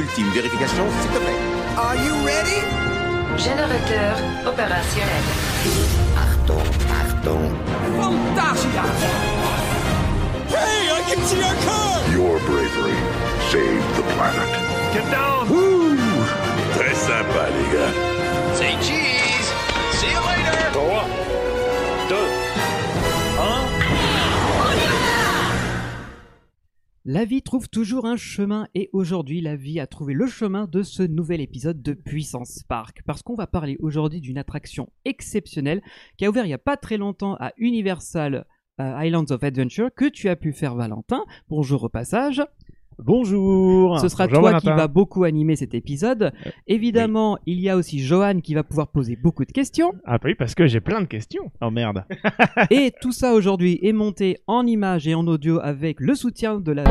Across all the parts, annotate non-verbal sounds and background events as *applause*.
ultime vérification, s'il te plaît. Are you ready? Générateur opérationnel. Pardon, pardon. Fantasia! Hey, I can see our car! Your bravery saved the planet. Get down! Très sympa, les gars. Say cheese! See you later! 3, 2, La vie trouve toujours un chemin et aujourd'hui la vie a trouvé le chemin de ce nouvel épisode de Puissance Park parce qu'on va parler aujourd'hui d'une attraction exceptionnelle qui a ouvert il n'y a pas très longtemps à Universal euh, Islands of Adventure que tu as pu faire Valentin. Bonjour au passage. Bonjour. Ce sera Bonjour, toi Valentin. qui va beaucoup animer cet épisode. Évidemment, il y a aussi Johan qui va pouvoir poser beaucoup de questions. Ah oui, parce que j'ai plein de questions. Oh merde. *laughs* Et tout ça aujourd'hui est monté en images et en audio avec le soutien de la.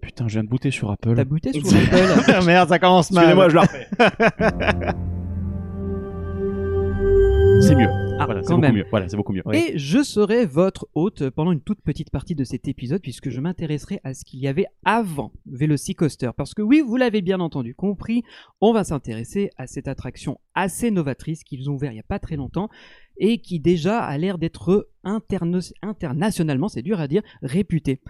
Putain, je viens de booter sur Apple. T'as booté sur *laughs* Apple merde, ça commence mal. Excusez-moi, je la refais. *laughs* c'est mieux. Ah, voilà, c'est beaucoup même. mieux. Voilà, c'est beaucoup mieux. Et je serai votre hôte pendant une toute petite partie de cet épisode puisque je m'intéresserai à ce qu'il y avait avant Velocicoaster. Parce que oui, vous l'avez bien entendu, compris, on va s'intéresser à cette attraction assez novatrice qu'ils ont ouvert il n'y a pas très longtemps et qui déjà a l'air d'être internationalement, c'est dur à dire, réputée.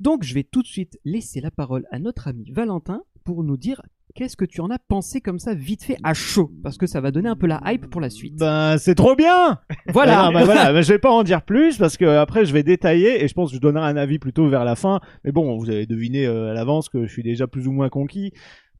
Donc je vais tout de suite laisser la parole à notre ami Valentin pour nous dire qu'est-ce que tu en as pensé comme ça vite fait à chaud? Parce que ça va donner un peu la hype pour la suite. Ben, c'est trop bien. voilà. Bah, voilà, ben, je vais pas en dire plus parce que après je vais détailler et je pense que je donnerai un avis plutôt vers la fin. Mais bon, vous avez deviné euh, à l'avance que je suis déjà plus ou moins conquis.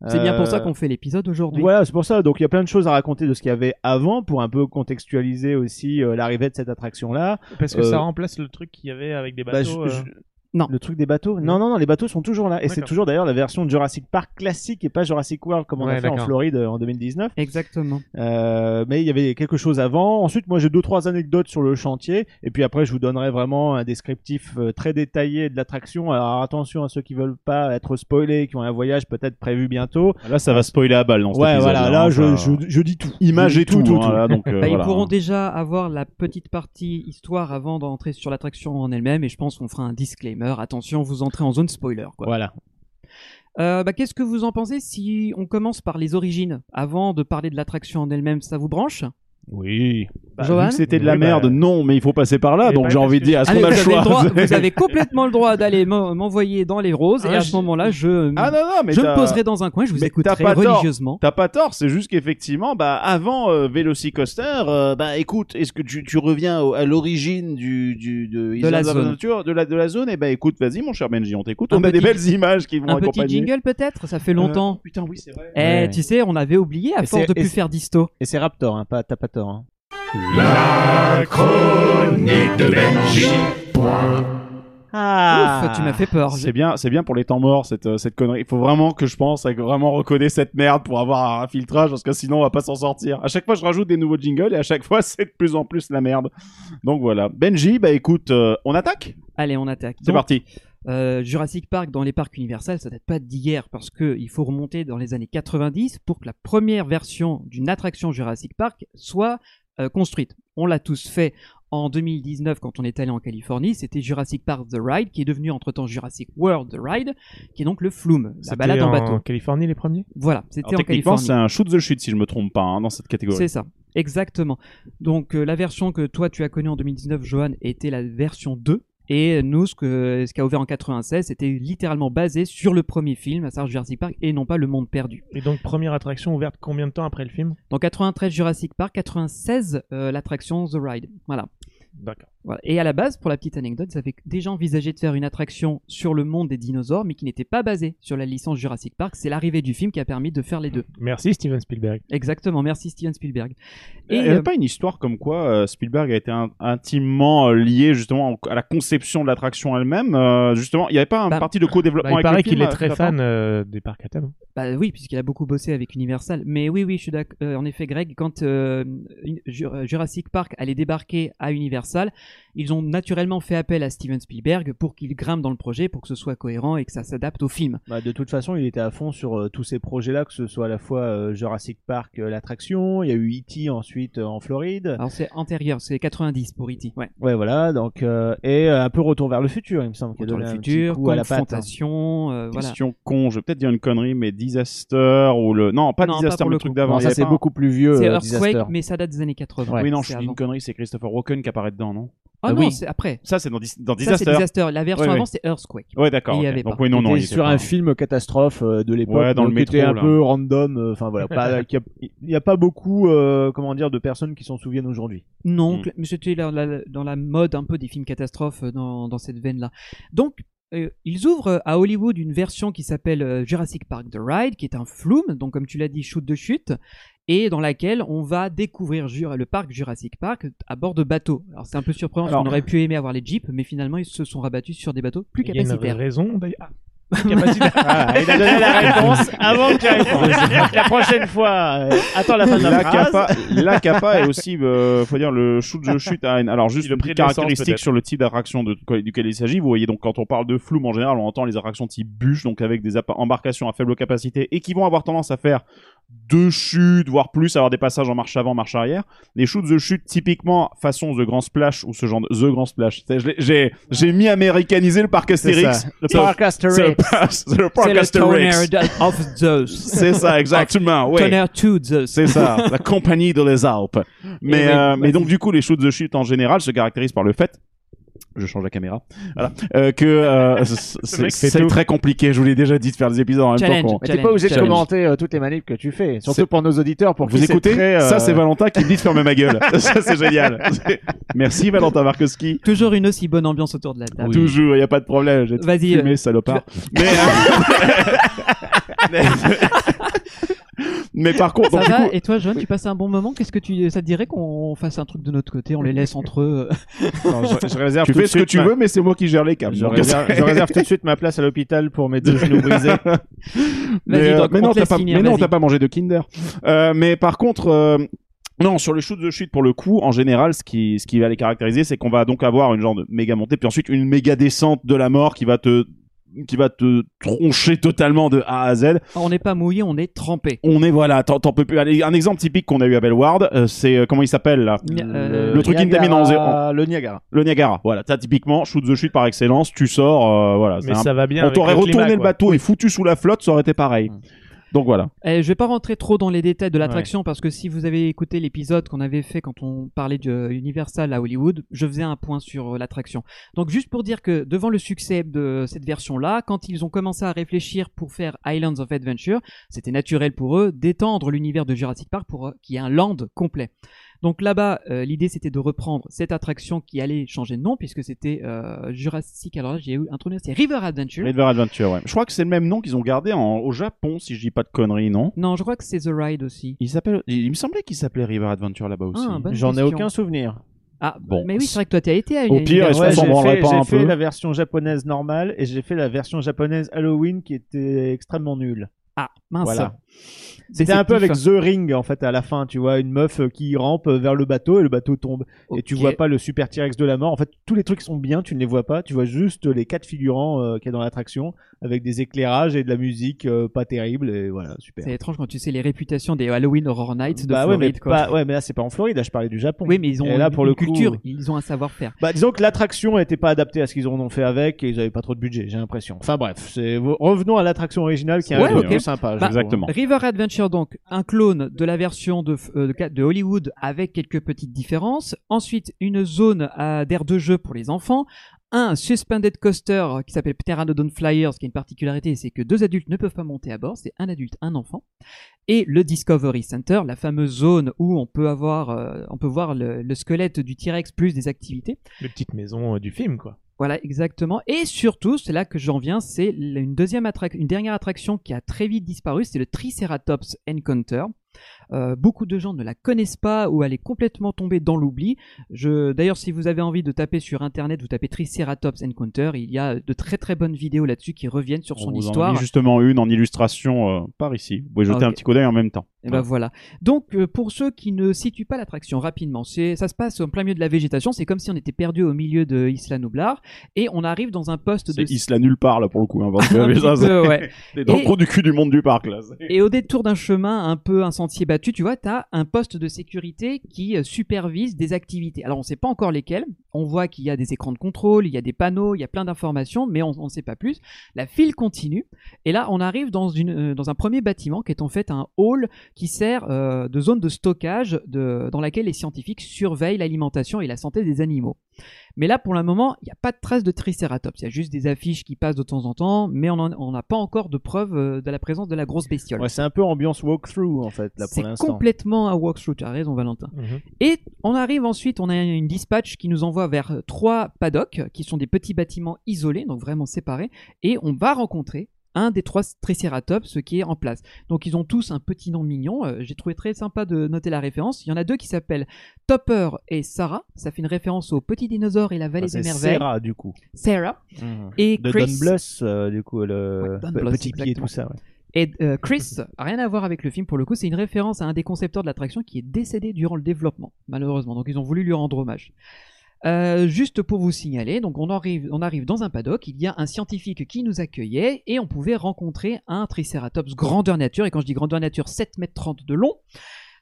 C'est bien pour ça Euh, qu'on fait l'épisode aujourd'hui. Voilà, c'est pour ça. Donc il y a plein de choses à raconter de ce qu'il y avait avant pour un peu contextualiser aussi euh, l'arrivée de cette attraction-là. Parce que Euh, ça remplace le truc qu'il y avait avec des Bah, bateaux. je- euh, je- Non. Le truc des bateaux Non, non, non, les bateaux sont toujours là. Et c'est toujours d'ailleurs la version de Jurassic Park classique et pas Jurassic World comme on a fait en. Floride euh, en 2019. Exactement. Euh, mais il y avait quelque chose avant. Ensuite, moi j'ai deux trois anecdotes sur le chantier. Et puis après, je vous donnerai vraiment un descriptif euh, très détaillé de l'attraction. Alors attention à ceux qui veulent pas être spoilés, qui ont un voyage peut-être prévu bientôt. Là, ça va spoiler à balle dans cet ouais, voilà. hein, Là, je, enfin, je, je dis tout. Image et tout, tout, hein, tout. là, donc, euh, Bah, voilà. Ils pourront déjà avoir la petite partie histoire avant d'entrer sur l'attraction en elle-même et je pense qu'on fera un disclaimer. Attention, vous entrez en zone spoiler. Quoi. Voilà. Euh, bah, Qu'est-ce que vous en pensez si on commence par les origines avant de parler de l'attraction en elle-même Ça vous branche? Oui. Bah, Johan c'était de la Oui, bah, merde, non, mais il faut passer par là, eh donc bah, j'ai envie de dire, Allez, qu'on a vous, vous *laughs* avez complètement le droit d'aller m'en- m'envoyer dans les roses et Ah, à ce je- moment-là, je, Ah non, non, mais je me poserai dans un coin, je vous mais écouterai religieusement. T'as pas tort, c'est juste qu'effectivement, bah, avant euh, Velocicoaster, euh, bah, écoute, est-ce que tu, tu reviens au- à l'origine du, du, de, De la zone. De la, de la zone, et bah, écoute, vas-y, mon cher Benji, on t'écoute. Un On a des petit- belles images qui vont Un petit accompagner. jingle peut-être? Ça fait longtemps. Euh, putain, oui, c'est vrai. Eh, tu sais, on avait oublié à force de plus faire disto. Et c'est Raptor, hein, pas Hein. La chronique de Benji. Ah. Ouf, tu m'as fait peur. C'est bien, c'est bien pour les temps morts cette, euh, cette connerie. Il faut vraiment que je pense à vraiment recoder cette merde pour avoir un filtrage parce que sinon on va pas s'en sortir. À chaque fois je rajoute des nouveaux jingles et à chaque fois *laughs* c'est de plus en plus la merde. Donc voilà. Benji, bah écoute, euh, on attaque? Allez, on attaque. C'est parti. Euh, Jurassic Park dans les parcs Universal, ça date pas d'hier parce que il faut remonter dans les années 90 pour que la première version d'une attraction Jurassic Park soit euh, construite. On l'a tous fait en 2019 quand on est allé en Californie, c'était Jurassic Park The Ride qui est devenu entre-temps Jurassic World The Ride qui est donc le flume, la balade en en bateau. Californie les premiers? Voilà, c'était en techniquement Californie. c'est un shoot the shit si je me trompe pas hein, dans cette catégorie. C'est ça, exactement. Donc euh, la version que toi tu as connue en 2019, Johan, était la version 2. Et nous, ce, que, ce qui a ouvert en 96, c'était littéralement basé sur le premier film, à savoir Jurassic Park, et non pas Le Monde Perdu. Et donc première attraction ouverte combien de temps après le film? Donc 93 Jurassic Park, 96 euh, l'attraction The Ride. Voilà. D'accord. Voilà. Et à la base, pour la petite anecdote, ils avaient déjà envisagé de faire une attraction sur le monde des dinosaures, mais qui n'était pas basée sur la licence Jurassic Park. C'est l'arrivée du film qui a permis de faire les deux. Merci Steven Spielberg. Exactement. Merci Steven Spielberg. Et il n'y euh, avait pas une histoire comme quoi euh, Spielberg a été in- intimement euh, lié justement à la conception de l'attraction elle-même. euh, justement, il n'y avait pas une Bah, partie de co-développement Bah, il avec paraît qu'il est euh, très fan euh, des parcs à thème. Bah oui, puisqu'il a beaucoup bossé avec Universal. Mais oui, oui, je suis d'accord. Euh, en effet, Greg, quand euh, Jurassic Park allait débarquer à Universal, ils ont naturellement fait appel à Steven Spielberg pour qu'il grimpe dans le projet, pour que ce soit cohérent et que ça s'adapte au film. Bah, de toute façon, il était à fond sur euh, tous ces projets-là, que ce soit à la fois euh, Jurassic Park, euh, l'attraction, il y a eu E.T. ensuite euh, en Floride. Alors c'est antérieur, c'est 90 pour E.T. Ouais. Ouais, voilà, donc euh, et euh, un peu Retour vers le futur, il me semble. Retour vers le futur, coup à la patte, hein. confrontation, euh, voilà. Question con, je vais peut-être dire une connerie, mais Disaster ou le. Non, pas Non, Disaster, le le truc d'avant. Ça c'est beaucoup plus vieux. C'est Earthquake, mais ça date des années 80. Oui, non, je dis une connerie, c'est Christopher Walken qui apparaît dedans, non? Ah Ah non, oui. c'est après. Ça, c'est dans, Dis- dans Ça, c'est Disaster. Disaster. La version Ouais, avant, ouais. c'est Earthquake. Ouais, d'accord. Et il y ok. avait Donc, pas. oui, non, non, sur pas- un film catastrophe euh, de l'époque, Ouais, dans le donc qui était métro, un là. peu random. euh, Enfin voilà, *laughs* il n'y a, pas beaucoup, euh, comment dire, de personnes qui s'en souviennent aujourd'hui. Non, Mm. mais c'était dans la mode un peu des films catastrophes dans, dans cette veine-là. Donc, euh, ils ouvrent euh, à Hollywood une version qui s'appelle euh, Jurassic Park The Ride, qui est un flume, donc comme tu l'as dit, shoot de chute, et dans laquelle on va découvrir Jura- le parc Jurassic Park à bord de bateaux. Alors c'est un peu surprenant, parce qu'on aurait pu aimer avoir les jeeps, mais finalement ils se sont rabattus sur des bateaux plus Il y a une capacitaires. raison d'ailleurs. Ah, Voilà, *laughs* il a donné la réponse avant que la prochaine fois, euh, attends la fin de la La phrase. la capa est aussi, euh, faut dire, le shoot de chute à une- Alors, juste une caractéristique sur le type d'attraction de, duquel il s'agit. Vous voyez, donc, quand on parle de flume, en général, on entend les attractions type bûche, donc avec des embarcations à faible capacité et qui vont avoir tendance à faire deux chutes, voire plus, avoir des passages en marche avant, marche arrière. Les shoots de chute, typiquement, façon The Grand Splash ou ce genre de The Grand Splash. J'ai, j'ai mis américanisé le parc Astérix. Le parc C'est le, Astérix. par- c'est le parc le Astérix. toner of Zeus. C'est ça, exactement. to Zeus. C'est ça, la compagnie de les Alpes. Mais, oui, euh, mais vas-y. donc du coup, les shoots de chute en général se caractérisent par le fait, je change la caméra, voilà, euh, que euh, *laughs* c'est très compliqué. Je vous l'ai déjà dit de faire des épisodes en même Challenge. temps. qu'on- Mais t'es pas obligé de commenter euh, toutes les manips que tu fais, surtout pour nos auditeurs, pour Vous écoutez très, euh, Ça, c'est Valentin qui me dit de fermer ma gueule. *laughs* ça, c'est génial. *laughs* Merci Valentin Markowski. Toujours une aussi bonne ambiance autour de la table. Toujours, il y a pas de problème. Vas-y, fumé, euh, salopard. Mais, euh, mais par contre, Ça donc, va coup, Et toi, John, tu passes un bon moment? Qu'est-ce que tu, ça te dirait qu'on fasse un truc de notre côté On les laisse entre eux? Non, je, je *laughs* réserve tu tout fais ce que tu ma- veux, mais c'est moi qui gère les câbles. Je Donc, réserve, je réserve *laughs* tout de suite ma place à l'hôpital pour mes deux *laughs* genoux brisés. mais, euh, donc, mais on non, t'as pas, finir, mais non, vas-y. t'as pas mangé de Kinder. Euh, mais par contre, euh, non, sur le shoot de chute, pour le coup, en général, ce qui, ce qui va les caractériser, c'est qu'on va donc avoir une genre de méga montée, puis ensuite une méga descente de la mort qui va te, qui va te troncher totalement de A à Z. on n'est pas mouillé, on est trempé. On est voilà, t'en t'en peux plus. Allez, un exemple typique qu'on a eu à Bellward, euh, c'est euh, comment il s'appelle là? Euh, Le truc qui me en zéro. Le Niagara. Le Niagara. Voilà, t'as typiquement shoot the chute par excellence. Tu sors, euh, voilà. c'est Mais un- ça va bien. On t'aurait le climat, retourné le bateau et foutu sous la flotte, ça aurait été pareil. Mm. Donc voilà. Eh, je vais pas rentrer trop dans les détails de l'attraction parce que si vous avez écouté l'épisode qu'on avait fait quand on parlait de Universal à Hollywood, je faisais un point sur euh, l'attraction. Donc juste pour dire que devant le succès de cette version-là, quand ils ont commencé à réfléchir pour faire Islands of Adventure, c'était naturel pour eux d'étendre l'univers de Jurassic Park pour euh, qu'il y ait un land complet. Donc là-bas, euh, l'idée c'était de reprendre cette attraction qui allait changer de nom puisque c'était euh, Jurassic. Alors là, j'ai eu un trou c'est River Adventure. River Adventure, ouais. Je crois que c'est le même nom qu'ils ont gardé en- au Japon, si je dis pas de conneries, non? Non, je crois que c'est The Ride aussi. il, s'appelle... il me semblait qu'il s'appelait River Adventure là-bas aussi. Ah, bonne J'en ai aucun souvenir. Ah, Bon. mais oui, c'est vrai que toi, tu as été à une. Au pire, une- est-ce Ouais, j'ai fait, pas j'ai un fait peu? la version japonaise normale et j'ai fait la version japonaise Halloween qui était extrêmement nulle. Ah, mince. Voilà. C'était un peu avec The Ring en fait à la fin, tu vois, une meuf euh, qui rampe vers le bateau et le bateau tombe. Et tu vois pas le super T-Rex de la mort. En fait, tous les trucs sont bien, tu ne les vois pas. Tu vois juste les quatre figurants euh, qu'il y a dans l'attraction avec des éclairages et de la musique euh, pas terrible. Et voilà, super. C'est étrange quand tu sais les réputations des Halloween Horror Nights de Bah ouais, mais Floride. quoi. pas, ouais, mais là c'est pas en Floride. Là, je parlais du Japon. Oui, mais ils ont Et là, une, pour le une coup, culture, ils ont un savoir-faire. Bah, disons que l'attraction n'était pas adaptée à ce qu'ils en ont fait avec et ils avaient pas trop de budget, j'ai l'impression. Enfin bref, revenons à l'attraction originale qui est Ouais, un peu ok. plus sympa. Bah, hein. Exactement. River Adventure, donc, un clone de la version de, euh, de, Hollywood avec quelques petites différences. Ensuite, une zone à- d'air de jeu pour les enfants. Un suspended coaster qui s'appelle Pteranodon Flyers, qui a une particularité, c'est que deux adultes ne peuvent pas monter à bord, c'est un adulte, un enfant. Et le Discovery Center, la fameuse zone où on peut avoir, euh, on peut voir le, le squelette du T-Rex plus des activités. Les petites maisons euh, du film, quoi. Voilà, exactement. Et surtout, c'est là que j'en viens, c'est une deuxième une dernière attraction qui a très vite disparu, c'est le Triceratops Encounter. Euh, beaucoup de gens ne la connaissent pas ou elle est complètement tombée dans l'oubli. Je, d'ailleurs, si vous avez envie de taper sur internet, vous tapez Triceratops Encounter, il y a de très très bonnes vidéos là-dessus qui reviennent sur son en histoire. mis justement une en illustration euh, par ici. Vous pouvez jeter Ah, un petit coup d'œil en même temps. Et ben voilà. Donc euh, pour ceux qui ne situent pas l'attraction rapidement, c'est ça se passe en plein milieu de la végétation, c'est comme si on était perdu au milieu de Isla Nublar et on arrive dans un poste de C'est Isla nulle part là pour le coup. Hein, parce que *laughs* Un ça, petit peu, c'est- ouais. *laughs* c'est dans Et- le trou du cul du monde du parc là. C'est- Et au détour d'un chemin, un peu un sentier battu, tu vois, t'as un poste de sécurité qui euh, supervise des activités. Alors on sait pas encore lesquelles. On voit qu'il y a des écrans de contrôle, il y a des panneaux, il y a plein d'informations, mais on ne sait pas plus. La file continue. Et là, on arrive euh, dans un premier bâtiment qui est en fait un hall qui sert euh, de zone de stockage dans laquelle les scientifiques surveillent l'alimentation et la santé des animaux. Mais là, pour le moment, il n'y a pas de trace de Triceratops. Il y a juste des affiches qui passent de temps en temps, mais on n'a pas encore de preuve euh, de la présence de la grosse bestiole. Ouais, c'est un peu ambiance walkthrough en fait là pour C'est l'instant. complètement un walkthrough, tu as raison Valentin. Mhm. Et on arrive ensuite, on a une dispatch qui nous envoie vers trois paddocks, qui sont des petits bâtiments isolés, donc vraiment séparés, et on va rencontrer un des trois Triceratops qui est en place. Donc ils ont tous un petit nom mignon, euh, j'ai trouvé très sympa de noter la référence. Il y en a deux qui s'appellent Topper et Sarah, ça fait une référence aux petits dinosaures et la vallée Ah, des merveilles. Sarah du coup. Sarah. Et de Chris. Don Bluth euh, du coup le Ouais, Bluth, petit pied et tout ça. Ouais. Et euh, Chris, *laughs* rien à voir avec le film pour le coup, c'est une référence à un des concepteurs de l'attraction qui est décédé durant le développement, malheureusement. Donc ils ont voulu lui rendre hommage. Euh, juste pour vous signaler, donc on arrive, dans un paddock, il y a un scientifique qui nous accueillait et on pouvait rencontrer un Triceratops grandeur nature. Et quand je dis grandeur nature, 7 mètres 30 de long,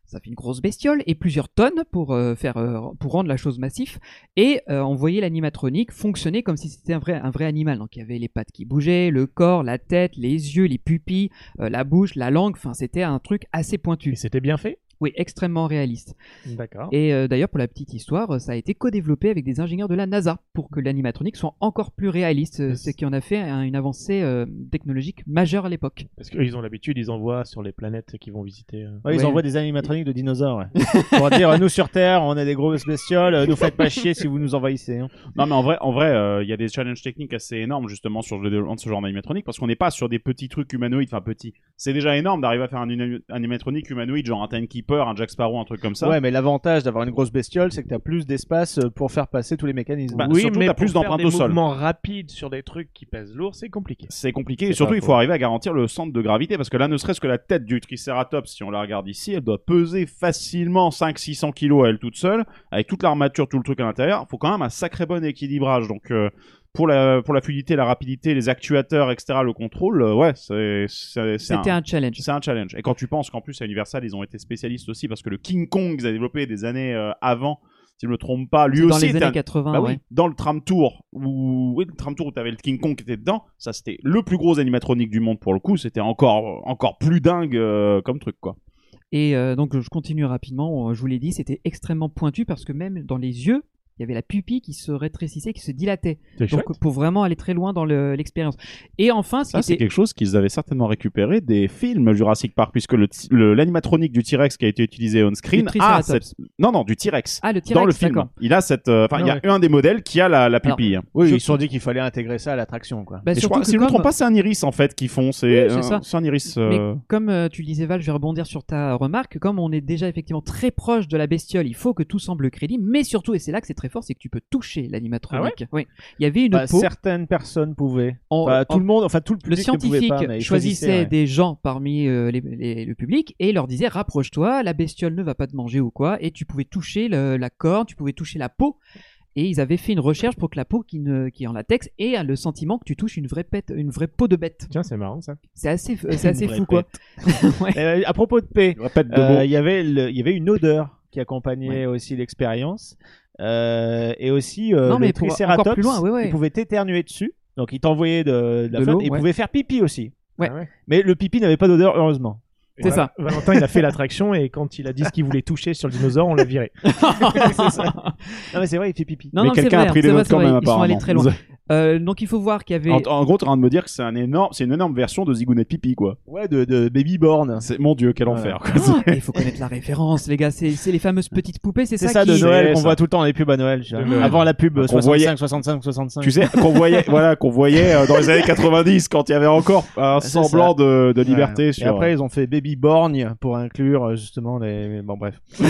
ça fait une grosse bestiole et plusieurs tonnes pour euh, faire euh, pour rendre la chose massif. Et on voyait l'animatronique fonctionner comme si c'était un vrai animal. Donc il y avait les pattes qui bougeaient le corps la tête les yeux les pupilles la bouche la langue. Enfin c'était un truc assez Et pointu c'était bien fait? Oui extrêmement réaliste D'accord. et euh, d'ailleurs pour la petite histoire ça a été co-développé avec des ingénieurs de la NASA pour que l'animatronique soit encore plus réaliste euh, Mais ce qui en a fait un- une avancée euh, technologique majeure à l'époque Parce qu'ils ont l'habitude, ils envoient sur les planètes qu'ils vont visiter. euh. Ouais, ils Ouais. envoient des animatroniques de dinosaures ouais. *laughs* pour dire euh, nous sur Terre on a des grosses bestioles, euh, nous faites pas chier si vous nous envahissez. hein. Non, mais en vrai, en vrai, euh, il y a des challenges techniques assez énormes justement sur le développement de ce genre d'animatronique parce qu'on n'est pas sur des petits trucs humanoïdes, enfin petits. C'est déjà énorme d'arriver à faire un uni- animatronique humanoïde, genre un Timekeeper, un Jack Sparrow, un truc comme ça. Ouais, mais l'avantage d'avoir une grosse bestiole, c'est que t'as plus d'espace euh, pour faire passer tous les mécanismes. Bah, oui, surtout, mais t'as plus d'empreintes au sol. mouvements rapides sur des trucs qui pèsent lourd, c'est compliqué. C'est compliqué et surtout il faut arriver à garantir le centre de gravité parce que là ne serait-ce que la tête du Triceratops si on la regarde ici elle doit peser facilement 5-600 kilos à elle toute seule avec toute l'armature tout le truc à l'intérieur il faut quand même un sacré bon équilibrage donc euh, pour la pour la fluidité la rapidité les actuateurs etc le contrôle euh, ouais c'est c'était un challenge c'est un challenge. Et quand tu penses qu'en plus à Universal, ils ont été spécialistes aussi parce que le King Kong qu'ils avaient développé des années euh, avant, si je me trompe pas, lui C'est dans aussi les années un- 80 bah oui, ouais. dans le tram tour où oui, le tram tour où t'avais le King Kong qui était dedans, ça c'était le plus gros animatronique du monde pour le coup, c'était encore encore plus dingue euh, comme truc quoi. Et euh, donc je continue rapidement, je vous l'ai dit, c'était extrêmement pointu parce que même dans les yeux, il y avait la pupille qui se rétrécissait, qui se dilatait. C'est Donc chouette. pour vraiment aller très loin dans le- l'expérience. Et enfin, ce Ça qui c'est était... quelque chose qu'ils avaient certainement récupéré des films Jurassic Park puisque le ti- le- l'animatronique du T-Rex qui a été utilisé on screen a cette non non du T-Rex Ah, le dans le T-Rex, film. Il a cette euh, enfin il y a Ouais. un des modèles qui a la, la Alors, pupille. Oui, Je- ils se sont dit qu'il fallait intégrer ça à l'attraction quoi. Bah, Et je surtout crois, que si je me comme- trompe pas, c'est un iris en fait qu'ils font. C'est Oui, c'est un- iris. Mais euh, comme euh, tu le disais Val, je vais rebondir sur ta remarque, comme on est déjà effectivement très proche de la bestiole, il faut que tout semble crédible, mais surtout, et c'est là que c'est très fort, c'est que tu peux toucher l'animatronique. oui. Il y avait une Bah, peau. certaines personnes pouvaient. en- Enfin, tout en- le monde, enfin tout le le public ne pouvait scientifique pas, mais ils choisissait ouais. des gens parmi euh, les- les- le public et leur disait rapproche-toi, la bestiole ne va pas te manger ou quoi, et tu pouvais toucher le- la corne, tu pouvais toucher la peau. Et ils avaient fait une recherche pour que la peau qui, ne, qui est en latex ait le sentiment que tu touches une vraie, pète, une vraie peau de bête. Tiens, c'est marrant ça. C'est assez, *laughs* c'est assez fou quoi. *laughs* Ouais. Euh, à propos de paix, euh, y avait le- il y avait une odeur qui accompagnait aussi l'expérience Euh, et aussi euh, Non, mais le pour- Triceratops, encore plus loin, ouais, ouais. il pouvait t'éternuer dessus. Donc il t'envoyait de, de la De flotte l'eau, et il ouais. pouvait faire pipi aussi. Ouais. Ah Mais le pipi n'avait pas d'odeur heureusement. C'est ça. Valentin, il a fait l'attraction et quand il a dit ce qu'il voulait toucher sur le dinosaure, on l'a viré. *laughs* *laughs* C'est ça. Non mais c'est vrai, il fait pipi. Non, Mais non, c'est quelqu'un a vrai, pris c'est des vrai, notes c'est quand vrai, même, ils sont allés apparemment. très loin. *laughs* Euh, donc il faut voir qu'il y avait. En, en gros, t'es en train de me dire que c'est un énorme, c'est une énorme version de Zigounet Pipi, quoi. Ouais, de, de Babyborn. C'est mon dieu, quel enfer. quoi. Ah, Il faut connaître la référence, les gars. C'est c'est les fameuses petites poupées, c'est C'est ça, ça, de qui... Noël C'est qu'on ça. voit tout le temps dans les pubs à Noël. tu. Avant la pub Qu'on 65, voyait- 65, 65. Tu sais, qu'on voyait, *laughs* voilà, qu'on voyait euh, dans les années 90 quand il y avait encore un c'est semblant de, de liberté Ouais. sur. Et après, ils ont fait Babyborn pour inclure euh, justement les. Bon, bref. *laughs*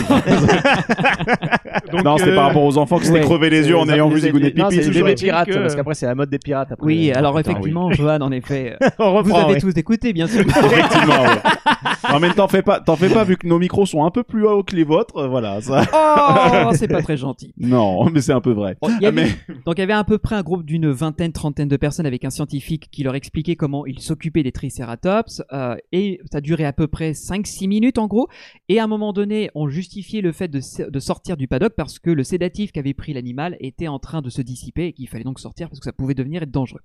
non, c'était euh, par rapport aux enfants qui s'étaient ouais. crevé les yeux en ayant vu c'est- Zigounet non, Pipi. c'est qu'après, c'est la mode des pirates. Après. Oui, alors putain, effectivement, *laughs* Johan, en effet. euh, Vous avez oui. tous écouté, bien sûr. *laughs* Effectivement, ouais. Non, mais t'en fais pas, t'en fais pas vu que nos micros sont un peu plus hauts que les vôtres, euh, voilà, ça. Oh, c'est pas très gentil. *laughs* Non, mais c'est un peu vrai. Bon, y Ah, avait- mais- Donc il y avait à peu près un groupe d'une vingtaine, trentaine de personnes avec un scientifique qui leur expliquait comment il s'occupait des tricératops euh, et ça durait à peu près 5-6 minutes en gros et à un moment donné on justifiait le fait de, de sortir du paddock parce que le sédatif qu'avait pris l'animal était en train de se dissiper et qu'il fallait donc sortir parce que ça pouvait devenir être dangereux.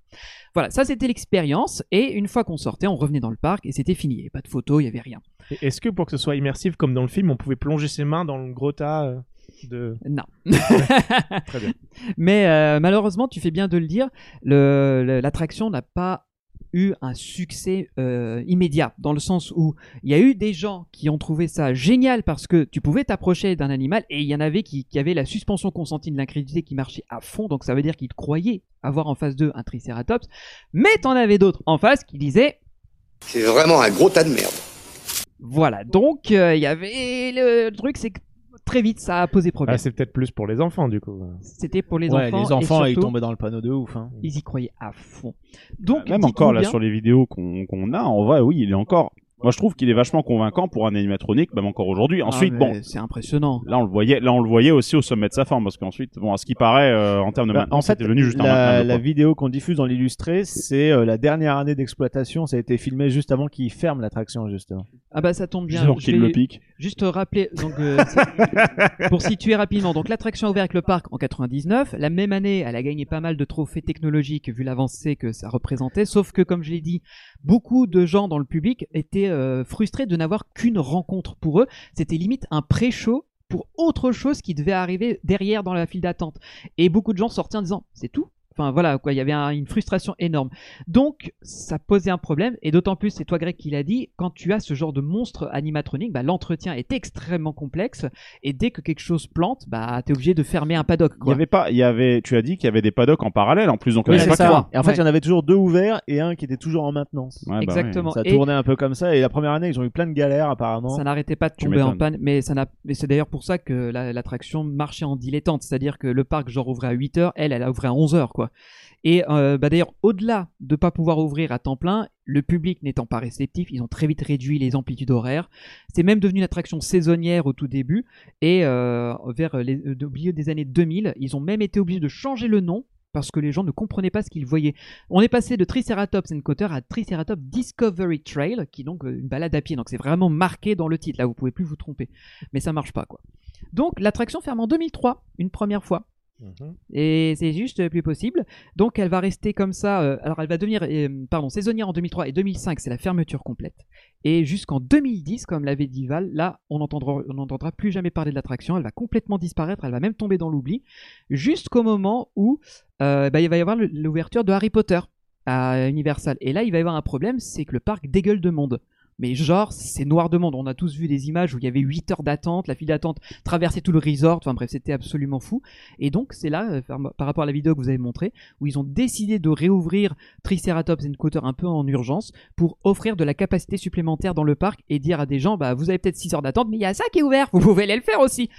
Voilà, ça c'était l'expérience et une fois qu'on sortait on revenait dans le parc et c'était fini, il n'y avait pas de photos, il n'y avait rien. Est-ce que pour que ce soit immersif comme dans le film, on pouvait plonger ses mains dans le gros tas euh, de. Non. *laughs* Très bien. Mais euh, malheureusement, tu fais bien de le dire, l'attraction n'a pas eu un succès euh, immédiat, dans le sens où il y a eu des gens qui ont trouvé ça génial parce que tu pouvais t'approcher d'un animal et il y en avait qui, qui avaient la suspension consentie de l'incrédulité qui marchait à fond, donc ça veut dire qu'ils croyaient avoir en face d'eux un tricératops, mais t'en avais d'autres en face qui disaient C'est vraiment un gros tas de merde. voilà, donc euh, il y avait le, truc, c'est que très vite ça a posé problème. Ah, c'est peut-être plus pour les enfants du coup. C'était pour les Ouais, enfants. les enfants, et ils tombaient dans le panneau de ouf. Hein. ils y croyaient à fond. Donc, Même encore là bien- sur les vidéos qu'on a, en vrai, oui, il est encore. Moi, je trouve qu'il est vachement convaincant pour un animatronique, même encore aujourd'hui. Ensuite, Ah, bon, mais C'est impressionnant. là on le voyait, là on le voyait aussi au sommet de sa forme, parce qu'ensuite, bon, à ce qui paraît, euh, en termes de Bah, en fait, venu juste la, la vidéo qu'on diffuse dans l'illustré, c'est euh, la dernière année d'exploitation. Ça a été filmé juste avant qu'ils ferment l'attraction, justement. Ah bah ça tombe bien. Juste avant qu'il le pique. Juste rappeler, donc, euh, *laughs* pour situer rapidement, donc l'attraction a ouvert avec le parc en 99. La même année, elle a gagné pas mal de trophées technologiques vu l'avancée que ça représentait. Sauf que, comme je l'ai dit, beaucoup de gens dans le public étaient euh, frustrés de n'avoir qu'une rencontre pour eux. C'était limite un pré-show pour autre chose qui devait arriver derrière dans la file d'attente. Et beaucoup de gens sortaient en disant, c'est tout Enfin voilà, quoi, il y avait un- une frustration énorme. Donc ça posait un problème, et d'autant plus, c'est toi Greg qui l'a dit, quand tu as ce genre de monstre animatronique, bah, l'entretien est extrêmement complexe, et dès que quelque chose plante, bah t'es obligé de fermer un paddock. Il y Quoi. avait pas, il y avait, tu as dit qu'il y avait des paddocks en parallèle en plus, donc il y Oui, en avait pas ça. Et en fait, Ouais. il y en avait toujours deux ouverts et un qui était toujours en maintenance. Ouais, bah Exactement. Ça Et tournait un peu comme ça. Et la première année, ils ont eu plein de galères, apparemment. ça n'arrêtait pas de Tu tomber en panne, mais ça n'a, mais c'est d'ailleurs pour ça que la- l'attraction marchait en dilettante, c'est-à-dire que le parc genre ouvrait à 8h, elle, elle a ouvert à 11h quoi. Et euh, bah d'ailleurs, au-delà de pas pouvoir ouvrir à temps plein, le public n'étant pas réceptif, ils ont très vite réduit les amplitudes horaires. C'est même devenu une attraction saisonnière au tout début. Et euh, vers les, euh, au milieu des années 2000, ils ont même été obligés de changer le nom parce que les gens ne comprenaient pas ce qu'ils voyaient. On est passé de Triceratops Encounter à Triceratops Discovery Trail, qui est donc une balade à pied. Donc c'est vraiment marqué dans le titre. Là, vous pouvez plus vous tromper. Mais ça marche pas, quoi. Donc l'attraction ferme en 2003, une première fois. Mhm. Et c'est juste plus possible. Donc elle va rester comme ça. euh, alors elle va devenir, euh, pardon, saisonnière en 2003 et 2005, c'est la fermeture complète. Et jusqu'en 2010, comme l'avait dit Val, là on n'entendra on plus jamais parler de l'attraction. Elle va complètement disparaître. Elle va même tomber dans l'oubli. Jusqu'au moment où euh, bah, il va y avoir l'ouverture de Harry Potter à Universal. Et là il va y avoir un problème, c'est que le parc dégueule de monde. Mais genre, c'est noir de monde. On a tous vu des images où il y avait 8 heures d'attente, la file d'attente traversait tout le resort. Enfin bref, c'était absolument fou. Et donc, c'est là, euh, par rapport à la vidéo que vous avez montrée, où ils ont décidé de réouvrir Triceratops Encounter un peu en urgence pour offrir de la capacité supplémentaire dans le parc et dire à des gens, bah, vous avez peut-être 6 heures d'attente, mais il y a ça qui est ouvert, vous pouvez aller le faire aussi.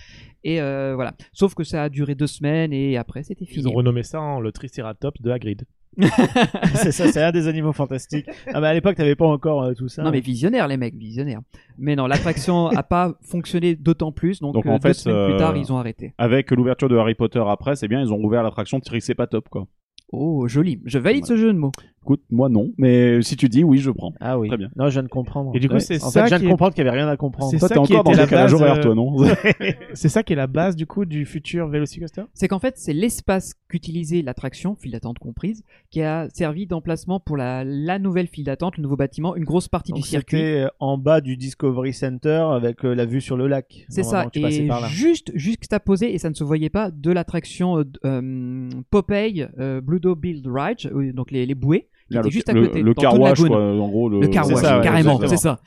Et euh, voilà. Sauf que ça a duré deux semaines et après, c'était Ils fini. ont renommé ça en le Triceratops de Hagrid. *laughs* c'est ça, c'est un des animaux fantastiques. Ah, mais à l'époque, t'avais pas encore euh, tout ça. Non mais visionnaire les mecs, visionnaire. Mais non, l'attraction *laughs* a pas fonctionné d'autant plus, donc, Donc, euh, en deux fait, semaines plus euh, tard, ils ont arrêté. Avec l'ouverture de Harry Potter après, c'est bien, ils ont ouvert l'attraction Tricépatop, quoi. Oh, joli. Je valide ce jeu de mots. Écoute, moi non, mais si tu dis oui, je prends. Ah oui. Très bien. Non, je viens de comprendre. Et du coup, Ouais. c'est en ça fait, je viens qui de est- comprendre qu'il y avait rien à comprendre. C'est Toi, ça t'es qui encore dans était le la décalage base, horaire, euh, toi, non *laughs* C'est ça qui est la base du coup du futur Velocicoaster C'est qu'en fait, c'est l'espace qu'utilisait l'attraction, file d'attente comprise, qui a servi d'emplacement pour la, la nouvelle file d'attente, le nouveau bâtiment, une grosse partie Donc, du circuit. C'était euh, en bas du Discovery Center avec euh, la vue sur le lac. C'est ça, et par là. juste juxtaposé, et ça ne se voyait pas, de l'attraction euh, euh, Popeye euh, Blue Build Ride, euh, donc les, les bouées, qui Là, étaient le, juste à le- côté. le car wash, quoi, en gros. Le, Le car c'est wash, ça, carrément, c'est ça.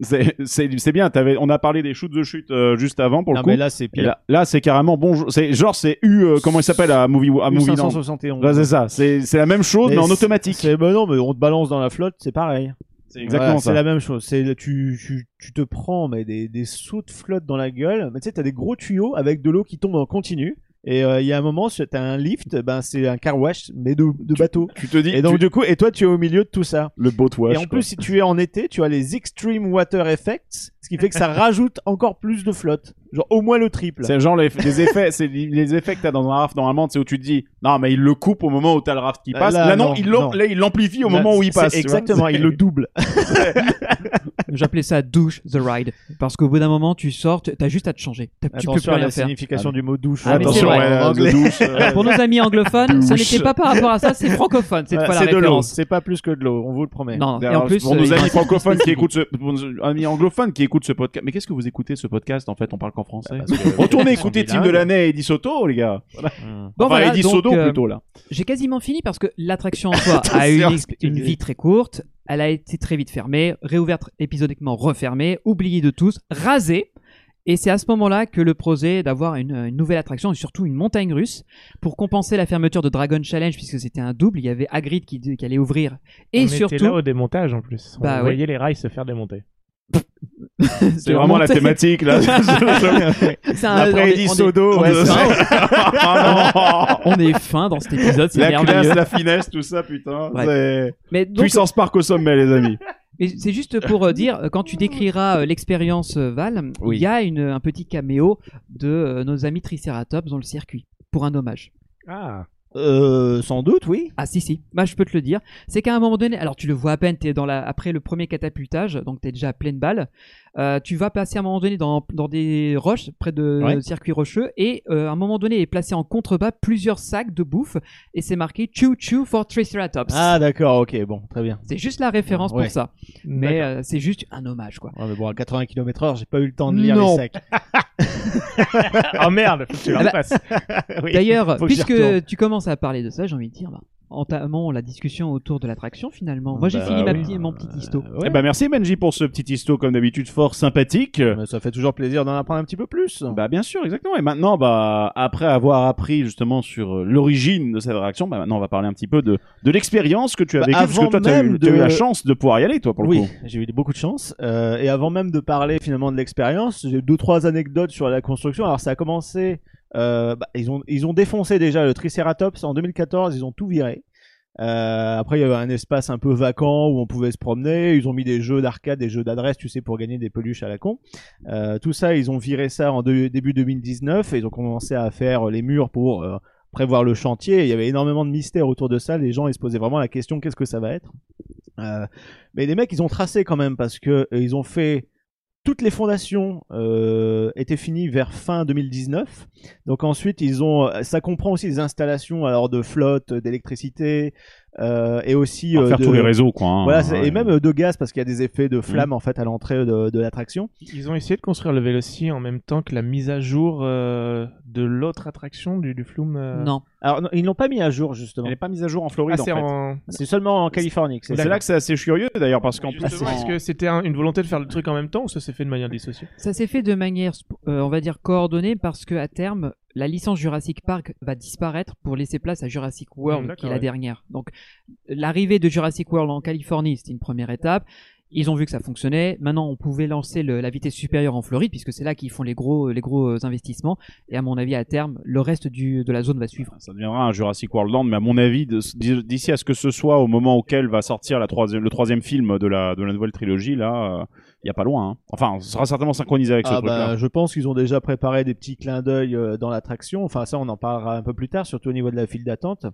C'est- C'est c'est bien, t'avais- on a parlé des shoots de chute euh, juste avant pour le Non, coup. mais là, c'est là, là, c'est carrément bon. C'est genre c'est U. euh, comment il s'appelle à Movie à Movie Land. 571. Ouais, c'est ça. C'est c'est la même chose mais, en automatique. C'est bah non, mais on te balance dans la flotte, c'est pareil. C'est exactement Voilà, ça. C'est la même chose. C'est tu, tu, tu te prends mais des, des sauts de flotte dans la gueule. Mais tu sais, t'as des gros tuyaux avec de l'eau qui tombe en continu. Et euh, il y a un moment, tu as un lift, ben c'est un car wash mais de, de bateau. Tu te dis Et donc tu- du coup, et toi tu es au milieu de tout ça. le boat wash. et en quoi. plus, si tu es en été, tu as les extreme water effects, ce qui fait que ça *laughs* rajoute encore plus de flotte, genre au moins le triple. c'est genre les, les effets, c'est les effets que t'as dans un raft normalement, c'est où tu te dis non mais il le coupe au moment où t'as le raft qui passe. là, Là, non, non, il non. là il l'amplifie au Là, moment où il passe. Exactement, il le double. *laughs* *laughs* J'appelais ça douche the ride, parce qu'au bout d'un moment, tu sors, tu as juste à te changer. T'as- Tu peux plus rien la faire. signification du mot douche. Ah, Attention, ouais, de douche. euh, *laughs* Pour nos amis anglophones, ça Douche. n'était pas par rapport à ça, c'est francophone cette Ouais, fois la c'est de l'eau, référence. c'est pas plus que de l'eau, on vous le promet. Non, et en plus, pour euh, nos a amis francophones qui écoutent ce, amis anglophones qui écoutent ce podcast, mais qu'est-ce que vous écoutez ce podcast en fait? On parle français. Que- Retournez écouter Team de l'année et Eddie Soto, les gars. Mmh. Bon, enfin, voilà, Eddie donc, Soto euh, plutôt là. J'ai quasiment fini parce que l'attraction en *laughs* soi a eu une, vie très courte. Elle a été très vite fermée, réouverte épisodiquement, refermée, oubliée de tous, rasée. Et c'est à ce moment-là que le projet d'avoir une, une nouvelle attraction et surtout une montagne russe pour compenser la fermeture de Dragon Challenge puisque c'était un double. Il y avait Hagrid qui, qui allait ouvrir et On surtout était là au démontage en plus. On Bah, ouais. voyait les rails se faire démonter. C'est vraiment la thématique là. *laughs* C'est un- Après Eddie on est- Sodo, on est. Ah *laughs* *laughs* on est fin dans cet épisode, c'est La merveilleux. classe, la finesse, tout ça, putain. Ouais. C'est Mais donc, puissance parc au sommet, les amis. Et c'est juste pour euh, dire, quand tu décriras euh, l'expérience euh, Val, Oui. il y a une, un petit caméo de euh, nos amis Triceratops dans le circuit, pour un hommage. Ah. Euh, sans doute, oui. Ah si si, bah je peux te le dire. C'est qu'à un moment donné, alors tu le vois à peine, t'es dans la après le premier catapultage, donc t'es déjà à pleine balle. Euh, tu vas passer à un moment donné dans, dans des roches près de Ouais. circuits rocheux et euh, à un moment donné est placé en contrebas plusieurs sacs de bouffe et c'est marqué Choo Choo for Triceratops. Ah, d'accord, ok, bon, très bien. c'est juste la référence Ouais. pour ça, mais euh, c'est juste un hommage quoi. Ouais, mais bon, à 80 km/h, j'ai pas eu le temps de lire Non. les sacs. oh *laughs* merde, faut que tu la Ah bah. *laughs* Oui, D'ailleurs, puisque tu commences à parler de ça, j'ai envie de dire, bah, entamons la discussion autour de l'attraction finalement. Moi j'ai Bah fini ma oui. petit- mon petit histo. Euh, ouais. Eh ben, merci Benji pour ce petit histo, comme d'habitude, fort sympathique. Mais ça fait toujours plaisir d'en apprendre un petit peu plus. Bah bien sûr, exactement. Et maintenant, bah après avoir appris justement sur euh, l'origine de cette réaction, bah maintenant on va parler un petit peu de, de l'expérience que tu as Bah, vécue, parce que avant toi tu as, eu même t'as eu de- la chance de pouvoir y aller, toi pour le oui, coup. j'ai eu beaucoup de chance. Euh, et avant même de parler finalement de l'expérience, j'ai deux trois anecdotes sur la construction. Alors ça a commencé, euh, bah, ils ont ils ont défoncé déjà le Triceratops en 2014, ils ont tout viré. Euh, après, il y avait un espace un peu vacant où on pouvait se promener. Ils ont mis des jeux d'arcade, des jeux d'adresse, tu sais, pour gagner des peluches à la con. Euh, tout ça, ils ont viré ça en de- début 2019 et ils ont commencé à faire les murs pour euh, prévoir le chantier. Il y avait énormément de mystères autour de ça. Les gens, ils se posaient vraiment la question qu'est-ce que ça va être? Euh, Mais les mecs, ils ont tracé quand même parce que euh, ils ont fait toutes les fondations euh, étaient finies vers fin 2019. Donc ensuite, ils ont, ça comprend aussi des installations alors de flotte, d'électricité euh, et aussi euh, faire de, tous les réseaux, quoi. hein. Voilà, Ouais. et même euh, de gaz parce qu'il y a des effets de flamme en fait à l'entrée de, de l'attraction. Ils ont essayé de construire le Véloci en même temps que la mise à jour euh, de l'autre attraction du, du Flume. euh. Non. Alors non, ils l'ont pas mis à jour justement. Elle n'est pas mise à jour en Ah, Floride, en c'est fait. en... C'est seulement en Californie que c'est là que c'est assez curieux, d'ailleurs, parce qu'en plus... Justement, en- Est-ce que c'était un- une volonté de faire le truc en même temps ou ça s'est fait de manière dissociée? Ça s'est fait de manière, sp- euh, on va dire, coordonnée parce que à terme, la licence Jurassic Park va disparaître pour laisser place à Jurassic World, Mm, d'accord, qui est la ouais. dernière. Donc, l'arrivée de Jurassic World en Californie, c'était une première étape. Ils ont vu que ça fonctionnait. Maintenant, on pouvait lancer le- la vitesse supérieure en Floride, puisque c'est là qu'ils font les gros, les gros euh, investissements. Et à mon avis, à terme, le reste du, de la zone va suivre. Ça deviendra un Jurassic World Land, mais à mon avis, d'ici à ce que ce soit au moment auquel va sortir la troisième, le troisième film de la, de la nouvelle trilogie, là, il y a pas loin. hein. Enfin, ce sera certainement synchronisé avec ce Ah truc-là. bah, je pense qu'ils ont déjà préparé des petits clins d'œil euh, dans l'attraction. Enfin, ça, on en parlera un peu plus tard, surtout au niveau de la file d'attente.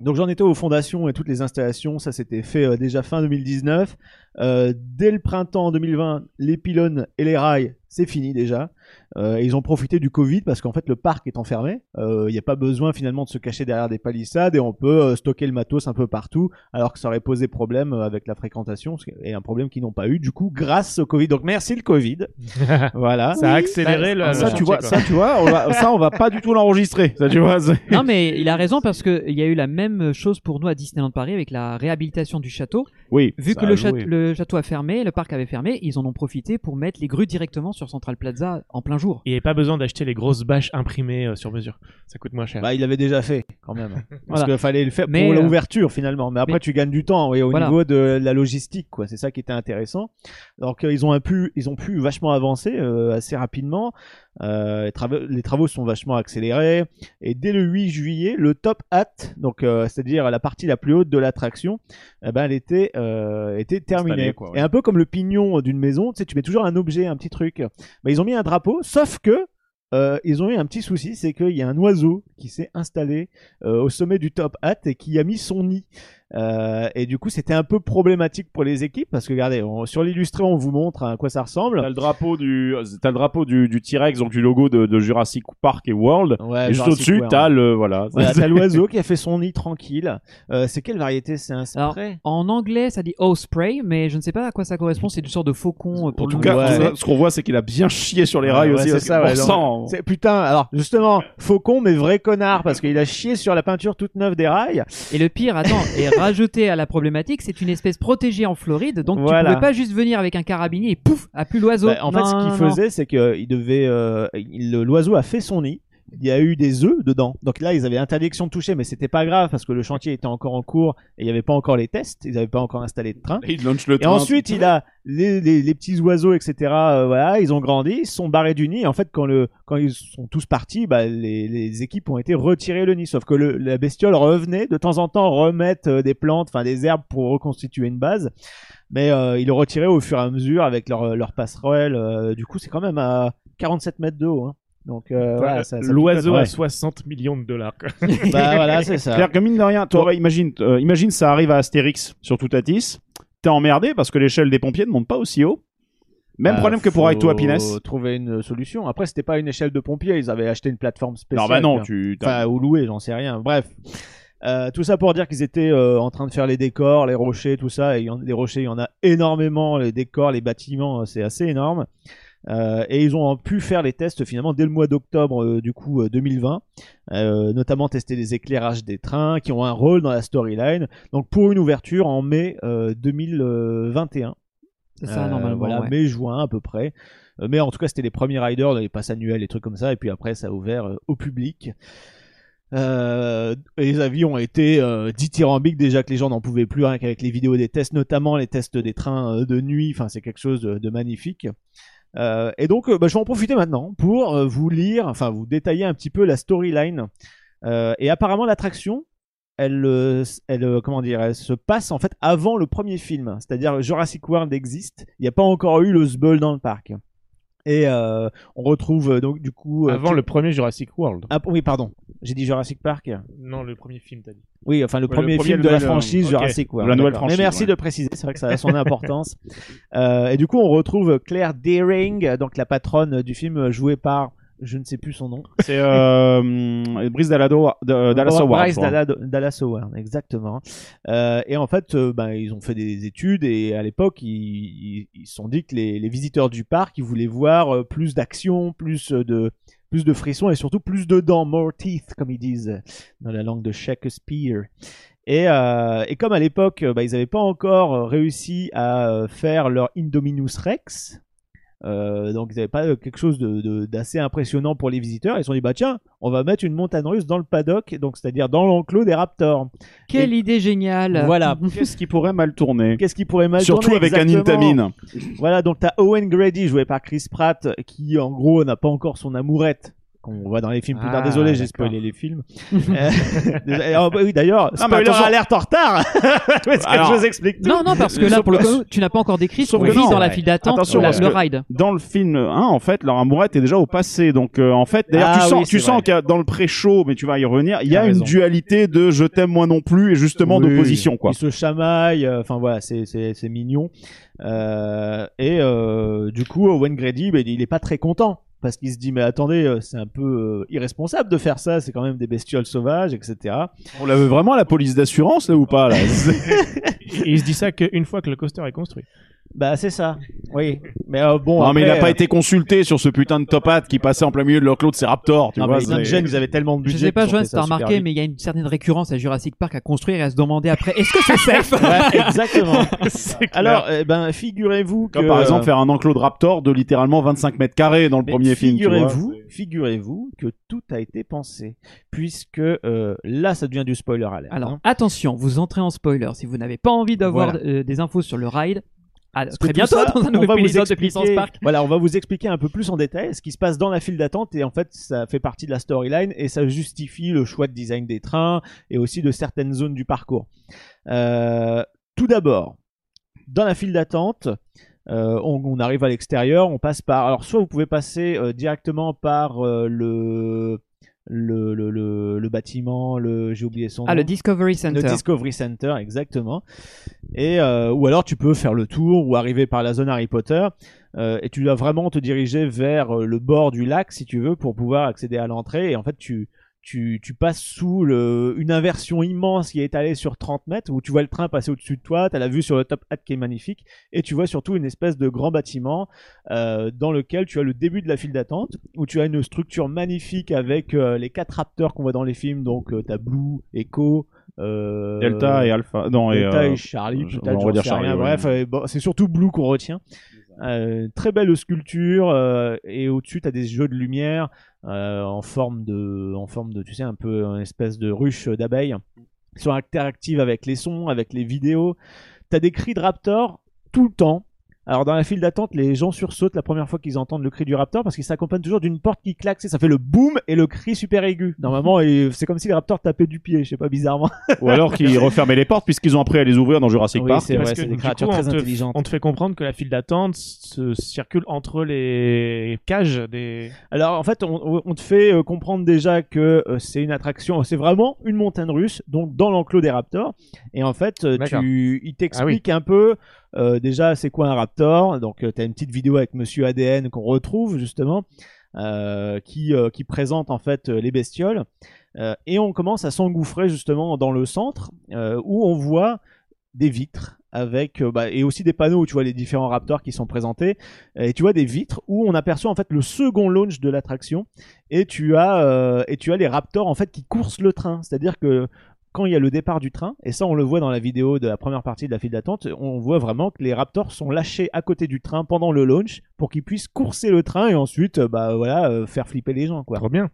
Donc j'en étais aux fondations et toutes les installations, ça s'était fait euh, déjà fin 2019. Euh, dès le printemps 2020, les pylônes et les rails, c'est fini déjà. Euh, ils ont profité du Covid parce qu'en fait le parc est enfermé. Il n'y a pas besoin finalement de se cacher derrière des palissades et on peut euh, stocker le matos un peu partout, alors que ça aurait posé problème euh, avec la fréquentation et un problème qu'ils n'ont pas eu du coup grâce au Covid. Donc merci le Covid. *laughs* voilà. Ça a accéléré le. ça, le tu vois, ça, tu vois, on va, ça, on va pas du tout l'enregistrer. Ça, tu vois. Non, mais il a raison parce que il y a eu la même chose pour nous à Disneyland Paris avec la réhabilitation du château. Oui. Vu que le, château- le château a fermé, le parc avait fermé, ils en ont profité pour mettre les grues directement sur Central Plaza en plein jour. Il n'y avait pas besoin d'acheter les grosses bâches imprimées euh, sur mesure. Ça coûte moins cher. Bah, il l'avait déjà fait quand même. *laughs* Parce Voilà. qu'il fallait le faire Mais, pour euh, l'ouverture finalement. Mais après, mais- tu gagnes du temps oui, au Voilà. niveau de la logistique, quoi. C'est ça qui était intéressant. Donc, euh, ils ont pu, ils ont pu vachement avancer euh, assez rapidement. Euh, les, travaux, les travaux sont vachement accélérés. Et dès le 8 juillet, le top hat, donc euh, c'est-à-dire la partie la plus haute de l'attraction, eh ben, elle était, euh, était terminée. Installée, quoi, ouais. Et un peu comme le pignon d'une maison, tu sais, tu mets toujours un objet, un petit truc. Bah, ils ont mis un drapeau, sauf que euh, ils ont eu un petit souci, c'est qu'il y a un oiseau qui s'est installé euh, au sommet du top hat et qui a mis son nid. Euh, et du coup, c'était un peu problématique pour les équipes parce que regardez, on- sur l'illustré, on vous montre à quoi ça ressemble. T'as le drapeau du, t'as le drapeau du, du T-Rex, donc du logo de, de Jurassic Park et World. Ouais, et juste au-dessus, t'as le, voilà. Voilà, *laughs* t'as l'oiseau qui a fait son nid tranquille. Euh, c'est quelle variété? C'est un Alors, spray? En anglais, ça dit Osprey, mais je ne sais pas à quoi ça correspond. C'est une sorte de faucon euh, pour En tout le cas, nom. Ouais. en tout cas, ce qu'on voit, c'est qu'il a bien chié sur les rails Ouais, aussi. c'est ça, ouais, sent- C'est putain. Alors justement, faucon mais vrai connard parce qu'il a chié sur la peinture toute neuve des rails. Et le pire, attends, et *laughs* rajouté à la problématique, c'est une espèce protégée en Floride, donc Voilà. tu pouvais pas juste venir avec un carabinier et pouf, a plus l'oiseau. Bah, en fait, ce qu'il faisait, c'est qu'il devait, euh, l'oiseau a fait son nid. Il y a eu des œufs dedans. Donc là, ils avaient interdiction de toucher, mais c'était pas grave parce que le chantier était encore en cours et il n'y avait pas encore les tests. Ils n'avaient pas encore installé de train. Et il launch le Et train. ensuite, il a les, les- les petits oiseaux, etc. euh, voilà, ils ont grandi, ils se sont barrés du nid. En fait, quand le, quand ils sont tous partis, bah, les, les équipes ont été retirées le nid. Sauf que le, la bestiole revenait de temps en temps remettre euh, des plantes, enfin des herbes pour reconstituer une base. Mais euh, ils le retiraient au fur et à mesure avec leur, leur passerelle. euh, du coup, c'est quand même à 47 mètres de haut. hein. Donc, euh, voilà, ça- ça L'oiseau à ouais. 60 millions de dollars. quoi. Bah *laughs* voilà, c'est ça. C'est-à-dire que mine de rien, t'aurais- imagine, euh, imagine ça arrive à Astérix sur tout Atis. T'es emmerdé parce que l'échelle des pompiers ne monte pas aussi haut. Même Bah, problème que pour Ride to Happiness. trouver une solution. Après, c'était pas une échelle de pompier, ils avaient acheté une plateforme spéciale. Non, bah non, tu. t'as- Enfin, ou loué, j'en sais rien. Bref. Euh, tout ça pour dire qu'ils étaient euh, en train de faire les décors, les rochers, tout ça. Et il y en- les rochers, il y en a énormément. Les décors, les bâtiments, euh, c'est assez énorme. Euh, et ils ont pu faire les tests finalement dès le mois d'octobre euh, du coup euh, 2020, euh, notamment tester les éclairages des trains qui ont un rôle dans la storyline. Donc pour une ouverture en mai euh, 2021. C'est ça, normalement. Voilà, ouais. mai-juin à peu près. Mais en tout cas, c'était les premiers riders, les passes annuelles, les trucs comme ça. Et puis après, ça a ouvert au public. Euh, les avis ont été euh, dithyrambiques déjà que les gens n'en pouvaient plus rien qu'avec les vidéos des tests, notamment les tests des trains euh, de nuit. Enfin, c'est quelque chose de, de magnifique. Euh, et donc, euh, bah, je vais en profiter maintenant pour euh, vous lire, enfin vous détailler un petit peu la storyline. Euh, et apparemment, l'attraction, elle, euh, elle, comment dire, elle se passe en fait avant le premier film. C'est-à-dire Jurassic World existe. Il n'y a pas encore eu le Zbeul dans le parc. Et euh, on retrouve euh, donc du coup. euh, Avant le premier Jurassic World. Ah oui, pardon. J'ai dit Jurassic Park. Non, le premier film, t'as dit. Oui, enfin le Ouais, le premier film de la franchise. Jurassic World. La nouvelle franchise, Mais merci ouais. de préciser, c'est vrai que ça a son importance. *laughs* Euh, et du coup, on retrouve Claire Deering, donc la patronne du film jouée par, je ne sais plus son nom. C'est euh, Brice Dallado, de- Dallas Howard. Crois. Dallas, Howard, exactement. Euh, et en fait, euh, ben, ils ont fait des études et à l'époque, ils, se sont dit que les, les visiteurs du parc, ils voulaient voir euh, plus d'action, plus euh, de plus de frissons et surtout plus de dents, more teeth, comme ils disent dans la langue de Shakespeare. Et, euh, et comme à l'époque, euh, bah, ils n'avaient pas encore euh, réussi à euh, faire leur Indominus Rex, euh, donc ils n'avaient pas euh, quelque chose de- de- d'assez impressionnant pour les visiteurs. Ils se sont dit bah tiens, on va mettre une montagne russe dans le paddock, donc c'est-à-dire dans l'enclos des Raptors. Quelle idée géniale Voilà. *laughs* Qu'est-ce qui pourrait mal tourner? Qu'est-ce qui pourrait mal Surtout tourner avec un exactement Intamin. Voilà, donc t'as Owen Grady joué par Chris Pratt qui en gros n'a pas encore son amourette qu'on voit dans les films plus tard. Ah, Désolé, j'ai spoilé les films. *laughs* Euh, oh, bah oui, d'ailleurs, mais spoiler attention. alerte en retard. *laughs* Est-ce que Alors, je vous explique tout Non, non, parce que là, pour le coup, tu n'as pas encore décrit ce Sauf qu'on que vit dans la file d'attente, le ride. Dans le film 1, en fait, leur amourette est déjà au passé. Donc, euh, en fait, d'ailleurs, Ah tu oui, sens, tu sens qu'il y a dans le pré-show, mais tu vas y revenir, il y a une raison. dualité de je t'aime moi non plus et justement Oui, d'opposition, quoi. Ils se chamaillent, euh, enfin voilà, c'est c'est c'est mignon. Euh, et euh, du coup, Owen Grady, ben, il est pas très content parce qu'il se dit mais attendez, euh, c'est un peu euh, irresponsable de faire ça, c'est quand même des bestioles sauvages, etc. On l'avait vraiment à la police d'assurance, là, ou pas, là Et *laughs* *laughs* il se dit ça qu'une fois que le coaster est construit. Bah c'est ça, oui. Mais euh, bon, Non, mais il n'a pas euh, été consulté sur ce putain de top hat qui passait en plein milieu de leur clos de ses raptors, tu non, vois. mais Ingen, ils avaient tellement de Je budget. sais pas, Joanne, si t'as remarqué, mais il y a une certaine récurrence à Jurassic Park à construire et à se demander après est-ce que c'est safe *laughs* Ouais, exactement. *laughs* Alors, eh ben, figurez-vous que Comme par exemple faire un enclos de raptor de littéralement 25 mètres carrés dans le Mais premier film. Figurez-vous, figurez-vous que tout a été pensé, puisque euh, là, ça devient du spoiler alert. Alors hein. attention, vous entrez en spoiler. Si vous n'avez pas envie d'avoir Voilà. euh, des infos sur le ride, à Parce que très bientôt ça, dans un on nouvel va vous épisode de expliquer- Puissance Park. Voilà, on va vous expliquer un peu plus en détail ce qui se passe dans la file d'attente et en fait, ça fait partie de la storyline et ça justifie le choix de design des trains et aussi de certaines zones du parcours. Euh, tout d'abord, dans la file d'attente, euh, on, on arrive à l'extérieur, on passe par. Alors, soit vous pouvez passer euh, directement par euh, le, le, le, le, le bâtiment, le j'ai oublié son Ah, nom. le Discovery Le Center. Discovery Center, exactement. Et euh, ou alors tu peux faire le tour ou arriver par la zone Harry Potter. euh, et tu dois vraiment te diriger vers euh, le bord du lac si tu veux pour pouvoir accéder à l'entrée. Et en fait, tu tu, tu passes sous le, une inversion immense qui est étalée sur 30 mètres où tu vois le train passer au-dessus de toi, tu as la vue sur le top hat qui est magnifique et tu vois surtout une espèce de grand bâtiment euh, dans lequel tu as le début de la file d'attente où tu as une structure magnifique avec euh, les quatre raptors qu'on voit dans les films donc euh, t'as Blue, Echo, euh, Delta et Alpha. Non, et, Delta euh, et Charlie, je- peut-être, on va dire Charlie, rien. ouais. Bref, euh, bon, c'est surtout Blue qu'on retient. Euh, très belle sculpture euh, et au-dessus t'as des jeux de lumière euh, en forme de, en forme de, tu sais, un peu une espèce de ruche d'abeilles. Ils sont interactives avec les sons, avec les vidéos. T'as des cris de raptor tout le temps. Alors dans la file d'attente, les gens sursautent la première fois qu'ils entendent le cri du raptor parce qu'il s'accompagne toujours d'une porte qui claque, ça fait le boom et le cri super aigu. Normalement, c'est comme si les raptors tapaient du pied, je sais pas bizarrement. *laughs* Ou alors qu'ils refermaient les portes puisqu'ils ont appris à les ouvrir dans Jurassic Oui, Park. c'est Parce vrai, que c'est des créatures coup, très on te- intelligentes. On te fait comprendre que la file d'attente se circule entre les cages des. Alors en fait, on, on te fait euh, comprendre déjà que euh, c'est une attraction, c'est vraiment une montagne russe, donc dans l'enclos des raptors. Et en fait, euh, tu, il t'explique un peu euh, déjà c'est quoi un raptor? Donc tu as une petite vidéo avec Monsieur ADN qu'on retrouve justement, euh, qui euh, présente en fait euh, les bestioles. Euh, et on commence à s'engouffrer justement dans le centre euh, où on voit des vitres avec euh, bah, et aussi des panneaux où tu vois les différents raptors qui sont présentés et tu vois des vitres où on aperçoit en fait le second launch de l'attraction et tu as euh, et tu as les raptors en fait qui coursent le train c'est-à-dire que quand il y a le départ du train, et ça on le voit dans la vidéo de la première partie de la file d'attente, on voit vraiment que les raptors sont lâchés à côté du train pendant le launch pour qu'ils puissent courser le train et ensuite euh, bah voilà euh, faire flipper les gens quoi. Trop bien.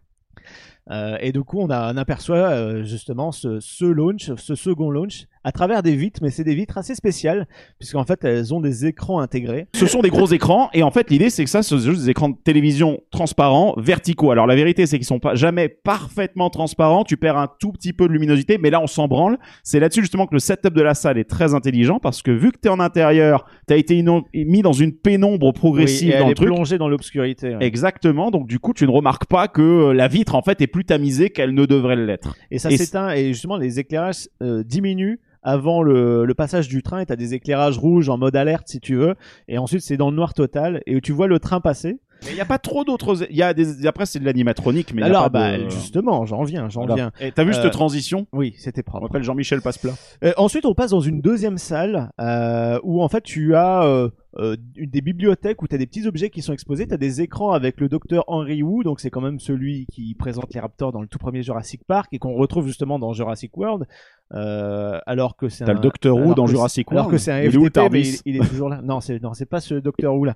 Euh, et du coup, on, a, on aperçoit euh, justement ce, ce launch, ce second launch, à travers des vitres, mais c'est des vitres assez spéciales, puisqu'en fait, elles ont des écrans intégrés. Ce sont des gros écrans et en fait l'idée c'est que ça c'est juste des écrans de télévision transparents, verticaux. Alors la vérité c'est qu'ils sont pas jamais parfaitement transparents, tu perds un tout petit peu de luminosité mais là on s'en branle. C'est là-dessus justement que le setup de la salle est très intelligent parce que vu que tu es en intérieur, tu as été mis dans une pénombre Oui, progressive et elle dans le est truc. plongée dans l'obscurité. ouais. Exactement, donc du coup tu ne remarques pas que euh, la vitre en fait est plus tamisée qu'elle ne devrait l'être. Et ça s'éteint, et justement, les éclairages euh, diminuent avant le, le passage du train, et t'as des éclairages rouges en mode alerte si tu veux, et ensuite c'est dans le noir total, et tu vois le train passer. Mais il n'y a pas trop d'autres. Il y a des. Après c'est de l'animatronique, mais il y a Alors, pas bah, de- justement, j'en viens, j'en viens. Et T'as vu Euh, cette transition? Oui, c'était On propre. m'appelle Jean-Michel Passeplat. Euh, ensuite, on passe dans une deuxième salle euh, où en fait tu as euh, euh, des bibliothèques où tu as des petits objets qui sont exposés. Tu as des écrans avec le docteur Henry Wu, donc c'est quand même celui qui présente les raptors dans le tout premier Jurassic Park et qu'on retrouve justement dans Jurassic World. Euh, alors que c'est T'as un- le Dr. Who dans Jurassic c'est- Alors World. que c'est un Il FTP, mais il, il est toujours là. Non, c'est non, c'est pas ce docteur Wu là.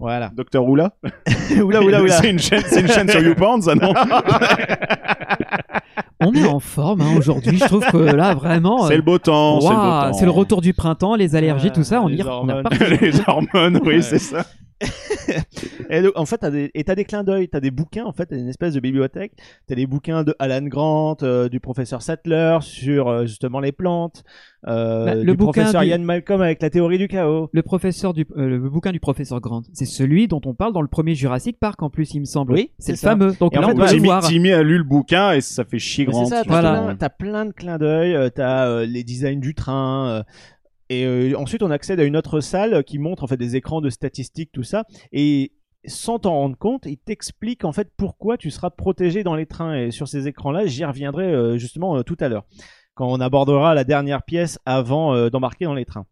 Voilà. Docteur Oula *laughs* *laughs* oula oula oula. C'est une chaîne, c'est une chaîne sur YouPorn, ça non On est en forme hein, aujourd'hui. Je trouve que là, vraiment. C'est le beau temps, c'est le beau waouh, temps. c'est le retour du printemps, les allergies, tout ça. On les y hormones. *laughs* Les hormones, oui, Ouais. c'est ça. *laughs* Et le- en fait, t'as des, et t'as des clins d'œil, t'as des bouquins, en fait, t'as une espèce de bibliothèque. T'as des bouquins de Alan Grant, euh, du professeur Sattler sur euh, justement les plantes, euh, Bah, le du bouquin professeur du- Ian Malcolm avec la théorie du chaos. Le professeur du, euh, le bouquin du professeur Grant, c'est celui dont on parle dans le premier Jurassic Park en plus, il me semble. Oui, c'est c'est le ça. fameux. Donc Et en fait, on voir. Timmy a lu le bouquin et ça fait chier grand. c'est ça, t'as Voilà. plein, t'as plein de clins d'œil, t'as euh, les designs du train. Et euh, ensuite, on accède à une autre salle qui montre en fait des écrans de statistiques, tout ça. Et sans t'en rendre compte, il t'explique en fait pourquoi tu seras protégé dans les trains. Et sur ces écrans-là, j'y reviendrai euh, justement euh, tout à l'heure, quand on abordera la dernière pièce avant d'embarquer dans les trains.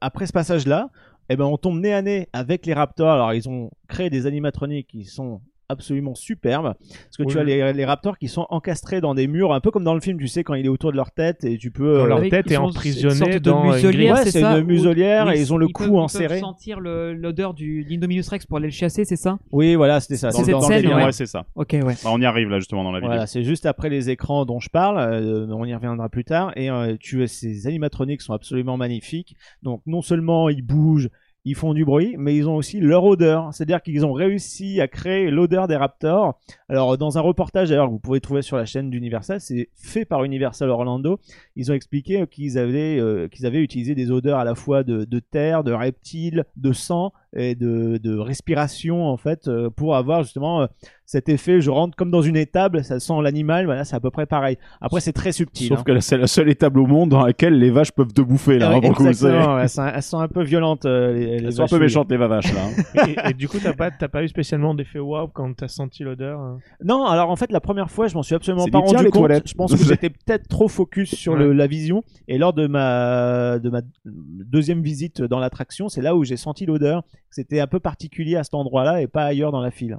Après ce passage-là, eh ben, on tombe nez à nez avec les Raptors. Alors, ils ont créé des animatroniques qui sont absolument superbes. Parce que tu as les, les Raptors qui sont encastrés dans des murs, un peu comme dans le film, tu sais, quand il est autour de leur tête et tu peux. Dans leur Avec- tête ils est emprisonnée dans une muselière. Ouais, c'est une muselière et ils ont le ils cou Ils enserré. peuvent sentir l'odeur du l'Indominus Rex pour aller le chasser, c'est ça? Oui, voilà, c'était ça. C'est Dans- cette scène, ouais. Ouais, c'est ça. Ok, ouais. Bah, on y arrive là justement dans la vidéo. Voilà, c'est juste après les écrans dont je parle, euh, on y reviendra plus tard, et euh, tu ces animatroniques sont absolument magnifiques. Donc non seulement ils bougent, ils font du bruit, mais ils ont aussi leur odeur. C'est-à-dire qu'ils ont réussi à créer l'odeur des Raptors. Alors dans un reportage d'ailleurs que vous pouvez trouver sur la chaîne d'Universal, c'est fait par Universal Orlando. Ils ont expliqué qu'ils avaient euh, qu'ils avaient utilisé des odeurs à la fois de, de terre, de reptiles, de sang et de, de respiration en fait euh, pour avoir justement euh, cet effet. Je rentre comme dans une étable, ça sent l'animal. Voilà, c'est à peu près pareil. Après c'est très subtil. Sauf hein. que là, c'est la seule étable au monde dans laquelle les vaches peuvent te bouffer là. Ouais, hein, pour exactement, ouais, elles, sont, elles sont un peu violentes. euh, les, les Elles sont un peu méchantes les vavaches là. hein. *laughs* et, et du coup, t'as pas, t'as pas eu spécialement d'effet wow quand t'as senti l'odeur hein? Non, alors en fait, la première fois, je m'en suis absolument pas rendu compte. toilettes. Je pense que *laughs* j'étais peut-être trop focus sur le- la vision. Et lors de ma, de ma deuxième visite dans l'attraction, c'est là où j'ai senti l'odeur. C'était un peu particulier à cet endroit-là et pas ailleurs dans la file.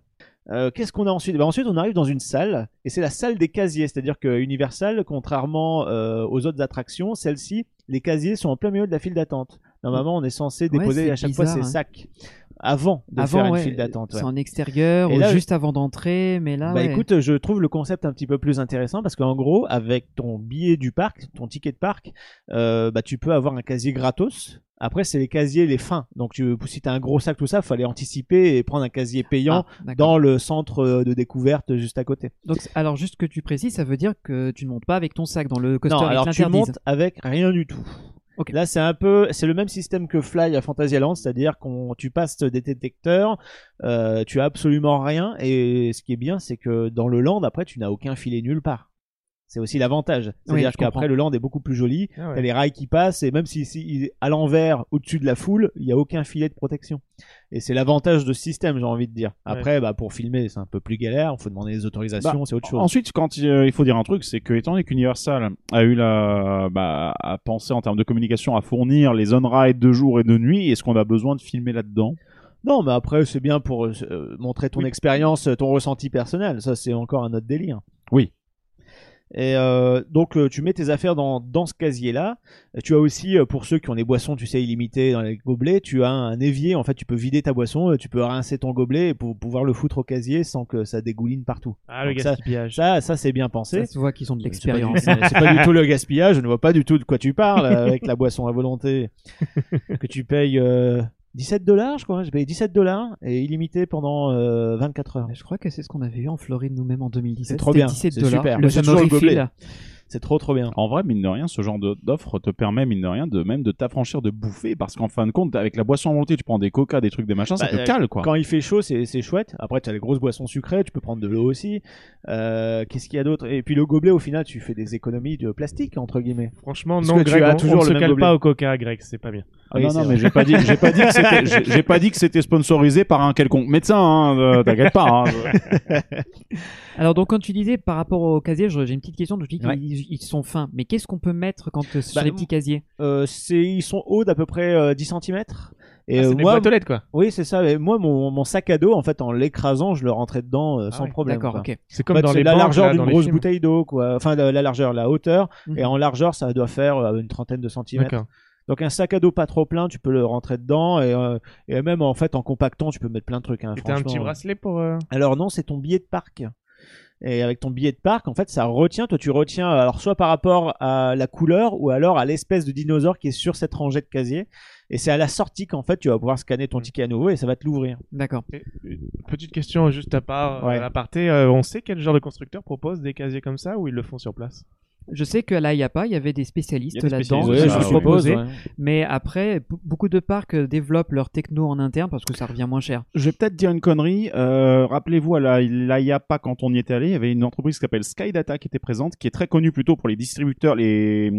Euh, Qu'est-ce qu'on a ensuite? Ben Ensuite, on arrive dans une salle, et c'est la salle des casiers. C'est-à-dire que Universal, contrairement euh, aux autres attractions, celle-ci, les casiers sont en plein milieu de la file d'attente. Normalement, on est censé Ouais, déposer à chaque fois ses hein. sacs avant de Avant, faire une file d'attente. ouais. c'est en extérieur Et ou là, juste avant d'entrer, mais là, Bah ouais. écoute, je trouve le concept un petit peu plus intéressant parce qu'en gros, avec ton billet du parc, ton ticket de parc, euh, bah tu peux avoir un casier gratos. Après, c'est les casiers les fins. Donc, tu, si t'as un gros sac, tout ça, fallait anticiper et prendre un casier payant Ah, dans le centre euh, de découverte juste à côté. Donc, alors juste que tu précises, ça veut dire que tu ne montes pas avec ton sac dans le coaster non, alors tu montes avec rien du tout. Ok. Là, c'est un peu, c'est le même système que Fly à Fantasyland, c'est-à-dire qu'on, tu passes des détecteurs, euh, tu as absolument rien, et ce qui est bien, c'est que dans le land, après, tu n'as aucun filet nulle part. C'est aussi l'avantage. C'est-à-dire qu'après, le land est beaucoup plus joli. Ah ouais. T'as les rails qui passent, et même si, si à l'envers, au-dessus de la foule, il n'y a aucun filet de protection. Et c'est l'avantage de ce système, j'ai envie de dire. Après, bah, pour filmer, c'est un peu plus galère, il faut demander des autorisations, Bah, c'est autre chose. Ensuite, quand il, euh, il faut dire un truc, c'est que étant donné qu'Universal a eu la, bah, à penser en termes de communication à fournir les on-ride de jour et de nuit, est-ce qu'on a besoin de filmer là-dedans? Non, mais après, c'est bien pour euh, montrer ton expérience, ton ressenti personnel. Ça, c'est encore un autre délire. Oui. Et euh, donc, euh, tu mets tes affaires dans, dans ce casier-là. Tu as aussi, euh, pour ceux qui ont les boissons, tu sais, illimitées dans les gobelets, tu as un évier. En fait, tu peux vider ta boisson, euh, tu peux rincer ton gobelet pour pouvoir le foutre au casier sans que ça dégouline partout. Ah, le Donc gaspillage. Ça, ça c'est bien pensé. Ça se voit qu'ils ont de C'est pas, du, l'expérience. *laughs* c'est pas du tout le gaspillage. Je ne vois pas du tout de quoi tu parles avec la boisson à volonté *laughs* que tu payes euh, 17 dollars, je crois. J'ai payé 17 dollars et illimité pendant euh, 24 heures. Je crois que c'est ce qu'on avait eu en Floride nous-mêmes en 2017. C'est trop bien, 17 c'est super. Le Mais c'est trop trop bien. En vrai, mine de rien, ce genre de- d'offre te permet, mine de rien, de même de t'affranchir de bouffer, parce qu'en fin de compte, avec la boisson à volonté, tu prends des coca, des trucs, des machins, ça Bah, te euh, cale, quoi. Quand il fait chaud, c'est c'est chouette. Après, tu as les grosses boissons sucrées, tu peux prendre de l'eau aussi. Euh, Qu'est-ce qu'il y a d'autre? Et puis le gobelet, au final, tu fais des économies de plastique, entre guillemets. Franchement, Parce non, que tu Greg, as on, toujours on le se même cale gobelet. pas au coca, Greg, c'est pas bien. Ah Oui, non, non, vrai. mais j'ai pas dit, j'ai pas dit que c'était, *laughs* j'ai- j'ai pas dit que c'était sponsorisé par un quelconque médecin, hein, euh, t'inquiète pas. hein. *laughs* Alors donc quand tu disais par rapport au casier, j'ai une petite question. Tu dis qu'ils Ouais. ils sont fins, mais qu'est-ce qu'on peut mettre quand euh, sur Bah, les petits casiers? Euh, c'est- ils sont hauts d'à peu près euh, 10 cm. Et Ah, euh, moi, aux lettres, quoi. oui, c'est ça. Et moi, mon, mon sac à dos, en fait, en l'écrasant, je le rentrais dedans euh, sans ouais, problème. D'accord, ok. C'est comme En fait, dans c'est les la banques, largeur d'une grosse films. bouteille d'eau, quoi. Enfin, la, la largeur, la hauteur. Mhm. Et en largeur, ça doit faire euh, une trentaine de centimètres. Donc un sac à dos pas trop plein, tu peux le rentrer dedans et, euh, et même en fait en compactant, tu peux mettre plein de trucs. Hein, Et t'as un petit franchement. bracelet pour. euh, Alors non, c'est ton billet de parc. Et avec ton billet de parc, en fait, ça retient. Toi, tu retiens alors soit par rapport à la couleur ou alors à l'espèce de dinosaure qui est sur cette rangée de casiers. Et c'est à la sortie qu'en fait, tu vas pouvoir scanner ton ticket à nouveau et ça va te l'ouvrir. D'accord. Petite question juste à part, Ouais. à l'aparté, euh, on sait quel genre de constructeur propose des casiers comme ça ou ils le font sur place? Je sais qu'à l'IAPA, il y avait des spécialistes là-dedans. qui suppose, proposaient. ouais. Mais après, beaucoup de parcs euh, développent leur techno en interne parce que ça revient moins cher. Je vais peut-être dire une connerie. Euh, Rappelez-vous, à la, là, il y a pas quand on y était allé, il y avait une entreprise qui s'appelle Skydata qui était présente, qui est très connue plutôt pour les distributeurs, les,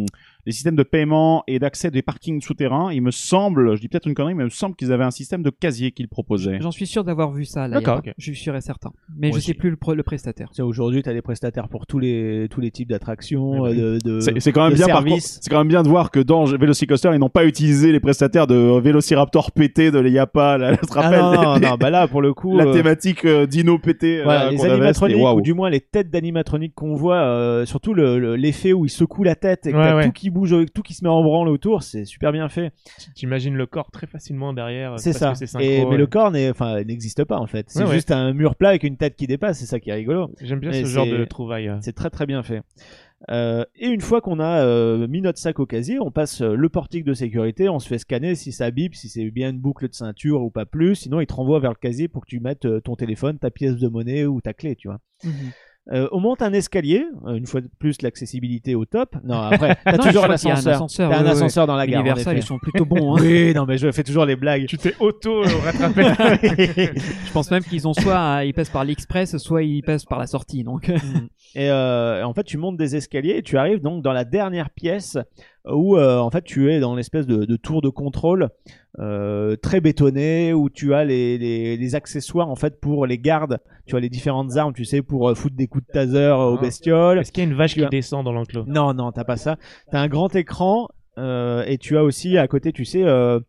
les systèmes de paiement et d'accès des parkings souterrains. Il me semble, je dis peut-être une connerie, mais il me semble qu'ils avaient un système de casier qu'ils proposaient. J'en suis sûr d'avoir vu ça. Là, D'accord. Je suis sûr et certain. Mais Moi je sais plus le, le prestataire. Tu sais, Aujourd'hui, tu as des prestataires pour tous les, tous les types d'attractions, Oui, euh, de, de, C'est c'est quand même de bien, par c'est quand même bien de voir que dans Velocicoaster, ils n'ont pas utilisé les prestataires de Vélociraptor pété de l'IAPA. Là, *laughs* je te Ah rappelle non, non, les- non, bah là, pour le coup. la euh, thématique euh, dino pété. Voilà, là, les animatroniques, ou du moins les têtes d'animatroniques qu'on voit, euh, surtout le- le- l'effet où il secoue la tête et que ouais. tout qui bouge, tout qui se met en branle autour, c'est super bien fait. T'imagines le corps très facilement derrière. C'est ça. que c'est synchro, Et, mais ouais. le corps n'existe pas en fait. C'est Ouais, ouais. juste un mur plat avec une tête qui dépasse, c'est ça qui est rigolo. J'aime bien Mais ce genre de trouvailles. euh. C'est très très bien fait. Euh, et une fois qu'on a euh, mis notre sac au casier, on passe euh, le portique de sécurité, on se fait scanner si ça bip, si c'est bien une boucle de ceinture ou pas plus. Sinon, il te renvoie vers le casier pour que tu mettes ton téléphone, ta pièce de monnaie ou ta clé, tu vois. Euh, on monte un escalier, euh, une fois de plus l'accessibilité au top. Non, *laughs* après, t'as toujours un qu'il y a un ascenseur. ascenseur, T'as un ouais, ouais. ascenseur dans la gare. Universal, ils sont plutôt bons. hein. *laughs* Oui, non, mais je fais toujours les blagues. Tu t'es auto euh, rattrapé. *laughs* Je pense même qu'ils ont soit euh, ils passent par l'express, soit ils passent par la sortie. Donc, Et euh, en fait, tu montes des escaliers et tu arrives donc dans la dernière pièce où euh, en fait tu es dans l'espèce de, de tour de contrôle euh, très bétonné où tu as les, les, les accessoires en fait pour les gardes. Tu as les différentes armes, tu sais, pour foutre des coups de taser aux Ah. bestioles. Est-ce qu'il y a une vache Tu qui as- descend dans l'enclos? Non, non, t'as pas ça. T'as un grand écran euh, et tu as aussi à côté, tu sais, euh,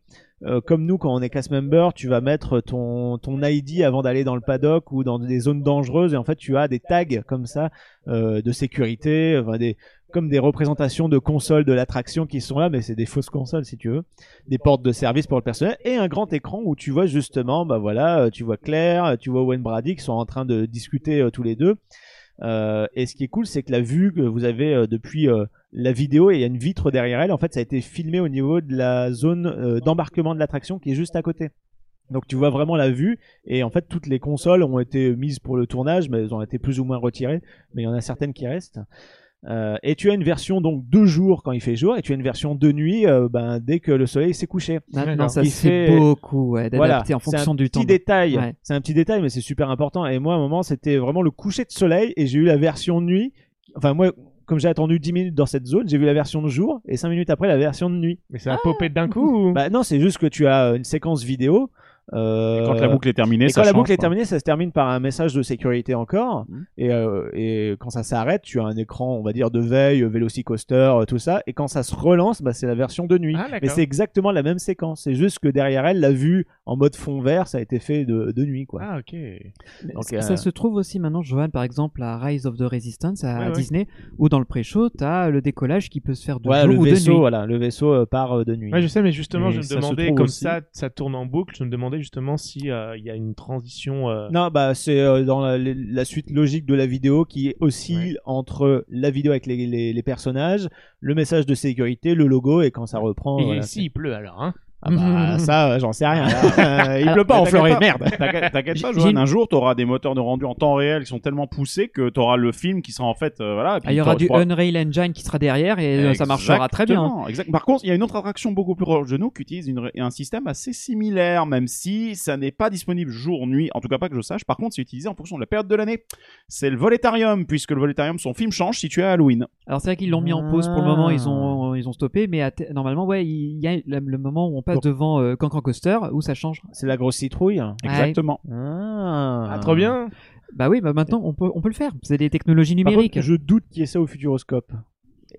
euh, comme nous quand on est cast member, tu vas mettre ton ton ID avant d'aller dans le paddock ou dans des zones dangereuses et en fait tu as des tags comme ça euh, de sécurité, enfin des comme des représentations de consoles de l'attraction qui sont là, mais c'est des fausses consoles si tu veux, des portes de service pour le personnel et un grand écran où tu vois justement, bah voilà, euh, tu vois Claire, tu vois Wayne Brady qui sont en train de discuter euh, tous les deux. Euh, et ce qui est cool, c'est que la vue que vous avez euh, depuis euh, la vidéo, et il y a une vitre derrière elle, en fait, ça a été filmé au niveau de la zone d'embarquement de l'attraction qui est juste à côté. Donc tu vois vraiment la vue, et en fait, toutes les consoles ont été mises pour le tournage, mais elles ont été plus ou moins retirées, mais il y en a certaines qui restent. Euh, et tu as une version donc de jour quand il fait jour, et tu as une version de nuit euh, ben, dès que le soleil s'est couché. maintenant, ça Il c'est fait- beaucoup ouais, Voilà, en c'est fonction un du temps. petit détail. Ouais. C'est un petit détail, mais c'est super important. Et moi, à un moment, c'était vraiment le coucher de soleil, et j'ai eu la version de nuit. Enfin, moi, comme j'ai attendu 10 minutes dans cette zone, j'ai vu la version de jour, et 5 minutes après, la version de nuit. Mais ça a popé d'un coup ou... Bah non, c'est juste que tu as une séquence vidéo. Euh, Et quand la boucle est terminée, et ça quand la boucle est terminée, ça se termine par un message de sécurité encore. Et, euh, et quand ça s'arrête, tu as un écran, on va dire, de veille, euh, Velocicoaster, euh, tout ça. Et quand ça se relance, bah, c'est la version de nuit. Ah. Mais c'est exactement la même séquence. C'est juste que derrière elle, la vue en mode fond vert, ça a été fait de, de nuit, quoi. Ah ok. Donc, ça, euh, ça se trouve aussi maintenant, Johan, par exemple, à Rise of the Resistance à Ouais, ouais. Disney, où dans le pré-show, t'as le décollage qui peut se faire de jour le ou de nuit. voilà, le vaisseau euh, part euh, de nuit. Ouais, je sais, mais justement, Et je me demandais, comme aussi. ça, ça tourne en boucle, je me demandais justement si euh, il y a une transition. euh, Non, bah c'est euh, dans la, la suite logique de la vidéo qui oscille entre la vidéo avec les, les, les personnages, le message de sécurité, le logo et quand ça reprend. Et voilà, si il pleut alors, hein Ah bah *laughs* ça, euh, j'en sais rien. Euh, il pleut pas en Floride, merde. T'inquiète pas, Johan. Un jour, t'auras des moteurs de rendu en temps réel qui sont tellement poussés que t'auras le film qui sera en fait, euh, voilà. et puis Ah, il y aura du pourras- Unreal Engine qui sera derrière et ça marchera très bien. Exact. Par contre, il y a une autre attraction beaucoup plus proche de nous qui utilise une- un système assez similaire, même si ça n'est pas disponible jour, nuit, en tout cas pas que je sache. Par contre, c'est utilisé en fonction de la période de l'année. C'est le Voletarium, puisque le Voletarium, son film change si tu es à Halloween. Alors c'est vrai qu'ils l'ont mis en pause pour le moment, ils ont ils ont stoppé, mais à normalement ouais, il y a le, moment où on passe Bon. devant euh, Cancan Coaster où ça change. C'est la grosse citrouille. Exactement. Ah, Ah, trop bien Bah oui, bah maintenant on peut on peut le faire. C'est des technologies Par numériques. contre, je doute qu'il y ait ça au Futuroscope.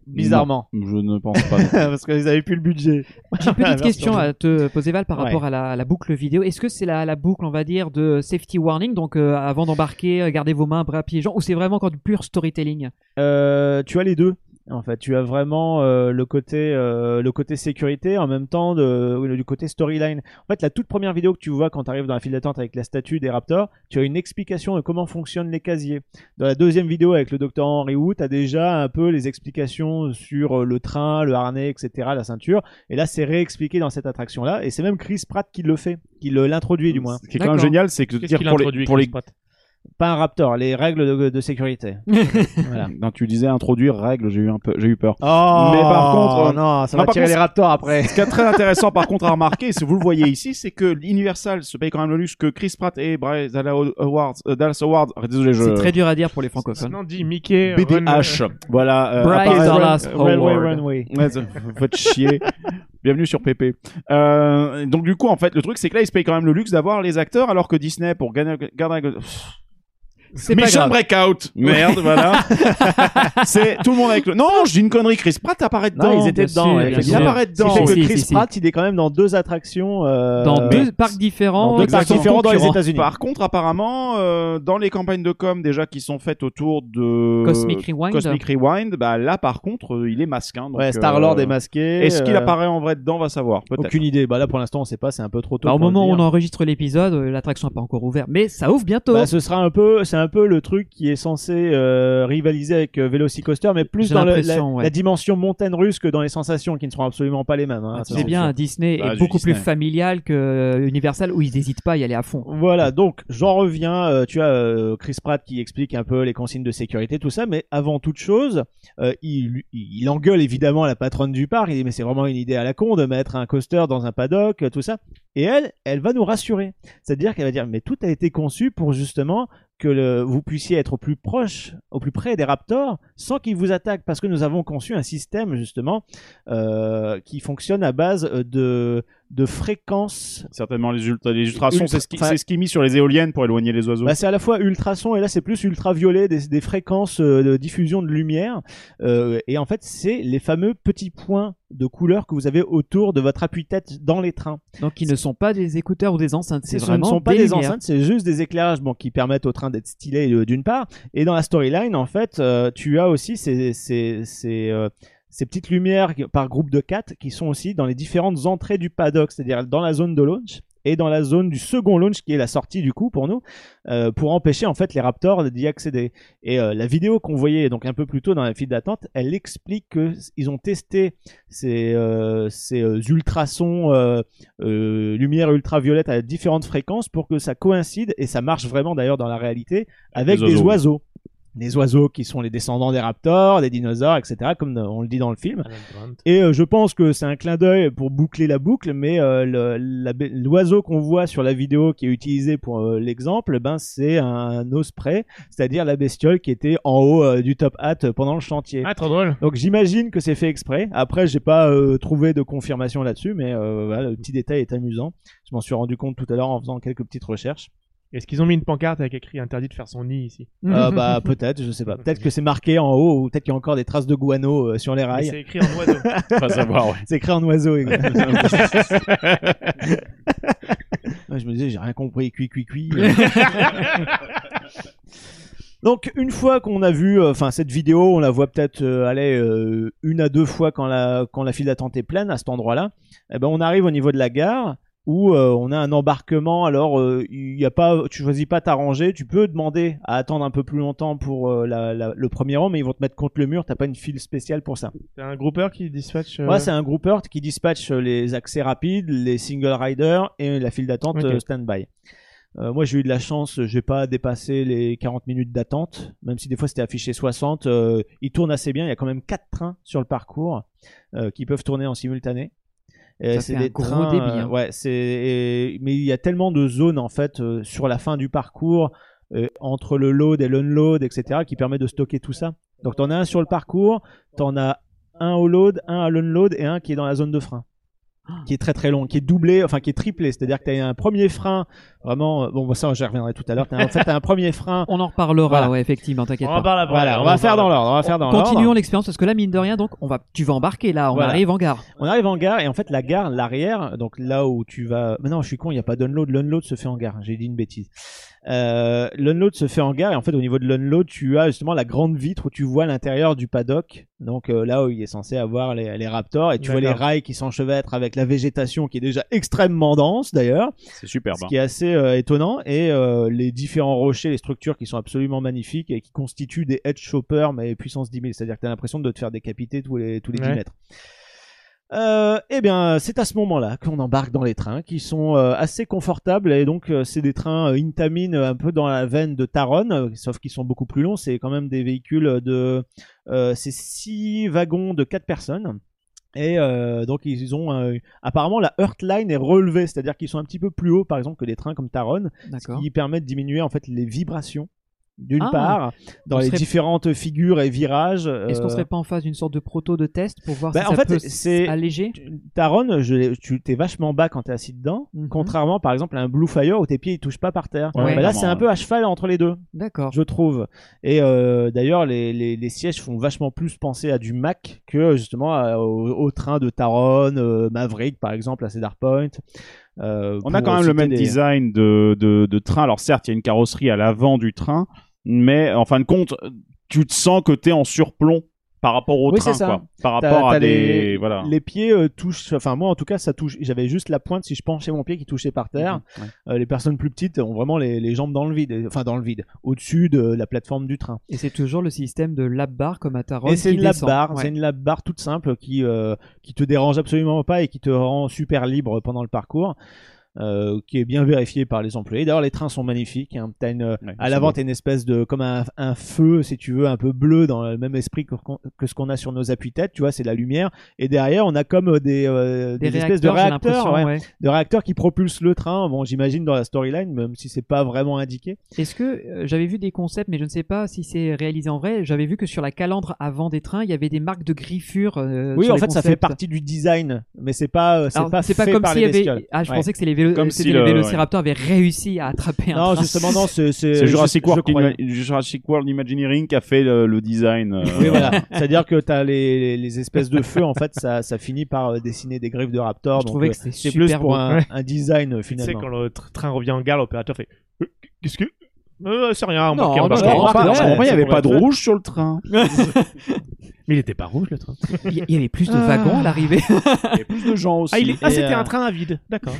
Bizarrement. Non, je ne pense pas. *laughs* Parce qu'ils avaient plus le budget. J'ai une petite *laughs* question à te poser Val par Ouais. rapport à la, à la boucle vidéo. Est-ce que c'est la, la boucle, on va dire, de safety warning, donc euh, avant d'embarquer, euh, gardez vos mains, bras, pieds, jambes, ou c'est vraiment encore du pur storytelling? Euh, tu as les deux. En fait, tu as vraiment euh, le côté euh, le côté sécurité en même temps de, du côté storyline. En fait, la toute première vidéo que tu vois quand tu arrives dans la file d'attente avec la statue des Raptors, tu as une explication de comment fonctionnent les casiers. Dans la deuxième vidéo avec le docteur Henry Wu, tu as déjà un peu les explications sur euh, le train, le harnais, etc., la ceinture. Et là, c'est réexpliqué dans cette attraction-là. Et c'est même Chris Pratt qui le fait, qui le- l'introduit du moins. Ce qui est quand même génial, c'est que Qu'est-ce dire qu'il pour les, pour les Pas un Raptor, les règles de, de sécurité. *laughs* voilà. Non, tu disais introduire règles, j'ai eu un peu, j'ai eu peur. Oh, Mais par contre, euh, non, ça non, va tirer contre, les Raptors après. Ce qui est très *laughs* intéressant par contre à remarquer, si vous le voyez ici, c'est que l'Universal se paye quand même le luxe que Chris Pratt et Bryce Dallas Awards, euh, Dallas Awards, désolé, je... C'est très dur à dire pour les francophones. Maintenant, dit Mickey. BDH, voilà. euh, Bryce Dallas Railway Howard. Runway. Ouais, faites chier. Bienvenue sur PP. Euh, donc du coup, en fait, le truc c'est que là, ils se payent quand même le luxe d'avoir les acteurs, alors que Disney, pour gagner, garder, C'est pas Mission grave. Breakout, merde, voilà. *laughs* c'est tout le monde avec le. Non, je dis une connerie. Chris Pratt apparaît dedans. Non, ils étaient dedans. sûr, ouais, bien Il apparaît dedans. que Chris si. Pratt, il est quand même dans deux attractions. euh, Dans deux parcs différents, dans deux parcs différents dans les concurrents. États-Unis. Par contre, apparemment, euh, dans les campagnes de com déjà qui sont faites autour de Cosmic Rewind. Cosmic Rewind, bah là par contre, euh, il est masqué. hein, donc, Ouais, Star Lord euh, est masqué. Est-ce qu'il euh, apparaît en vrai dedans, on va savoir. Peut-être. Aucune idée. Bah là, pour l'instant, on sait pas. C'est un peu trop tôt. Bah, au moment où on enregistre l'épisode, l'attraction n'est pas encore ouverte, mais ça ouvre bientôt. Bah, ce sera un peu, c'est un peu le truc qui est censé euh, rivaliser avec euh, Velocicoaster, mais plus dans le- la, l'impression, ouais. la dimension montagne russe que dans les sensations, qui ne seront absolument pas les mêmes. hein, Ah, c'est bien. Disney Bah, est du beaucoup Disney. plus familial que euh, Universal où ils n'hésitent pas à y aller à fond. Voilà, donc j'en reviens. euh, tu as euh, Chris Pratt qui explique un peu les consignes de sécurité, tout ça, mais avant toute chose, euh, il, il, engueule évidemment la patronne du parc. Il dit mais c'est vraiment une idée à la con de mettre un coaster dans un paddock, tout ça. Et elle, elle va nous rassurer. C'est-à-dire qu'elle va dire mais tout a été conçu pour justement que vous puissiez être au plus proche, au plus près des raptors, sans qu'ils vous attaquent, parce que nous avons conçu un système justement euh, qui fonctionne à base de de fréquences Certainement les, ultra, les ultrasons, Ultra- c'est ce qui, c'est ce qui est mis sur les éoliennes pour éloigner les oiseaux. Bah, c'est à la fois ultrason et là c'est plus ultraviolet, des, des fréquences euh, de diffusion de lumière. Euh, et en fait, c'est les fameux petits points de couleur que vous avez autour de votre appui-tête dans les trains. Donc ils ne sont pas des écouteurs ou des enceintes, c'est Ce vraiment ne sont pas des enceintes, c'est juste des éclairages bon, qui permettent au train d'être stylé euh, d'une part. Et dans la storyline, en fait, euh, tu as aussi ces, ces, ces, euh, ces petites lumières par groupe de 4 qui sont aussi dans les différentes entrées du paddock, c'est-à-dire dans la zone de launch et dans la zone du second launch qui est la sortie du coup pour nous euh, pour empêcher en fait les raptors d'y accéder et euh, la vidéo qu'on voyait donc un peu plus tôt dans la file d'attente elle explique que s- ils ont testé ces, euh, ces ultrasons lumière ultraviolette à différentes fréquences pour que ça coïncide et ça marche vraiment d'ailleurs dans la réalité avec Les des oiseaux. oiseaux des oiseaux qui sont les descendants des raptors, des dinosaures, etc., comme on le dit dans le film. Et euh, je pense que c'est un clin d'œil pour boucler la boucle, mais euh, l'oiseau qu'on voit sur la vidéo qui est utilisé pour euh, l'exemple, ben c'est un osprey, c'est-à-dire la bestiole qui était en haut euh, du top hat pendant le chantier. Ah, trop drôle. Donc j'imagine que c'est fait exprès. Après, j'ai pas euh, trouvé de confirmation là-dessus, mais euh, voilà, le petit détail est amusant. Je m'en suis rendu compte tout à l'heure en faisant quelques petites recherches. Est-ce qu'ils ont mis une pancarte avec écrit interdit de faire son nid ici *laughs* Euh, bah *laughs* peut-être, je sais pas. Peut-être que c'est marqué en haut, ou peut-être qu'il y a encore des traces de guano euh, sur les Mais rails. C'est écrit en oiseau. *laughs* Pas savoir, ouais. C'est écrit en oiseau. exactement. Ouais, je me disais, j'ai rien compris, cui cui cui. Donc une fois qu'on a vu, euh, enfin cette vidéo, on la voit peut-être euh, aller euh, une à deux fois quand la quand la file d'attente est pleine à cet endroit-là. Eh ben on arrive au niveau de la gare où euh, on a un embarquement. Alors euh, il y a pas, tu choisis pas ta rangée, tu peux demander à attendre un peu plus longtemps pour euh, la- la- le premier rang, mais ils vont te mettre contre le mur. T'as pas une file spéciale pour ça. C'est un grouper qui dispatche. euh, Ouais, c'est un grouper qui dispatche les accès rapides, les single riders et la file d'attente Ok. euh, stand-by. Euh, moi, j'ai eu de la chance, j'ai pas dépassé les 40 minutes d'attente, même si des fois c'était affiché 60. euh, il tourne assez bien, il y a quand même quatre trains sur le parcours euh, qui peuvent tourner en simultané. Et Ça c'est des gros trains, débit, euh, hein. ouais, c'est mais il y a tellement de zones en fait euh, sur la fin du parcours euh, entre le load et l'unload, etc., qui permet de stocker tout ça. Donc t'en as un sur le parcours, t'en as un au load, un à l'unload et un qui est dans la zone de frein. Qui est très très long, qui est doublé, enfin qui est triplé, c'est-à-dire que t'as un premier frein, vraiment, euh, bon bah, ça j'y reviendrai tout à l'heure, T'as- en fait t'as un premier frein, *laughs* On en reparlera, Voilà. ouais, effectivement, t'inquiète On en pas. parle après. voilà, on va faire dans l'ordre, on va faire dans l'ordre. Continuons l'expérience parce que là, mine de rien, donc, on va, tu vas embarquer là, on Voilà. arrive en gare. On arrive en gare et en fait la gare, l'arrière, donc là où tu vas, mais non je suis con, il n'y a pas d'unload, l'unload se fait en gare, j'ai dit une bêtise. Euh, l'unload se fait en gare et en fait au niveau de l'unload tu as justement la grande vitre où tu vois l'intérieur du paddock donc euh, là où il est censé avoir les, les raptors et tu vois les rails qui s'enchevêtrent avec la végétation qui est déjà extrêmement dense d'ailleurs C'est superbe. ce hein. qui est assez euh, étonnant et euh, les différents rochers les structures qui sont absolument magnifiques et qui constituent des edge choppers mais puissance 10 000 c'est à dire que tu as l'impression de te faire décapiter tous les, tous les 10 Ouais. mètres euh, eh bien, c'est à ce moment-là qu'on embarque dans les trains qui sont euh, assez confortables et donc euh, c'est des trains euh, Intamin un peu dans la veine de Taron, sauf qu'ils sont beaucoup plus longs. C'est quand même des véhicules de, euh, c'est six wagons de quatre personnes. Et euh, donc ils ont euh, apparemment la Heartline est relevée, c'est-à-dire qu'ils sont un petit peu plus hauts par exemple que les trains comme Taron, ce qui permet de diminuer en fait les vibrations d'une Ah. part dans les serait- différentes figures et virages. Est-ce qu'on euh, serait pas en phase d'une sorte de proto de test pour voir Bah, si en ça fait, peut c'est- alléger Taron, je, tu t'es vachement bas quand t'es assis dedans, Mhm. contrairement par exemple à un Blue Fire où tes pieds ils touchent pas par terre. Ouais, Bah là, c'est un peu à cheval entre les deux, D'accord. je trouve. Et euh, d'ailleurs, les, les, les sièges font vachement plus penser à du Mac que justement à- au, au train de Taron, euh, Maverick par exemple à Cedar Point. Euh, On a quand même le même des- design de, de, de train. Alors certes, il y a une carrosserie à l'avant du train, mais en fin de compte, tu te sens que t'es en surplomb par rapport au Oui, train, c'est ça. quoi. Par rapport à des les, voilà. les pieds euh, touchent, enfin moi en tout cas ça touche, j'avais juste la pointe si je penchais mon pied qui touchait par terre. Mhm, ouais. Euh, les personnes plus petites ont vraiment les, les jambes dans le vide, enfin dans le vide, au-dessus de la plateforme du train. Et c'est toujours le système de lap bar comme à Taron. Et c'est une lap bar, Ouais. c'est une lap bar toute simple qui euh, qui te dérange absolument pas et qui te rend super libre pendant le parcours. Euh, qui est bien vérifié par les employés. D'ailleurs, les trains sont magnifiques. Hein. T'as une, Ouais, à l'avant, beau. t'as une espèce de comme un, un feu, si tu veux, un peu bleu dans le même esprit que, que ce qu'on a sur nos appuis-têtes. Tu vois, c'est la lumière. Et derrière, on a comme euh, des, euh, Des, des espèces de réacteurs, ouais, ouais. de réacteurs qui propulsent le train. Bon, j'imagine dans la storyline, même si c'est pas vraiment indiqué. Est-ce que euh, j'avais vu des concepts, mais je ne sais pas si c'est réalisé en vrai. J'avais vu que sur la calandre avant des trains, il y avait des marques de griffures. euh, oui, sur en les fait, ça fait partie du design, mais c'est pas, euh, c'est pas pas comme par s'il les y avait. Ah, je Ouais. pensais que c'est les, vélo... Comme c'était si le- vélociraptors avaient réussi à attraper un Non, train. justement, non, c'est Jurassic, World, Jurassic Imagineering qui a fait le, le design. euh, Oui, voilà. C'est-à-dire que t'as les, les espèces de feux, en fait, ça, ça finit par euh, dessiner des griffes de raptor. Je donc, trouvais euh, que c'était c'est super plus pour un, Ouais. un design, euh, Tu sais, finalement. quand le tr- train revient en gare, l'opérateur fait Euh, Qu'est-ce que. Euh, c'est rien, Non, remarquez, non, Je remarquez. non, comprends pas, il y ça avait pas de rouge sur le train. *laughs* Mais il était pas rouge le train. *laughs* Il y- avait plus de Ah. wagons à l'arrivée. Il y a plus de gens aussi. Ah, il est- ah, Et, c'était euh, un train à vide. D'accord.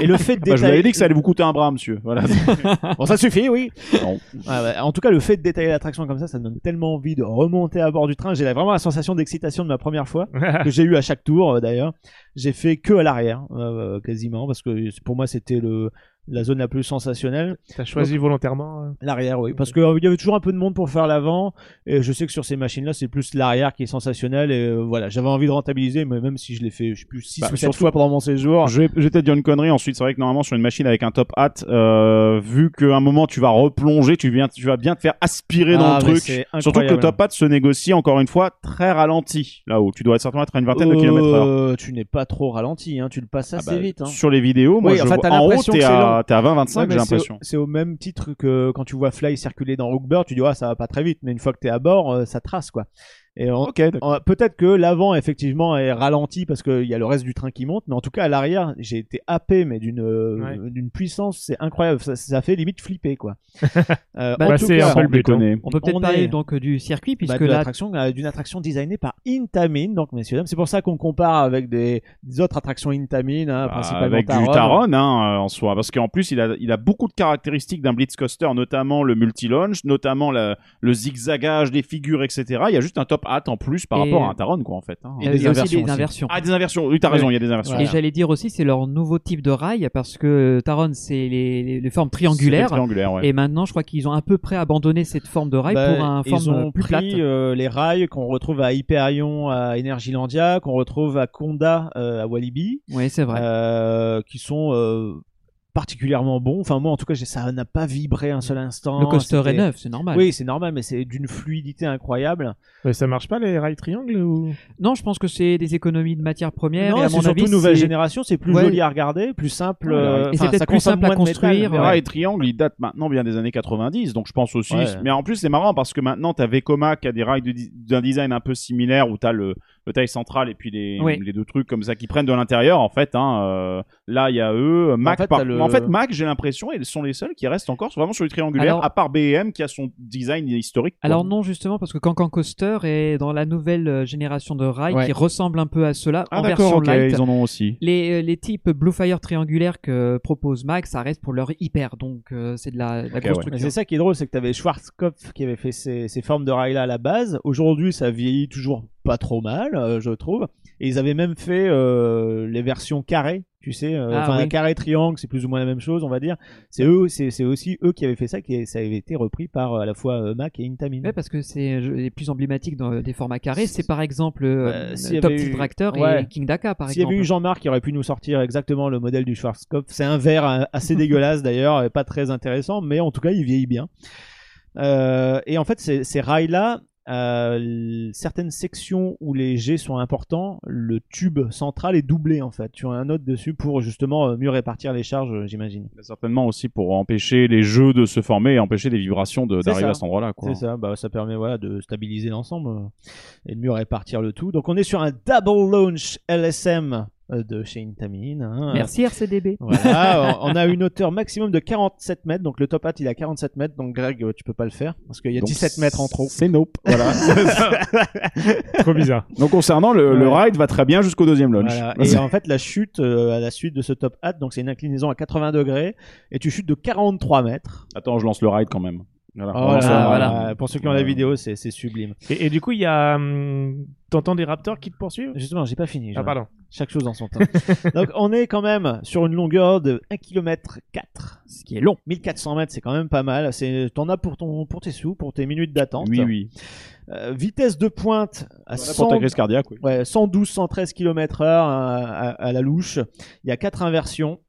Et le fait de Bah, je vous détailler. avais dit que ça allait vous coûter un bras, monsieur. Voilà. *laughs* Bon, ça suffit, oui. Non. Ouais, ouais. En tout cas, le fait de détailler l'attraction comme ça, ça me donne tellement envie de remonter à bord du train. J'ai la- vraiment la sensation d'excitation de ma première fois, *laughs* que j'ai eu à chaque tour euh, d'ailleurs. J'ai fait que à l'arrière, euh, quasiment, parce que pour moi, c'était le la zone la plus sensationnelle. T'as choisi volontairement. euh, L'arrière, oui. Parce qu'il y avait toujours un peu de monde pour faire l'avant. Et je sais que sur ces machines-là, c'est plus l'arrière qui est sensationnel. Et euh, voilà, j'avais envie de rentabiliser, mais même si je l'ai fait, je sais plus, 6 Bah, ou 7 surtout- fois pendant mon séjour. Je vais, je vais peut-être dire une connerie. Ensuite, c'est vrai que normalement, sur une machine avec un top hat, euh, vu qu'à un moment tu vas replonger, tu, viens, tu vas bien te faire aspirer dans Ah, le mais truc. Surtout que le top hat se négocie encore une fois très ralenti. Là-haut, tu dois certainement être à une vingtaine de Euh, kilomètres heure. Tu n'es pas trop ralenti, hein. tu le passes Ah assez bah, vite. Hein. Sur les vidéos, moi, Oui, je enfin, vois- t'as en haut, t'es à, long. t'es à 20-25, Ouais, j'ai l'impression. C'est au même titre que quand tu vois Fly circuler dans Rookbird, tu dis ah ça va pas très vite, mais une fois que t'es à bord, euh, ça trace quoi. Et peut-être que l'avant effectivement est ralenti parce qu'il y a le reste du train qui monte, mais en tout cas à l'arrière j'ai été happé mais d'une Ouais. d'une puissance, c'est incroyable, ça, ça fait limite flipper quoi. *laughs* Euh, Bah, bah, c'est un peu le. On peut peut-être parler est- donc euh, du circuit, bah, puisque de là, l'attraction, euh, d'une attraction designée par Intamin, donc messieurs dames, c'est pour ça qu'on compare avec des, des autres attractions Intamin, hein, Bah, principalement avec du Taron. Hein, en soi parce qu'en plus il a, il a beaucoup de caractéristiques d'un Blitz Coaster notamment le multi-launch notamment la- le zigzagage des figures etc il y a juste un top en plus par Et- rapport à un Taron quoi en fait hein. Et euh, des il y a aussi inversions des aussi. inversions. ah des inversions oui t'as raison il y a des inversions Et j'allais dire aussi, c'est leur nouveau type de rail, parce que Taron, c'est les, les, les formes triangulaires. triangulaire ouais. Et maintenant, je crois qu'ils ont à peu près abandonné cette forme de rail Bah, pour un ils forme ont plus plate. pris euh, les rails qu'on retrouve à Hyperion, à Energylandia, qu'on retrouve à Conda, euh, à Walibi, Oui, c'est vrai. euh, qui sont euh, particulièrement bons. Enfin moi en tout cas j'ai- ça n'a pas vibré un seul instant. le coaster est neuf, c'est normal. Oui c'est normal mais c'est d'une fluidité incroyable. Mais ça marche pas les rails triangles ou? Non, je pense que c'est des économies de matières premières. non et à c'est mon surtout avis, nouvelle c'est- génération, c'est plus Ouais. joli à regarder, plus simple. Euh, Et c'est peut-être plus simple à construire, Les ouais. rails triangles, ils datent maintenant bien des années 90, donc je pense aussi. Ouais. Mais en plus, c'est marrant parce que maintenant, t'as Vekoma qui a des rails de di- d'un design un peu similaire où t'as le, le taille central et puis les, Oui. les deux trucs comme ça qui prennent de l'intérieur. En fait, hein, euh, là il y a eux, Mac. fait, par- le- en fait, Mac, j'ai l'impression, ils sont les seuls qui restent encore vraiment sur le triangulaire, Alors- à part BM qui a son design historique. quoi. Alors non justement parce que Cancan Coaster est dans la nouvelle euh, génération de rails Ouais. qui ressemble un peu à cela ah en d'accord, version ok, light. ils en ont aussi. Les, euh, les types Blue Fire triangulaires que propose Max, ça reste pour leur hyper, donc euh, c'est de la, de la ouais. Mais c'est ça qui est drôle, c'est que tu avais Schwarzkopf qui avait fait ces, ces formes de rails là à la base. Aujourd'hui, ça vieillit toujours pas trop mal, euh, je trouve. Et ils avaient même fait euh, les versions carrées, tu sais, euh, Ah, enfin oui. carré triangle, c'est plus ou moins la même chose, on va dire. C'est eux, c'est aussi eux qui avaient fait ça, qui ça avait été repris par euh, à la fois euh, Mac et Intamin. Ouais, parce que c'est euh, les plus emblématiques dans, des formats carrés, c'est par exemple euh, Bah, s'il y Top Tilt eu- Ouais. et King Daka par S'il y exemple. avait eu Jean-Marc qui aurait pu nous sortir exactement le modèle du Schwarzkopf, c'est un verre euh, assez *laughs* dégueulasse d'ailleurs, pas très intéressant, mais en tout cas il vieillit bien. Euh, et en fait, ces, ces rails-là, euh, certaines sections où les jets sont importants, le tube central est doublé en fait. Tu as un autre dessus pour justement euh, mieux répartir les charges, euh, j'imagine. Certainement aussi pour empêcher les jeux de se former et empêcher les vibrations d'arriver à cet endroit-là. C'est ça, bah, ça permet voilà, de stabiliser l'ensemble euh, et de mieux répartir le tout. Donc on est sur un double launch LSM de chez Intamin. hein. Merci RCDB. Voilà, *laughs* on a une hauteur maximum de 47 mètres, donc le top hat il est à 47 mètres, donc Greg euh, tu peux pas le faire parce qu'il y a Donc, 17 mètres en trop. C'est nope. Voilà. *laughs* *laughs* Trop bizarre. Donc concernant le, ride va très bien jusqu'au deuxième launch. Voilà. Et en fait la chute euh, à la suite de ce top hat, donc c'est une inclinaison à 80 degrés et tu chutes de 43 mètres. Attends, je lance le ride quand même. Voilà. Oh là voilà. Pour ceux qui ont la vidéo, c'est sublime. Et, et du coup, il y a. hum, T'entends des raptors qui te poursuivent? Justement, j'ai pas fini. Ah, pardon. Chaque chose en son temps. *laughs* donc on est quand même sur une longueur de 1 km 4, ce qui est long. 1400 mètres, c'est quand même pas mal. C'est t'en as pour ton pour tes sous, pour tes minutes d'attente. Oui, oui. Euh, vitesse de pointe à Voilà 100 Pour ta crise cardiaque, oui. Ouais, 112, 113 km heure à, à- à la louche. Il y a quatre inversions.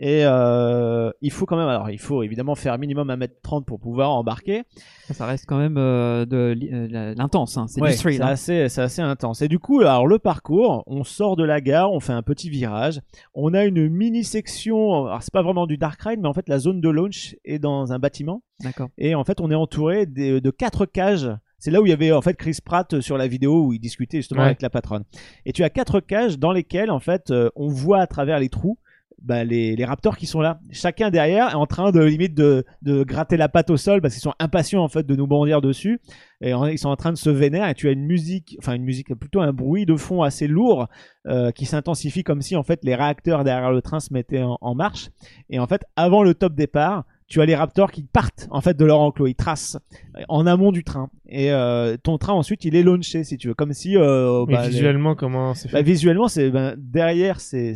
Et euh, il faut quand même, alors il faut évidemment faire minimum 1m30 pour pouvoir embarquer. Ça reste quand même euh, de euh, l'intense, hein. c'est Ouais, du c'est hein. assez, assez intense. Et du coup, alors le parcours, on sort de la gare, on fait un petit virage. On a une mini section, alors c'est pas vraiment du dark ride, mais en fait la zone de launch est dans un bâtiment. D'accord. Et en fait, on est entouré des- de quatre cages. C'est là où il y avait en fait Chris Pratt sur la vidéo où il discutait justement Ouais. avec la patronne. Et tu as quatre cages dans lesquelles en fait euh, on voit à travers les trous bah, les, les raptors qui sont là. Chacun derrière est en train de limite de, de gratter la patte au sol parce qu'ils sont impatients en fait de nous bondir dessus. Et en- ils sont en train de se vénérer. Et tu as une musique, enfin une musique plutôt un bruit de fond assez lourd euh, qui s'intensifie comme si en fait les réacteurs derrière le train se mettaient en, en marche. Et en fait avant le top départ tu as les raptors qui partent en fait de leur enclos, ils tracent en amont du train. Et euh, ton train ensuite il est launché si tu veux, comme si euh, Mais bah, les- visuellement, comment c'est bah, fait? visuellement c'est ben, derrière ces,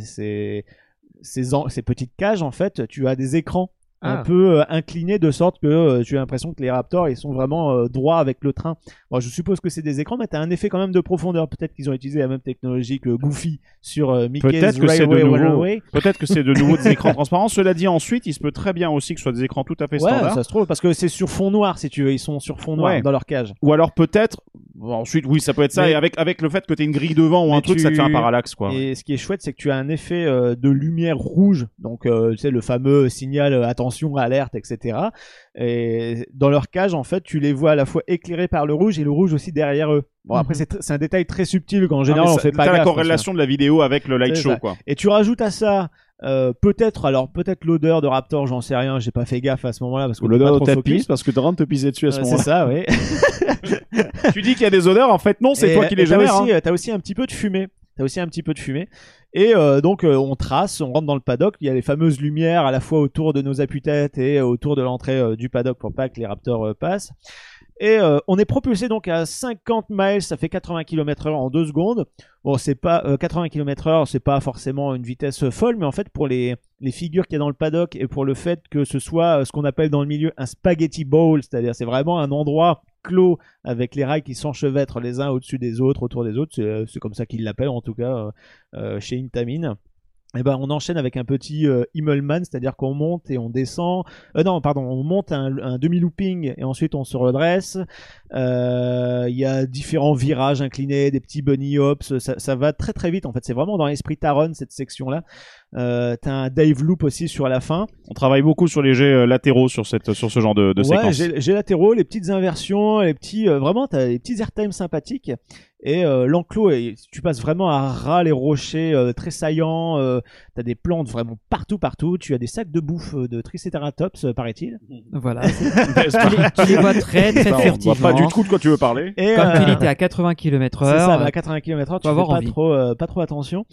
ces, ces, petites cages en fait tu as des écrans un Ah. peu euh, inclinés de sorte que euh, tu as l'impression que les raptors ils sont vraiment euh, droits avec le train. Bon, je suppose que c'est des écrans mais tu as un effet quand même de profondeur. Peut-être qu'ils ont utilisé la même technologie que Goofy sur euh, Mickey's Peut-être que c'est de nouveau. *laughs* Peut-être que c'est de nouveau des écrans *laughs* transparents. Cela dit, ensuite, il se peut très bien aussi que ce soit des écrans tout à fait Ouais, standards. ça se trouve parce que c'est sur fond noir si tu veux, ils sont sur fond noir Ouais. dans leur cage. Ou alors peut-être. bon, ensuite, oui, ça peut être ça. Mais- Et avec avec le fait que t'aies une grille devant ou Mais un truc, tu- ça te fait un parallaxe, quoi. Et ce qui est chouette, c'est que tu as un effet euh, de lumière rouge, donc euh, tu sais le fameux signal euh, attention, alerte, etc. Et dans leur cage, en fait, tu les vois à la fois éclairés par le rouge et le rouge aussi derrière eux. Bon, après, Mhm. c'est un détail très subtil qu'en Non, général mais on ça- fait pas t'as la gaffe. corrélation de la vidéo avec le light show, ça. quoi. Et tu rajoutes à ça euh, peut-être, alors peut-être l'odeur de Raptor, j'en sais rien, j'ai pas fait gaffe à ce moment-là parce que l'odeur de trop ta focus. pisse parce que t'es en train de te pisser dessus à ce Euh, c'est moment-là. ça, oui. *laughs* tu dis qu'il y a des odeurs, en fait, non, c'est toi qui les t'as génères. aussi, hein. T'as aussi un petit peu de fumée. T'as aussi un petit peu de fumée. Et euh, donc euh, on trace, on rentre dans le paddock. Il y a les fameuses lumières à la fois autour de nos appuis-têtes et euh, autour de l'entrée du paddock pour pas que les raptors passent. Et on est propulsé donc à 50 miles, ça fait 80 km heure en deux secondes. Bon, c'est pas euh, 80 km heure, c'est pas forcément une vitesse folle, mais en fait pour les, les figures qu'il y a dans le paddock et pour le fait que ce soit ce qu'on appelle dans le milieu un spaghetti bowl, c'est-à-dire c'est vraiment un endroit clos avec les rails qui s'enchevêtrent les uns au-dessus des autres, autour des autres, c'est euh, comme ça qu'ils l'appellent en tout cas euh, euh, chez Intamin. Et ben on enchaîne avec un petit euh, Himmelmann, c'est-à-dire qu'on monte et on descend. Non, pardon, on monte un, demi-looping et ensuite on se redresse. Il y a différents virages inclinés, des petits bunny hops. Ça va très très vite en fait. C'est vraiment dans l'esprit Taron cette section-là. Euh, t'as un dive loop aussi sur la fin. On travaille beaucoup sur les jets euh, latéraux sur, cette, sur ce genre de, de ouais, séquence. j'ai j'ai latéraux, les petites inversions, les petits, euh, vraiment, t'as les petits airtime sympathiques. Et euh, l'enclos, est- tu passes vraiment à ras les rochers euh, très saillants. Euh, t'as des plantes vraiment partout, partout. Tu as des sacs de bouffe de Triceratops, euh, paraît-il. *laughs* Voilà. *laughs* tu, les, vois très très voit furtivement. pas du tout de quoi tu veux parler. Et Comme tu euh, t'es à 80 km/h. C'est ça, bah, à 80 km/h, tu fais avoir pas envie. trop, euh, pas trop attention.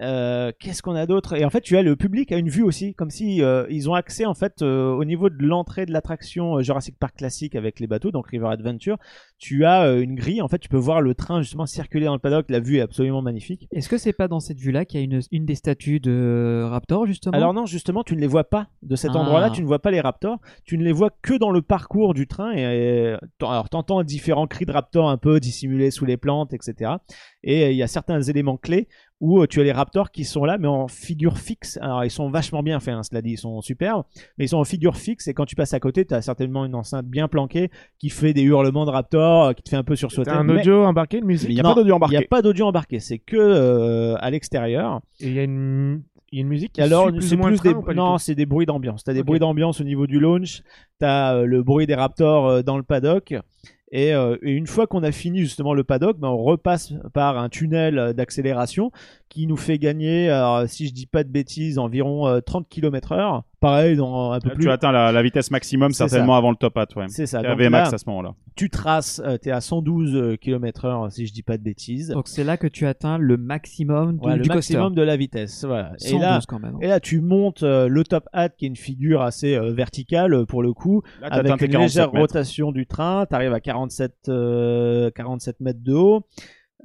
Euh, Qu'est-ce qu'on a d'autre? Et en fait, tu as le public a une vue aussi, comme si euh, ils ont accès en fait euh, au niveau de l'entrée de l'attraction euh, Jurassic Park classique avec les bateaux, donc River Adventure. Tu as euh, une grille, en fait, tu peux voir le train justement circuler dans le paddock. La vue est absolument magnifique. Est-ce que c'est pas dans cette vue-là qu'il y a une, une des statues de Raptor justement? Alors non, justement, tu ne les vois pas de cet Ah. endroit-là. Tu ne vois pas les raptors. Tu ne les vois que dans le parcours du train. Et, et alors t'entends différents cris de raptors un peu dissimulés sous les plantes, etc. Et il y a certains éléments clés où euh, tu as les raptors qui sont là, mais en figure fixe. Alors ils sont vachement bien faits, hein, cela dit, ils sont superbes, mais ils sont en figure fixe. Et quand tu passes à côté, tu as certainement une enceinte bien planquée qui fait des hurlements de raptors, euh, qui te fait un peu sursauter. Un Mais audio embarqué, une musique? Il n'y a Non, pas d'audio il embarqué. n'y a pas d'audio embarqué, c'est que euh, à l'extérieur. Et il y a une, il y a une musique qui Alors, plus c'est plus le train des non, c'est des bruits d'ambiance. T'as des bruits d'ambiance au niveau du launch. T'as euh, le bruit des Raptors euh, dans le paddock. Et, euh, et une fois qu'on a fini justement le paddock, ben, on repasse par un tunnel euh, d'accélération qui nous fait gagner, alors, si je dis pas de bêtises, environ euh, 30 km/h. Pareil, dans un peu Là, plus. Tu atteins la, la vitesse maximum certainement ça. avant le top hat. Ouais. C'est ça. Donc avait max là, à ce moment-là. tu traces, euh, t'es à 112 km/h si je dis pas de bêtises. Donc c'est là que tu atteins le maximum du, Ouais, le du maximum coaster. de la vitesse. Voilà. 112 Et là, quand même. hein. Et là, tu montes euh, le top hat qui est une figure assez euh, verticale euh, pour le coup, Là, avec une 47 légère mètres. rotation du train. Tu arrives à 47, euh, 47 mètres de haut.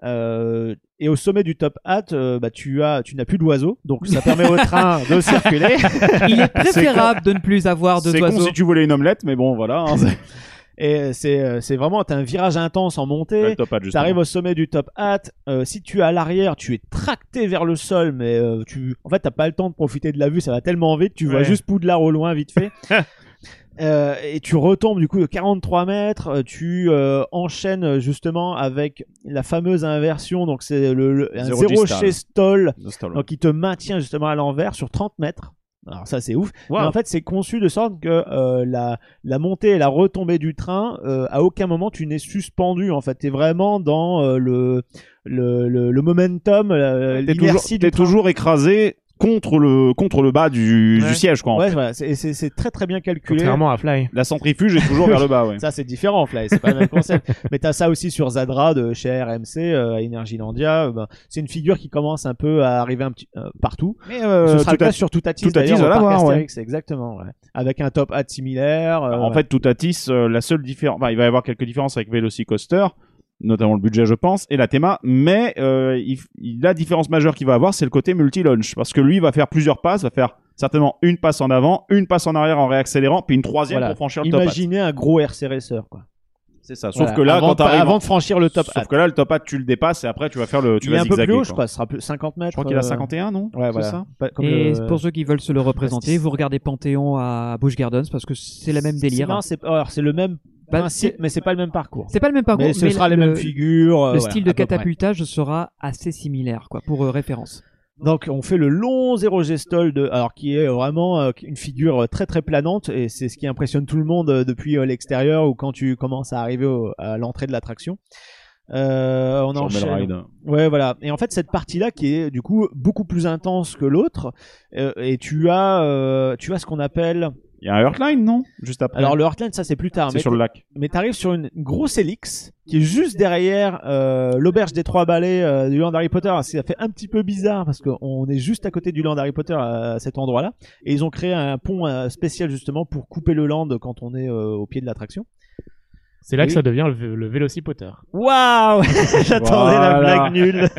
Euh, et au sommet du top hat, euh, bah, tu as, tu n'as plus d'oiseaux, donc ça permet au train *laughs* de circuler. Il est *laughs* préférable de ne plus avoir de C'est con si tu voulais une omelette, mais bon, voilà. hein, Et c'est, euh, c'est vraiment, t'as un virage intense en montée. Tu arrives au sommet du top hat. euh, si tu es à l'arrière, tu es tracté vers le sol, mais euh, tu, en fait, t'as pas le temps de profiter de la vue. Ça va tellement vite, tu vois juste Poudlard au loin, vite fait. *laughs* Euh, et tu retombes du coup de 43 mètres. euh, Tu euh, enchaînes euh, justement avec la fameuse inversion. Donc c'est le, le- un chez stall. donc qui te maintient justement à l'envers sur 30 mètres. Alors ça c'est ouf. Wow. Mais en fait c'est conçu de sorte que euh, la, la montée et la retombée du train, euh, à aucun moment tu n'es suspendu. En fait, t'es vraiment dans euh, le, le, le, le momentum, euh, T'es toujours, toujours écrasé contre le, contre le bas du, Ouais. du siège, quoi. en Ouais, fait. voilà, c'est- très très bien calculé. Contrairement à Fly. La centrifuge est toujours vers le bas, ouais. Ça c'est différent, Fly, c'est pas le même concept. *laughs* Mais t'as ça aussi sur Zadra de chez RMC euh, à Energylandia. Euh, ben, c'est une figure qui commence un peu à arriver un petit euh, partout. Mais Ce sera le tout à- cas sur Toutatis, Toutatis va l'avoir, ouais. Exactement. ouais. Avec un top hat similaire. euh, en fait, Toutatis, euh, la seule différence, enfin, il va y avoir quelques différences avec Velocicoaster, notamment le budget, je pense, et la théma, mais euh, il, il- la différence majeure qu'il va avoir, c'est le côté multi-launch, parce que lui, il va faire plusieurs passes, va faire certainement une passe en avant, une passe en arrière en réaccélérant, puis une troisième Voilà. pour franchir le top hat. Imaginez un gros RC Racer, quoi. C'est ça. Sauf Voilà. que là, avant, quand t'arrives, avant de franchir le top sauf que là, le top hat, tu le dépasses et après, tu vas faire le, tu il vas est un peu plus haut, quoi. je crois. Ce sera plus 50 mètres. Je crois qu'il a euh, 51, non? Ouais, voilà. ça? Pas comme Et le- pour ceux qui veulent se le représenter, vous regardez Panthéon à Busch Gardens parce que c'est le même délire. non, c'est alors, c'est le même Bah, c'est- mais c'est pas le même parcours. C'est pas le même parcours, mais ce sera les le, mêmes figures. euh, le voilà, style de près. catapultage sera assez similaire, quoi, pour euh, référence. Donc on fait le long zéro gestol de alors qui est vraiment euh, une figure très très planante et c'est ce qui impressionne tout le monde euh, depuis euh, l'extérieur ou quand tu commences à arriver au- à l'entrée de l'attraction. Euh, on enchaîne. Ouais, voilà. Et en fait, cette partie-là qui est du coup beaucoup plus intense que l'autre, euh, et tu as, euh, tu as ce qu'on appelle. Il y a un Heartline, non? Juste après. Alors le Heartland, ça c'est plus tard. c'est Mais sur le lac. mais t'arrives sur une grosse hélice qui est juste derrière euh, l'auberge des trois balais euh, du land Harry Potter. Ça fait un petit peu bizarre parce qu'on est juste à côté du land Harry Potter à cet endroit-là. Et ils ont créé un pont euh, spécial justement pour couper le land quand on est euh, au pied de l'attraction. C'est là Oui. que ça devient le, le Vélocipotter. Waouh *laughs* J'attendais la blague nulle. *laughs*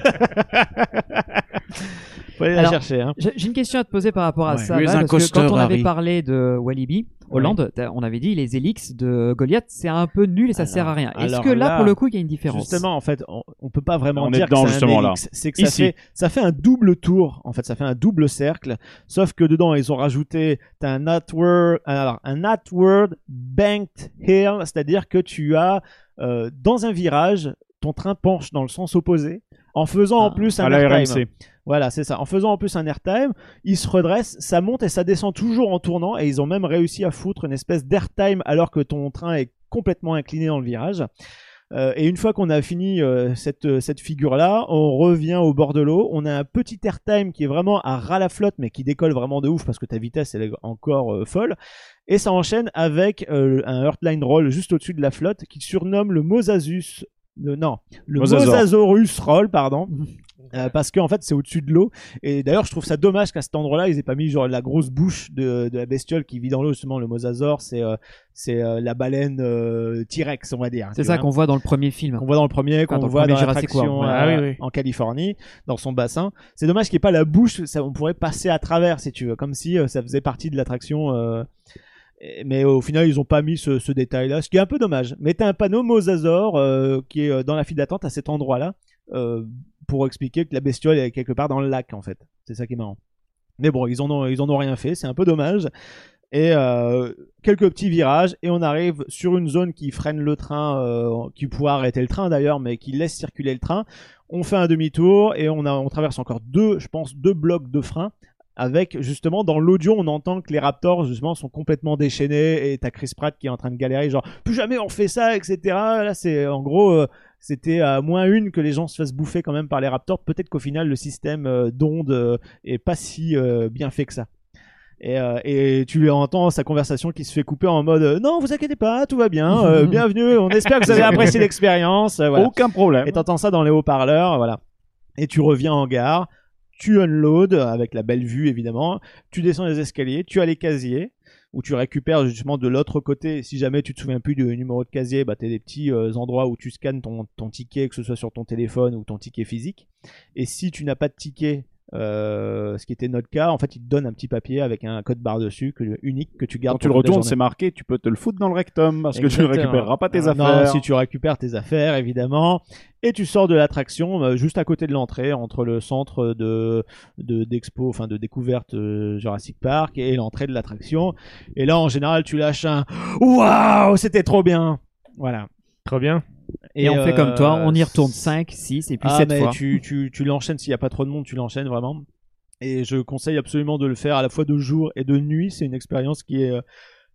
Faut aller la chercher. Hein. J'ai une question à te poser par rapport à Ouais. ça. Un parce que quand on avait Harry. parlé de Walibi, Hollande, t'as- on avait dit les Helix de Goliath, c'est un peu nul et ça Alors- sert à rien. Est-ce que là, là, pour le coup, il y a une différence? Justement, en fait, on, on peut pas vraiment On est dire dedans, que c'est un. C'est que ça fait, ça fait un double tour. En fait, ça fait un double cercle. Sauf que dedans, ils ont rajouté t'as un outward, alors un outward banked hill, c'est-à-dire que tu as euh, dans un virage, ton train penche dans le sens opposé En faisant en Ah, plus un À la. RMC. Voilà, c'est ça. En faisant en plus un airtime, ils se redressent, ça monte et ça descend toujours en tournant, et ils ont même réussi à foutre une espèce d'airtime alors que ton train est complètement incliné dans le virage. Euh, et une fois qu'on a fini euh, cette, euh, cette figure-là, on revient au bord de l'eau. On a un petit airtime qui est vraiment à ras la flotte, mais qui décolle vraiment de ouf parce que ta vitesse elle est encore euh, folle. Et ça enchaîne avec euh, un Earthline Roll juste au-dessus de la flotte qui surnomme le Mosasus. le- non, le Mosasaur. Mosasaurus Roll, pardon. Euh, parce qu'en fait c'est au-dessus de l'eau et d'ailleurs je trouve ça dommage qu'à cet endroit-là ils aient pas mis genre la grosse bouche de, de la bestiole qui vit dans l'eau justement le mosasaure c'est euh, c'est euh, la baleine euh, T-Rex on va dire C'est tu ça qu'on voit dans le premier film. qu'on voit dans le premier, qu'on dans le voit dans l'attraction ouais. euh, Ah oui, oui. en Californie, dans son bassin. C'est dommage qu'il n'y ait pas la bouche, ça, on pourrait passer à travers si tu veux, comme si ça faisait partie de l'attraction. euh, mais au final, ils n'ont pas mis ce, ce détail-là, ce qui est un peu dommage. Mais t'as un panneau Mosasaur euh, qui est dans la file d'attente à cet endroit-là euh, pour expliquer que la bestiole est quelque part dans le lac en fait. C'est ça qui est marrant. Mais bon, ils en ont, ils rien fait, c'est un peu dommage. Et euh, quelques petits virages et on arrive sur une zone qui freine le train, euh, qui pourrait arrêter le train d'ailleurs, mais qui laisse circuler le train. On fait un demi-tour et on traverse encore deux, je pense, deux blocs de frein. Avec justement dans l'audio, on entend que les Raptors justement sont complètement déchaînés et t'as Chris Pratt qui est en train de galérer, genre plus jamais on fait ça, etc. Là, c'est en gros, euh, c'était à moins une que les gens se fassent bouffer quand même par les Raptors. Peut-être qu'au final, le système euh, d'onde euh, est pas si euh, bien fait que ça. Et, euh, et tu entends sa conversation qui se fait couper en mode euh, non vous inquiétez pas tout va bien euh, *laughs* bienvenue on espère que vous avez apprécié l'expérience voilà. Aucun problème. et t'entends ça dans les haut-parleurs voilà et tu reviens en gare tu unload avec la belle vue évidemment tu descends les escaliers tu as les casiers où tu récupères justement de l'autre côté. Si jamais tu te souviens plus du numéro de casier bah t'as des petits euh, endroits où tu scannes ton ticket que ce soit sur ton téléphone ou ton ticket physique. Et si tu n'as pas de ticket euh, ce qui était notre cas, en fait, il te donne un petit papier avec un code barre dessus que, unique que tu gardes. Quand tu le retournes, c'est marqué, tu peux te le foutre dans le rectum parce que tu ne récupéreras pas tes affaires. Non, si tu récupères tes affaires, évidemment. Et tu sors de l'attraction euh, juste à côté de l'entrée, entre le centre de de- d'expo, enfin de découverte euh, Jurassic Park et l'entrée de l'attraction. Et là, en général, tu lâches un Waouh, c'était trop bien. Voilà. Trop bien. Et, on fait euh, comme toi, on y retourne 5, 6 et puis ah, 7 mais fois. tu, tu, tu l'enchaînes s'il n'y a pas trop de monde, tu l'enchaînes vraiment. Et je conseille absolument de le faire à la fois de jour et de nuit. C'est une expérience qui est euh,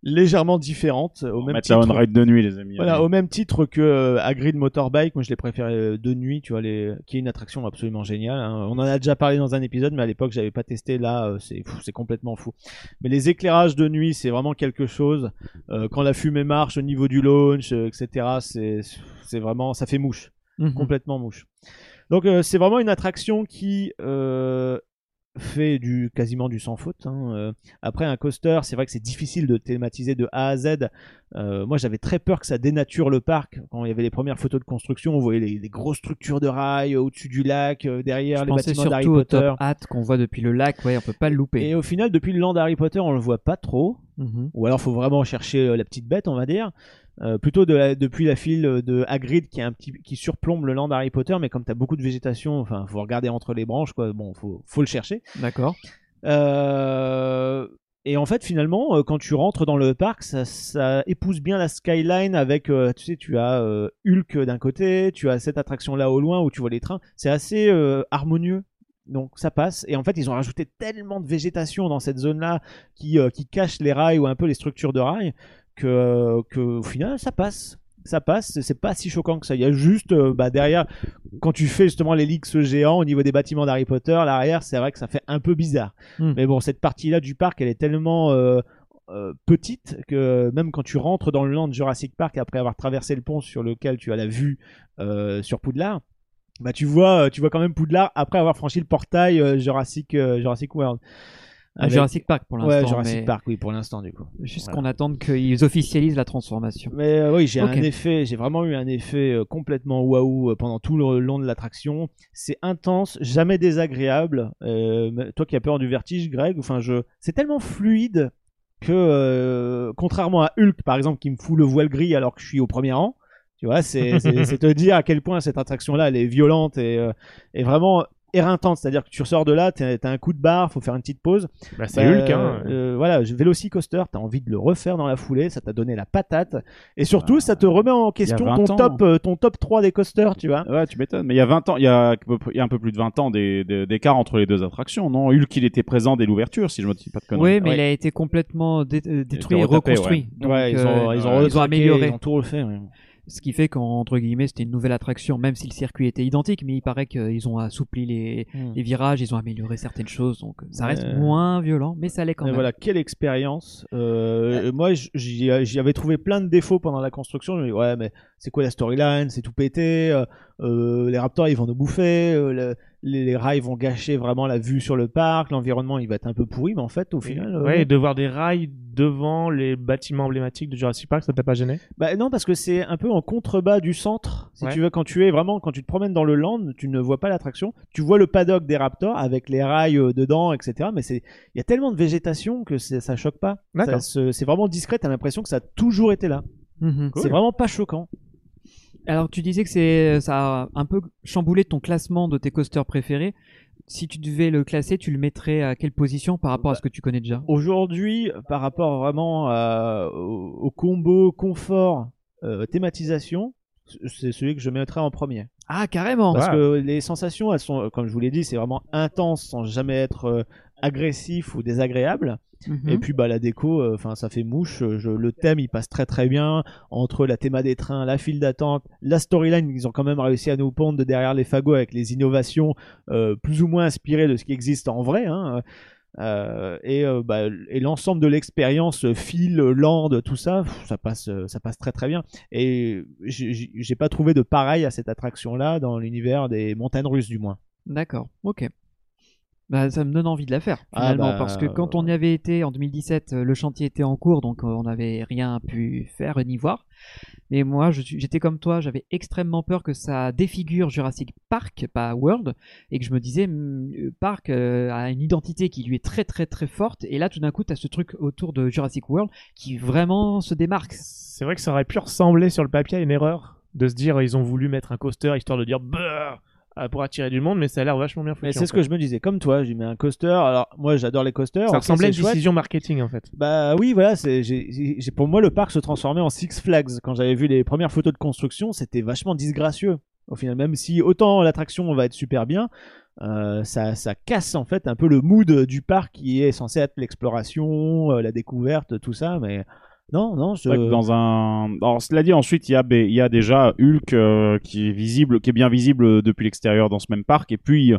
légèrement différente. Au On même titre, on-ride de nuit, les amis. voilà, au même titre que euh, Hagrid Motorbike, moi je l'ai préféré euh, de nuit, tu vois, les... qui est une attraction absolument géniale. hein. On en a déjà parlé dans un épisode, mais à l'époque j'avais pas testé. Là, euh, c'est c'est complètement fou. Mais les éclairages de nuit, c'est vraiment quelque chose. Euh, quand la fumée marche au niveau du launch, euh, etc., c'est c'est vraiment, ça fait mouche Mhm. complètement mouche. Donc euh, c'est vraiment une attraction qui euh, fait du quasiment du sans faute. hein. Euh, après un coaster, c'est vrai que c'est difficile de thématiser de A à Z. Euh, moi j'avais très peur que ça dénature le parc. Quand il y avait les premières photos de construction, on voyait les, les grosses structures de rails euh, au-dessus du lac, euh, derrière Je les bâtiments d'Harry surtout au Potter. top hat qu'on voit depuis le lac, ouais, on peut pas le louper. Et au final, depuis le land d'Harry Potter, on le voit pas trop. Mhm. Ou alors faut vraiment chercher euh, la petite bête, on va dire. Euh, plutôt de la- depuis la file de Hagrid qui est un petit qui surplombe le land d'Harry Potter, mais comme t'as beaucoup de végétation, enfin faut regarder entre les branches quoi. Bon, faut faut le chercher. D'accord. Euh, et en fait, finalement, euh, quand tu rentres dans le parc, ça, ça épouse bien la skyline avec, euh, tu sais, tu as euh, Hulk d'un côté, tu as cette attraction là au loin où tu vois les trains. C'est assez euh, harmonieux. Donc ça passe. Et en fait, ils ont rajouté tellement de végétation dans cette zone-là qui, euh, qui cache les rails ou un peu les structures de rails que, que au final, ça passe. Ça passe, c'est pas si choquant que ça. Il y a juste euh, bah, derrière, quand tu fais justement l'hélix géant au niveau des bâtiments d'Harry Potter, l'arrière, c'est vrai que ça fait un peu bizarre. Hmm. Mais bon, cette partie-là du parc, elle est tellement euh, petite que même quand tu rentres dans le land Jurassic Park après avoir traversé le pont sur lequel tu as la vue sur Poudlard, bah tu vois, tu vois quand même Poudlard après avoir franchi le portail euh, Jurassic euh, Jurassic World. Avec- Jurassic Park pour l'instant. Ouais, Jurassic mais Park, oui, pour l'instant du coup. Juste Voilà. qu'on attende qu'ils officialisent la transformation. Mais euh, oui, j'ai un effet, j'ai vraiment eu un effet euh, complètement waouh euh, pendant tout le long de l'attraction. C'est intense, jamais désagréable. Euh, toi qui as peur du vertige, Greg, enfin je, c'est tellement fluide que euh, contrairement à Hulk par exemple qui me fout le voile gris alors que je suis au premier rang. Tu vois, c'est *laughs* c'est- c'est te dire à quel point cette attraction-là, elle est violente et, euh, et vraiment éreintante, c'est-à-dire que tu ressors de là, t'as t'as un coup de barre, faut faire une petite pause. Bah, c'est Bah, Hulk, hein. euh, voilà, je- Velocicoaster, t'as envie de le refaire dans la foulée, ça t'a donné la patate, et surtout, ça te remet en question 20 ton ans. top, euh, ton top 3 des coasters, tu vois. Ouais, tu m'étonnes. Mais il y a 20 ans, il y a, il y a un peu plus de 20 ans des- des- d'écart entre les deux attractions, non? Hulk, il était présent dès l'ouverture, si je me dis pas de conneries. Oui, mais Ouais. il a été complètement dé- euh, détruit et reconstruit. ouais. Donc, ouais, ils ont, euh, ils ont, ils ont amélioré. Ils ont tout refait. ouais. Ce qui fait qu'entre guillemets, c'était une nouvelle attraction, même si le circuit était identique, mais il paraît qu'ils ont assoupli les, Hmm. les virages, ils ont amélioré certaines choses, donc ça reste Euh, moins violent, mais ça l'est quand Mais même. voilà, quelle expérience. Euh, Moi, j- j'y avais trouvé plein de défauts pendant la construction. Je me dis, ouais, mais c'est quoi la storyline C'est tout pété. euh, euh, les raptors, ils vont nous bouffer. euh, le- les, rails vont gâcher vraiment la vue sur le parc. L'environnement, il va être un peu pourri. Mais en fait, au final. euh, Ouais, et de voir des rails devant les bâtiments emblématiques de Jurassic Park, ça t'a pas gêné? Bah non, parce que c'est un peu en contrebas du centre. Si Ouais. tu veux, quand tu es vraiment, quand tu te promènes dans le land, tu ne vois pas l'attraction. Tu vois le paddock des raptors avec les rails euh, dedans, etc. Mais c'est, il y a tellement de végétation que ça choque pas. C'est vraiment discret. T'as l'impression que ça a toujours été là. Mhm. C'est vraiment pas choquant. Alors tu disais que c'est ça a un peu chamboulé ton classement de tes coasters préférés. Si tu devais le classer, tu le mettrais à quelle position par rapport à ce que tu connais déjà? Aujourd'hui, par rapport vraiment à- au, au combo confort euh, thématisation, c'est celui que je mettrais en premier. Ah carrément. Parce Ouais. que les sensations, elles sont, comme je vous l'ai dit, c'est vraiment intense sans jamais être euh, agressif ou désagréable. Mhm. Et puis bah la déco, euh, ça fait mouche. euh, je- le thème il passe très très bien entre la théma des trains, la file d'attente, la storyline. Ils ont quand même réussi à nous pondre de derrière les fagots avec les innovations euh, plus ou moins inspirées de ce qui existe en vrai. hein. Euh, et bah, et l'ensemble de l'expérience, fil, land, tout ça, ça passe, ça passe très très bien. Et j'ai pas trouvé de pareil à cette attraction-là dans l'univers des montagnes russes du moins. D'accord, ok. Bah, ça me donne envie de la faire Ah, finalement bah, parce que quand on y avait été en 2017, euh, le chantier était en cours donc euh, on n'avait rien pu faire ni voir. Mais moi, j'étais comme toi, j'avais extrêmement peur que ça défigure Jurassic Park, pas World, et que je me disais, hmm, euh, Park euh, a une identité qui lui est très très très forte, et là tout d'un coup, tu as ce truc autour de Jurassic World qui vraiment se démarque. C'est vrai que ça aurait pu ressembler sur le papier à une erreur de se dire ils ont voulu mettre un coaster histoire de dire bah euh, pour attirer du monde, mais ça a l'air vachement bien foutu. Mais c'est ce que je me disais, comme toi, j'ai mis un coaster. Alors moi j'adore les coasters. Ça ressemblait à une chouette. décision marketing en fait. Bah oui, voilà, c'est, j'ai, j'ai- pour moi le parc se transformait en Six Flags. Quand j'avais vu les premières photos de construction, c'était vachement disgracieux. Au final, même si autant l'attraction va être super bien, euh, ça, ça casse en fait un peu le mood du parc qui est censé être l'exploration, euh, la découverte, tout ça. Mais non, non, je... Dans un. Alors, cela dit, ensuite, il y a, y a déjà Hulk euh, qui est visible, qui est bien visible euh, depuis l'extérieur dans ce même parc. Et puis, euh,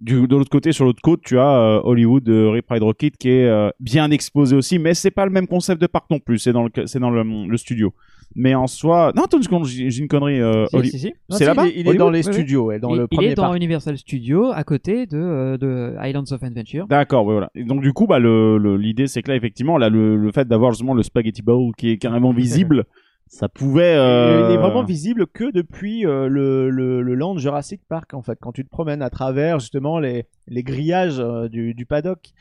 du, de l'autre côté, sur l'autre côte, tu as euh, Hollywood de Rip Ride Rocket qui est euh, bien exposé aussi, mais c'est pas le même concept de parc non plus. C'est dans le, c'est dans le studio. Mais en soi, non, attends une seconde, j'ai j'ai une connerie. euh, Si, Holly- si, si. Non, c'est si, là-bas Il est, il est dans Hollywood les Oui, oui. studios, ouais, dans il, le il premier est dans parc. Universal Studios, à côté de, euh, de Islands of Adventure. D'accord, ouais, voilà. Et donc du coup, bah, le, le- l'idée c'est que là, effectivement, là, le, le fait d'avoir justement le spaghetti bowl qui est carrément *laughs* visible, ça pouvait. euh, Il est vraiment visible que depuis euh, le, le, le land Jurassic Park en fait, quand tu te promènes à travers justement les, les grillages euh, du, du paddock.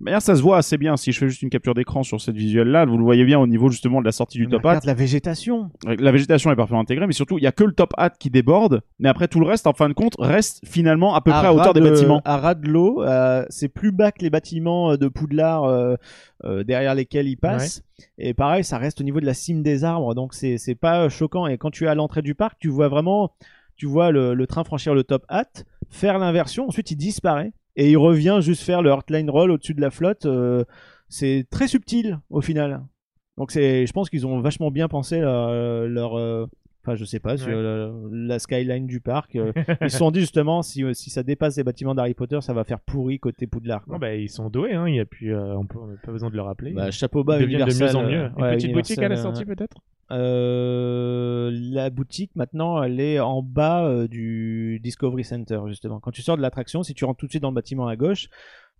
D'ailleurs, ça se voit assez bien. Si je fais juste une capture d'écran sur cette visuelle-là, vous le voyez bien au niveau justement de la sortie du Mais top hat. la végétation. La végétation est parfaitement intégrée, mais surtout, il y a que le top hat qui déborde. Mais après, tout le reste, en fin de compte, reste finalement à peu près à hauteur des de- bâtiments. À ras de l'eau, euh, c'est plus bas que les bâtiments euh, de Poudlard euh, euh, derrière lesquels ils passent. Et pareil, ça reste au niveau de la cime des arbres, donc c'est pas euh, choquant. Et quand tu es à l'entrée du parc, tu vois vraiment, tu vois le, le train franchir le top hat, faire l'inversion, ensuite il disparaît et il revient juste faire le Heartline Roll au-dessus de la flotte. euh, c'est très subtil au final. Donc c'est, je pense qu'ils ont vachement bien pensé leur, leur, euh, enfin je sais pas, sur Ouais. la, la skyline du parc. euh, *laughs* ils se sont dit justement si, euh, si ça dépasse les bâtiments d'Harry Potter, ça va faire pourri côté Poudlard. quoi. Non, bah, ils sont doués, hein. il y a plus, euh, on peut, on pas besoin de le rappeler. Bah, chapeau bas, Ils deviennent de mieux Universal, en mieux. euh, Une ouais, petite boutique à la Universal, sortie euh, peut-être? Euh, la boutique maintenant, elle est en bas euh, du Discovery Center justement. Quand tu sors de l'attraction, si tu rentres tout de suite dans le bâtiment à gauche,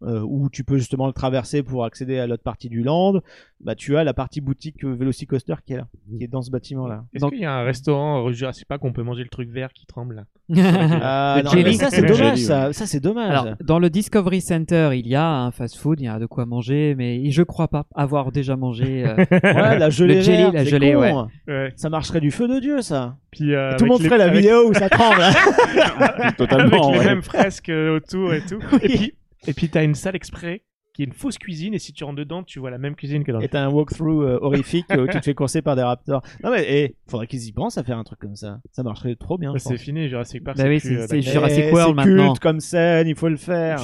euh, où tu peux justement le traverser pour accéder à l'autre partie du land, bah tu as la partie boutique euh, Velocicoaster qui est là, qui est dans ce bâtiment-là. Est-ce Donc- qu'il y a un restaurant rue Jurassic Park où on peut manger le truc vert qui tremble là *laughs* Ah, Le non, mais ça c'est dommage, jelly, ça, ça c'est dommage. Alors, dans le Discovery Center, il y a un fast-food, il y a de quoi manger, mais je crois pas avoir déjà mangé. euh, *laughs* ouais, la gelée le jelly, la gelée, con. ouais. Ouais. Ça marcherait du feu de Dieu, ça. Puis, euh, Tout le monde les- ferait la avec- vidéo où ça tremble. *laughs* Totalement. avec les ouais. mêmes fresques euh, autour et tout. Et puis, et puis t'as une salle exprès qui est une fausse cuisine et si tu rentres dedans, tu vois la même cuisine que dans le Et t'as un walkthrough euh, horrifique euh, où tu te fais courser par des raptors. Non mais eh, faudrait qu'ils y pensent à faire un truc comme ça. Ça marcherait trop bien. C'est fini, Jurassic Park. Bah oui, c'est- euh. Jurassic Eh, World c'est maintenant. culte comme scène, il faut le faire.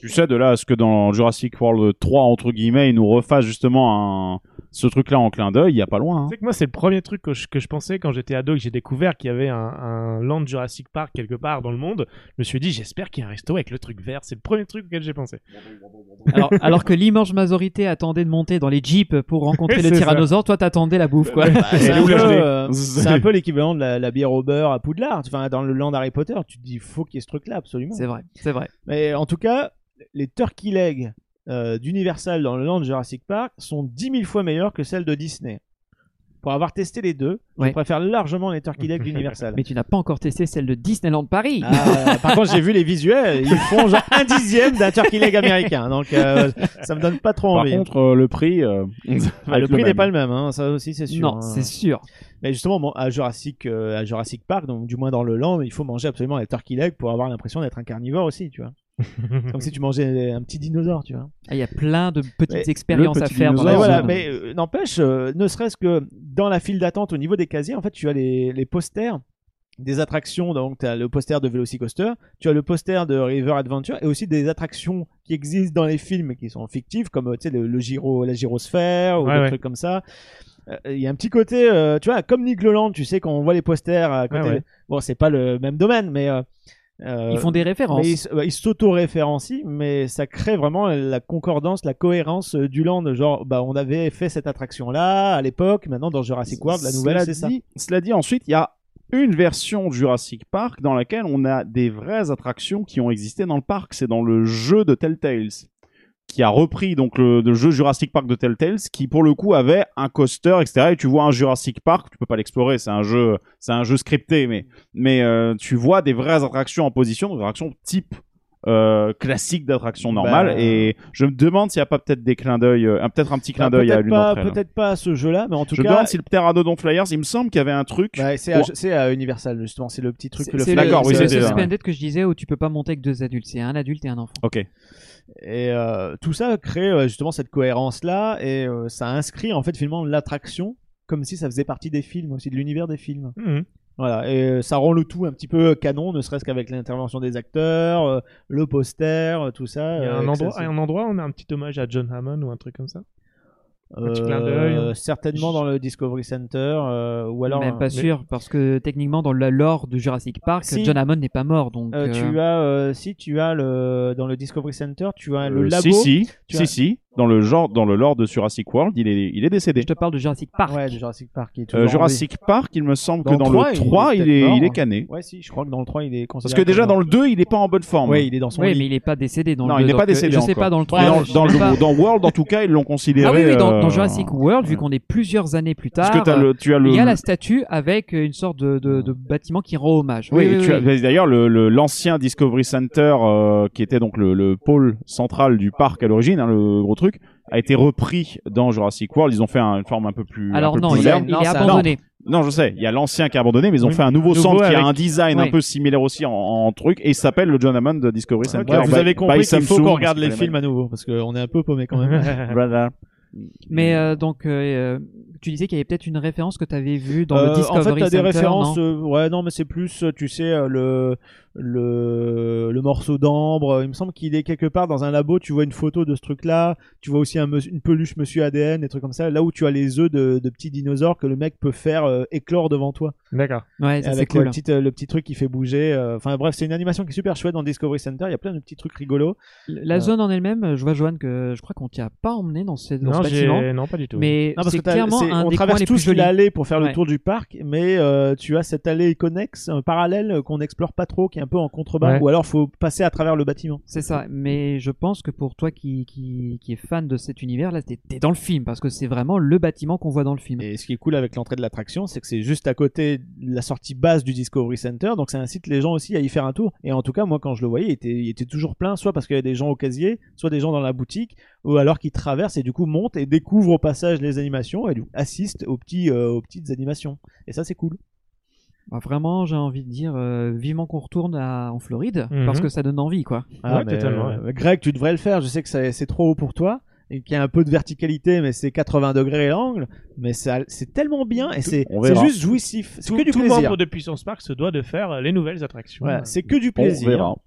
Tu sais, de là à ce que dans Jurassic World 3, entre guillemets, ils nous refassent justement un... ce truc-là en clin d'œil, il y a pas loin. hein. Tu sais que moi, c'est le premier truc que je, que je pensais quand j'étais ado, que j'ai découvert qu'il y avait un, un land Jurassic Park quelque part dans le monde. Je me suis dit, j'espère qu'il y a un resto avec le truc vert. C'est le premier truc auquel j'ai pensé. alors, alors que l'immense majorité attendait de monter dans les jeeps pour rencontrer *laughs* le ça. tyrannosaure, toi t'attendais la bouffe, quoi. *laughs* Bah, c'est un, euh, *laughs* c'est un peu l'équivalent de la, la bière au beurre à Poudlard. Enfin, dans le land Harry Potter, tu te dis, faut qu'il y ait ce truc-là, absolument. C'est vrai, c'est vrai. Mais en tout cas, les turkey legs euh, d'Universal dans le land Jurassic Park sont 10 000 fois meilleurs que celles de Disney. Pour avoir testé les deux, Ouais. je préfère largement les turkey legs d'Universal. *laughs* Mais tu n'as pas encore testé celle de Disneyland Paris. Ah, par contre, j'ai vu les visuels, ils font genre un dixième d'un turkey leg américain, donc euh, ça me donne pas trop Par envie. contre, euh, le prix. euh, Ah, *laughs* le prix n'est pas le même, hein, ça aussi c'est sûr. non, hein. c'est sûr. Mais justement, bon, à Jurassic, euh, à Jurassic Park, donc du moins dans le land, il faut manger absolument les turkey legs pour avoir l'impression d'être un carnivore aussi, tu vois. *laughs* Comme si tu mangeais un petit dinosaure, tu vois. Ah, Il y a plein de petites Mais expériences à faire dans Mais la voilà, zone. mais euh, n'empêche, euh, ne serait-ce que dans la file d'attente au niveau des casiers, en fait, tu as les, les posters des attractions. Donc, tu as le poster de Velocicoaster, tu as le poster de River Adventure et aussi des attractions qui existent dans les films qui sont fictives, comme tu sais, le, le gyro, la gyrosphère ou Ouais, des ouais. trucs comme ça. Euh, Il y a un petit côté, euh, tu vois, comme Nigloland, tu sais, quand on voit les posters à côté. Ouais, ouais. Bon, c'est pas le même domaine, mais. euh, euh, Ils font des références. mais ils, s'auto-référencient, mais ça crée vraiment la concordance, la cohérence euh, du land. Genre, bah, on avait fait cette attraction-là à l'époque, maintenant dans Jurassic World, la nouvelle, Cela c'est ça. dit- Cela dit, ensuite, il y a une version de Jurassic Park dans laquelle on a des vraies attractions qui ont existé dans le parc. C'est dans le jeu de Telltales qui a repris donc le, le jeu Jurassic Park de Telltales qui pour le coup avait un coaster etc et tu vois un Jurassic Park tu peux pas l'explorer c'est un jeu c'est un jeu scripté mais mais euh, tu vois des vraies attractions en position des attractions type euh, classique d'attraction normale Bah, et je me demande s'il y a pas peut-être des clins d'œil euh, peut-être un petit clin Bah, d'œil à l'une d'entre elles peut-être pas à ce jeu-là, mais en tout je me cas, demande si le Pteranodon Flyers, il me semble qu'il y avait un truc. ouais, c'est à, Oh. c'est à Universal justement, c'est le petit truc. C'est le c'est. D'accord, oui, c'est ça, Suspended que je disais où tu peux pas monter avec deux adultes. C'est un adulte et un enfant. Ok. Et euh, tout ça crée euh, justement cette cohérence-là, et euh, ça inscrit en fait finalement l'attraction comme si ça faisait partie des films aussi, de l'univers des films. Mhm. Voilà, et ça rend le tout un petit peu canon, ne serait-ce qu'avec l'intervention des acteurs, le poster, tout ça. Il y a un endroit, ça, un endroit où on a un petit hommage à John Hammond ou un truc comme ça? Euh, certainement dans le Discovery Center, euh, ou alors. Même pas euh, sûr, parce que techniquement, dans le lore de Jurassic Park, Si. John Hammond n'est pas mort. Donc, euh, euh, tu as, euh, si tu as le dans le Discovery Center, tu as le Euh, labo. Si, si, tu si, as- si. Dans le genre, dans le lore de Jurassic World, il est, il est décédé. je te parle de Jurassic Park. Ouais, de Jurassic Park. Qui est Euh, toujours. Jurassic Park, il me semble que Dans le 3, le il est 3, il est, mort. il est cané. Ouais, si, je crois que dans le 3, il est Parce que déjà dans le 2, il est pas en bonne forme. Ouais, il est dans son Oui, lit. mais il est pas décédé dans non, le il n'est pas euh, décédé Je sais encore. pas dans le 3. Mais dans, dans le, dans World, en tout cas, ils l'ont considéré. Ah oui, oui, dans, euh, dans Jurassic World, vu qu'on est plusieurs années plus tard, Parce que t'as le, tu as le. il y a la statue avec une sorte de, de, de bâtiment qui rend hommage. Oui, Oui, as- d'ailleurs le le- l'ancien Discovery Center euh, qui était donc le, le pôle central du parc à l'origine, hein, le gros truc, a été repris dans Jurassic World. Ils ont fait un- une forme un peu plus. un Alors peu non, plus il, est- il Non, est abandonné. Non, je sais, il y a l'ancien qui est abandonné, mais ils ont Oui, fait un nouveau, nouveau centre qui a un design un peu similaire aussi en, en truc, et il s'appelle le John Hammond de Discovery Center. Ouais, vous by- avez compris qu'il faut qu'on regarde les films à nouveau, parce qu'on est un peu paumé quand même. *laughs* Voilà. Mais euh, donc, euh, tu disais qu'il y avait peut-être une référence que tu avais vue dans Euh, le Discovery en fait, t'as des Center, références. non? euh, ouais, non, mais c'est plus, euh, tu sais, euh, le le le morceau d'ambre. Il me semble qu'il est quelque part dans un labo. Tu vois une photo de ce truc-là. Tu vois aussi un une peluche Monsieur ADN, des trucs comme ça. Là où tu as les œufs de, de petits dinosaures que le mec peut faire euh, éclore devant toi. D'accord. Ouais, ça avec cool. le, petit, euh, le petit truc qui fait bouger. euh, Enfin bref, c'est une animation qui est super chouette dans Discovery Center. Il y a plein de petits trucs rigolos. La zone en elle-même, je vois Joanne que je crois qu'on t'y a pas emmené dans ce, dans Non, ce bâtiment. j'ai- non, pas du tout. Mais Non, parce c'est clairement un on des traverse tous l'allée pour faire Ouais. le tour du parc, mais euh, tu as cette allée connexe, euh, parallèle euh, qu'on n'explore pas trop, qui est un peu en contrebas, Ouais. ou alors faut passer à travers le bâtiment. C'est ça, mais je pense que pour toi qui, qui, qui est fan de cet univers, là, t'es dans le film, parce que c'est vraiment le bâtiment qu'on voit dans le film. Et ce qui est cool avec l'entrée de l'attraction, c'est que c'est juste à côté de la sortie base du Discovery Center, donc ça incite les gens aussi à y faire un tour. Et en tout cas, moi, quand je le voyais, il était, il était toujours plein, soit parce qu'il y avait des gens au casier, soit des gens dans la boutique, ou alors qui traversent et du coup montent et découvrent au passage les animations et du coup, assistent aux, petits, euh, aux petites animations. Et ça, c'est cool. Bah, vraiment, j'ai envie de dire, euh, vivement qu'on retourne à- en Floride, Mhm. parce que ça donne envie, quoi. Ah, Ouais, mais, totalement, ouais. euh, Greg, tu devrais le faire. Je sais que c'est trop haut pour toi et qu'il y a un peu de verticalité, mais c'est 80 degrés l'angle. Mais ça- c'est tellement bien et c'est on juste jouissif. C'est Tout, que du tout plaisir. membre de Puissance Park se doit de faire les nouvelles attractions. Voilà, c'est que du On plaisir. verra. *laughs*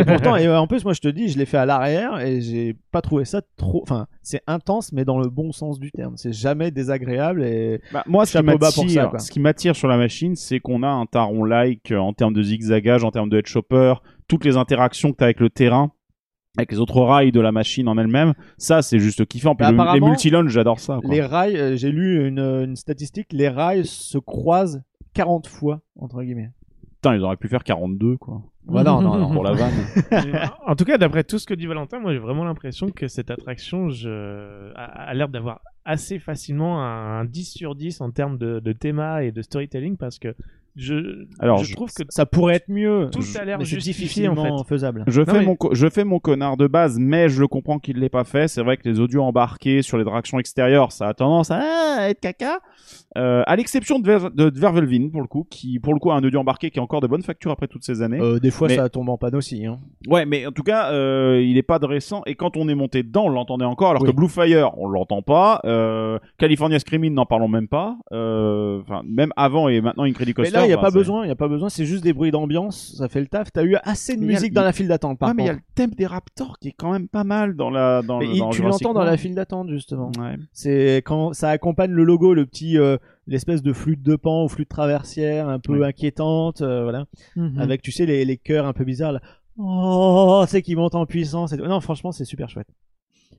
et pourtant, et euh, en plus, moi je te dis, je l'ai fait à l'arrière et j'ai pas trouvé ça trop. Enfin, c'est intense, mais dans le bon sens du terme. C'est jamais désagréable et Bah, moi, qui m'attire, ce qui m'attire sur la machine, c'est qu'on a un taron like euh, en termes de zigzagage, en termes de head chopper, toutes les interactions que tu as avec le terrain, avec les autres rails de la machine en elle-même. Ça, c'est juste kiffant. Puis Bah, le- les apparemment, multilunge, j'adore ça. quoi. les rails, euh, j'ai lu une, une statistique, les rails se croisent 40 fois entre guillemets. Putain, ils auraient pu faire 42, quoi. Voilà, non, non, non. Pour la *laughs* vanne. *laughs* en tout cas, d'après tout ce que dit Valentin, moi j'ai vraiment l'impression que cette attraction je... a, a l'air d'avoir assez facilement un, un 10 sur 10 en termes de, de théma et de storytelling parce que je, Alors, je je- trouve que Ça pourrait être mieux. tout a l'air justifié en fait. faisable. Je Non, fais, mais- mon je fais mon connard de base, mais je comprends qu'il l'ait pas fait. C'est vrai que les audios embarqués sur les tractions extérieures, ça a tendance à être caca. Euh, à l'exception de, Ver- de, Vervelvin, pour le coup, qui, pour le coup, a un audio embarqué qui est encore de bonne facture après toutes ces années. Euh, des fois, Mais- ça tombe en panne aussi. Hein. Ouais, mais en tout cas, euh, il est pas de récent. Et quand on est monté dedans, on l'entendait encore. Alors Oui. que Blue Fire, on l'entend pas. Euh, California Screaming, n'en parlons même pas. Euh, Enfin, même avant et maintenant Incredible Coaster. Là, il n'y a pas besoin. Il y a pas besoin. C'est juste des bruits d'ambiance. Ça fait le taf. T'as eu assez de Mais a- musique dans la file d'attente. Par Ouais, mais il y a contre. le thème des Raptors qui est quand même pas mal dans la dans, Mais le- dans tu l'entends dans la file d'attente justement. Ouais. C'est quand ça accompagne le logo, le petit, euh, l'espèce de flûte de pan ou flûte traversière un peu inquiétante, euh, voilà, Mhm. avec tu sais les, les chœurs un peu bizarres. Là. Oh, c'est qui monte en puissance. Et. Non, franchement, c'est super chouette.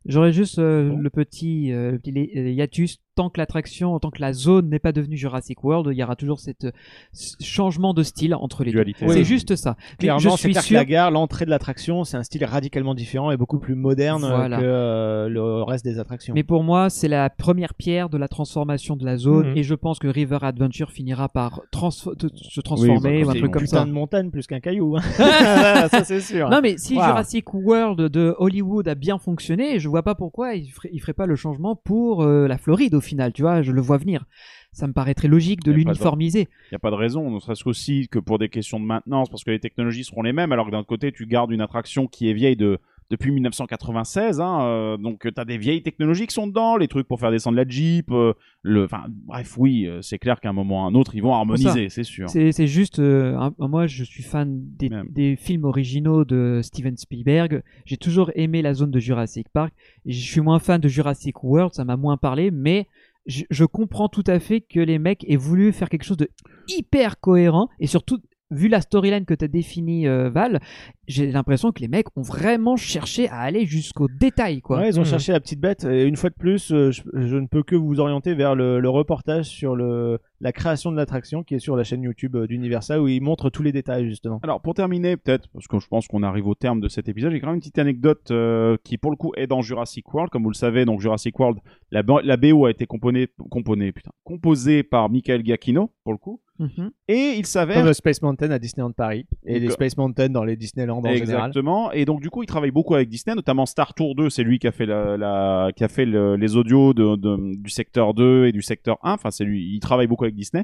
J'aurais juste euh, Bon. le petit, euh, le petit euh, hiatus. Tant que l'attraction, tant que la zone n'est pas devenue Jurassic World, il y aura toujours cette, ce changement de style entre les Dualité. deux. Oui. C'est juste ça. Clairement, je c'est sûr. la gare, l'entrée de l'attraction, c'est un style radicalement différent et beaucoup plus moderne Voilà. que euh, le reste des attractions. Mais pour moi, c'est la première pierre de la transformation de la zone, Mhm. et je pense que River Adventure finira par se transformer bah, ou un c'est truc une comme putain ça. de montagne plus qu'un caillou. hein. *laughs* ça c'est sûr. Non mais si Wow. Jurassic World de Hollywood a bien fonctionné, je vois pas pourquoi il ferait, il ferait pas le changement pour euh, la Floride au final, tu vois, je le vois venir. Ça me paraîtrait logique de Y a pas de- l'uniformiser. Il n'y a pas de raison, ne serait-ce qu'aussi que pour des questions de maintenance, parce que les technologies seront les mêmes, alors que d'un côté, tu gardes une attraction qui est vieille de, depuis 1996, hein, euh, donc tu as des vieilles technologies qui sont dedans, les trucs pour faire descendre la Jeep, euh, le, enfin, bref, oui, euh, c'est clair qu'à un moment ou à un autre, ils vont harmoniser, c'est sûr. C'est juste, euh, un- moi je suis fan des, films originaux de Steven Spielberg. J'ai toujours aimé la zone de Jurassic Park. Je suis moins fan de Jurassic World, ça m'a moins parlé, mais je, je comprends tout à fait que les mecs aient voulu faire quelque chose de hyper cohérent et surtout. Vu la storyline que tu as définie, euh, Val, j'ai l'impression que les mecs ont vraiment cherché à aller jusqu'au détail, quoi. Ouais, ils ont Mhm. cherché la petite bête. Et une fois de plus, euh, je, je ne peux que vous orienter vers le, le reportage sur le, la création de l'attraction qui est sur la chaîne YouTube euh, d'Universal où ils montrent tous les détails justement. Alors pour terminer peut-être, parce que je pense qu'on arrive au terme de cet épisode, j'ai quand même une petite anecdote euh, qui pour le coup est dans Jurassic World, comme vous le savez, donc Jurassic World, la, bo- la BO a été composée, composée, putain, composée par Michael Giacchino pour le coup, Mhm. et il s'avère Comme le Space Mountain à Disneyland Paris et les Donc, Space Mountain dans les Disneyland en général. Exactement. Et donc du coup, il travaille beaucoup avec Disney, notamment Star Tour 2. C'est lui qui a fait la, la- qui a fait le- les audios de, de- du secteur 2 et du secteur 1. Enfin, c'est lui. Il travaille beaucoup avec Disney.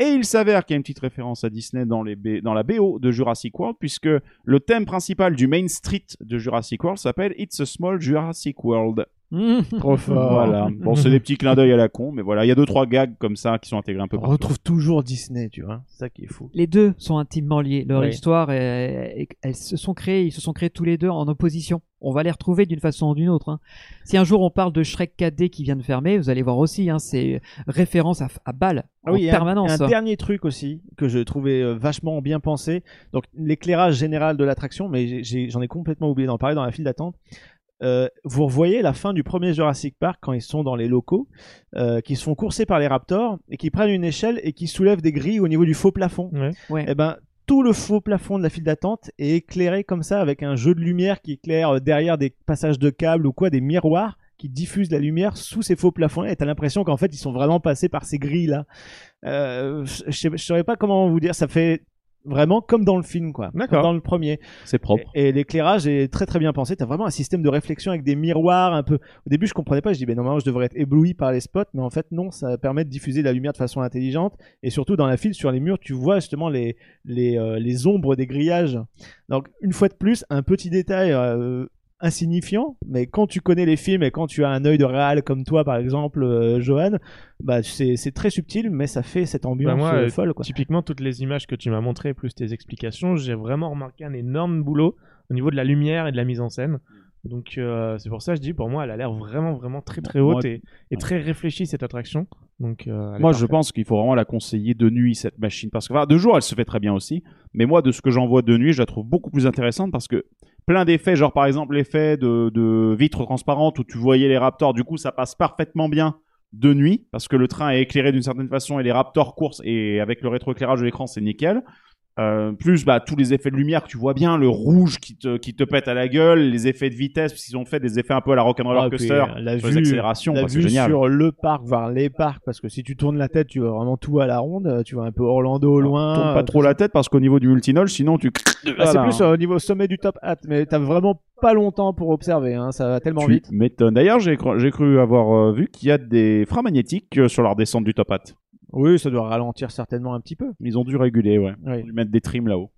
Et il s'avère qu'il y a une petite référence à Disney dans, les B- dans la BO de Jurassic World, puisque le thème principal du Main Street de Jurassic World s'appelle It's a Small Jurassic World. Trop fort. Voilà. Bon, c'est des petits clins d'œil à la con, mais voilà, il y a deux trois gags comme ça qui sont intégrés un peu On partout. retrouve toujours Disney, tu vois. C'est ça qui est fou. Les deux sont intimement liés. Leur Oui. histoire, est- elles se sont créées, ils se sont créés tous les deux en opposition. On va les retrouver d'une façon ou d'une autre. hein. Si un jour on parle de Shrek 4D qui vient de fermer, vous allez voir aussi, hein, c'est référence à, à balle Ah en oui, et un- permanence. Un, dernier truc aussi que je trouvais euh, vachement bien pensé. Donc l'éclairage général de l'attraction, mais j'en ai, complètement oublié d'en parler dans la file d'attente. Euh, vous revoyez la fin du premier Jurassic Park quand ils sont dans les locaux, euh, qui se font courser par les raptors et qui prennent une échelle et qui soulèvent des grilles au niveau du faux plafond. Ouais. Ouais. Eh ben tout le faux plafond de la file d'attente est éclairé comme ça avec un jeu de lumière qui éclaire euh, derrière des passages de câbles ou quoi, des miroirs qui diffusent la lumière sous ces faux plafonds et t'as l'impression qu'en fait ils sont vraiment passés par ces grilles là. Euh, je je saurais pas comment vous dire, ça fait vraiment comme dans le film quoi, D'accord. dans le premier. C'est propre. Et, et l'éclairage est très très bien pensé. T'as vraiment un système de réflexion avec des miroirs un peu. Au début, je comprenais pas. Je dis, ben normalement, je devrais être ébloui par les spots, mais en fait, non. Ça permet de diffuser la lumière de façon intelligente. Et surtout, dans la file, sur les murs, tu vois justement les les, euh, les ombres des grillages. Donc, une fois de plus, un petit détail. euh, insignifiant, mais quand tu connais les films et quand tu as un œil de réal comme toi par exemple, euh, Johan, bah c'est très subtil, mais ça fait cette ambiance Bah, moi, euh, euh, folle quoi. Typiquement, toutes les images que tu m'as montrées, plus tes explications, j'ai vraiment remarqué un énorme boulot au niveau de la lumière et de la mise en scène. Donc euh, c'est pour ça que je dis, pour moi, elle a l'air vraiment, vraiment très, très Moi- haute et, très réfléchie cette attraction. Donc, euh, Moi, je pense qu'il faut vraiment la conseiller de nuit, cette machine. Parce que, enfin, de jour, elle se fait très bien aussi. Mais moi, de ce que j'en vois de nuit, je la trouve beaucoup plus intéressante parce que plein d'effets, genre par exemple l'effet de, de vitre transparente où tu voyais les raptors, du coup, ça passe parfaitement bien de nuit parce que le train est éclairé d'une certaine façon et les raptors coursent et avec le rétroéclairage de l'écran, c'est nickel. Euh, plus bah, tous les effets de lumière que tu vois bien, le rouge qui te, qui te pète à la gueule, les effets de vitesse, parce qu'ils ont fait des effets un peu à la Rock'n'Roller Ah, Coaster, euh, la vue- accélérations, la quoi, c'est vue génial. sur le parc, voir les parcs, parce que si tu tournes la tête, tu vois vraiment tout à la ronde, tu vois un peu Orlando au loin. Tourne pas trop la tête parce qu'au niveau du multinol, sinon tu. Ah, c'est plus euh, au niveau sommet du top hat, mais t'as vraiment pas longtemps pour observer, hein, ça va tellement Tu vite. m'étonnes. D'ailleurs, j'ai cru, j'ai cru avoir euh, vu qu'il y a des freins magnétiques sur leur descente du top hat. Oui, ça doit ralentir certainement un petit peu. Ils ont dû réguler, ouais. Oui. Ils ont dû mettre des trims là-haut.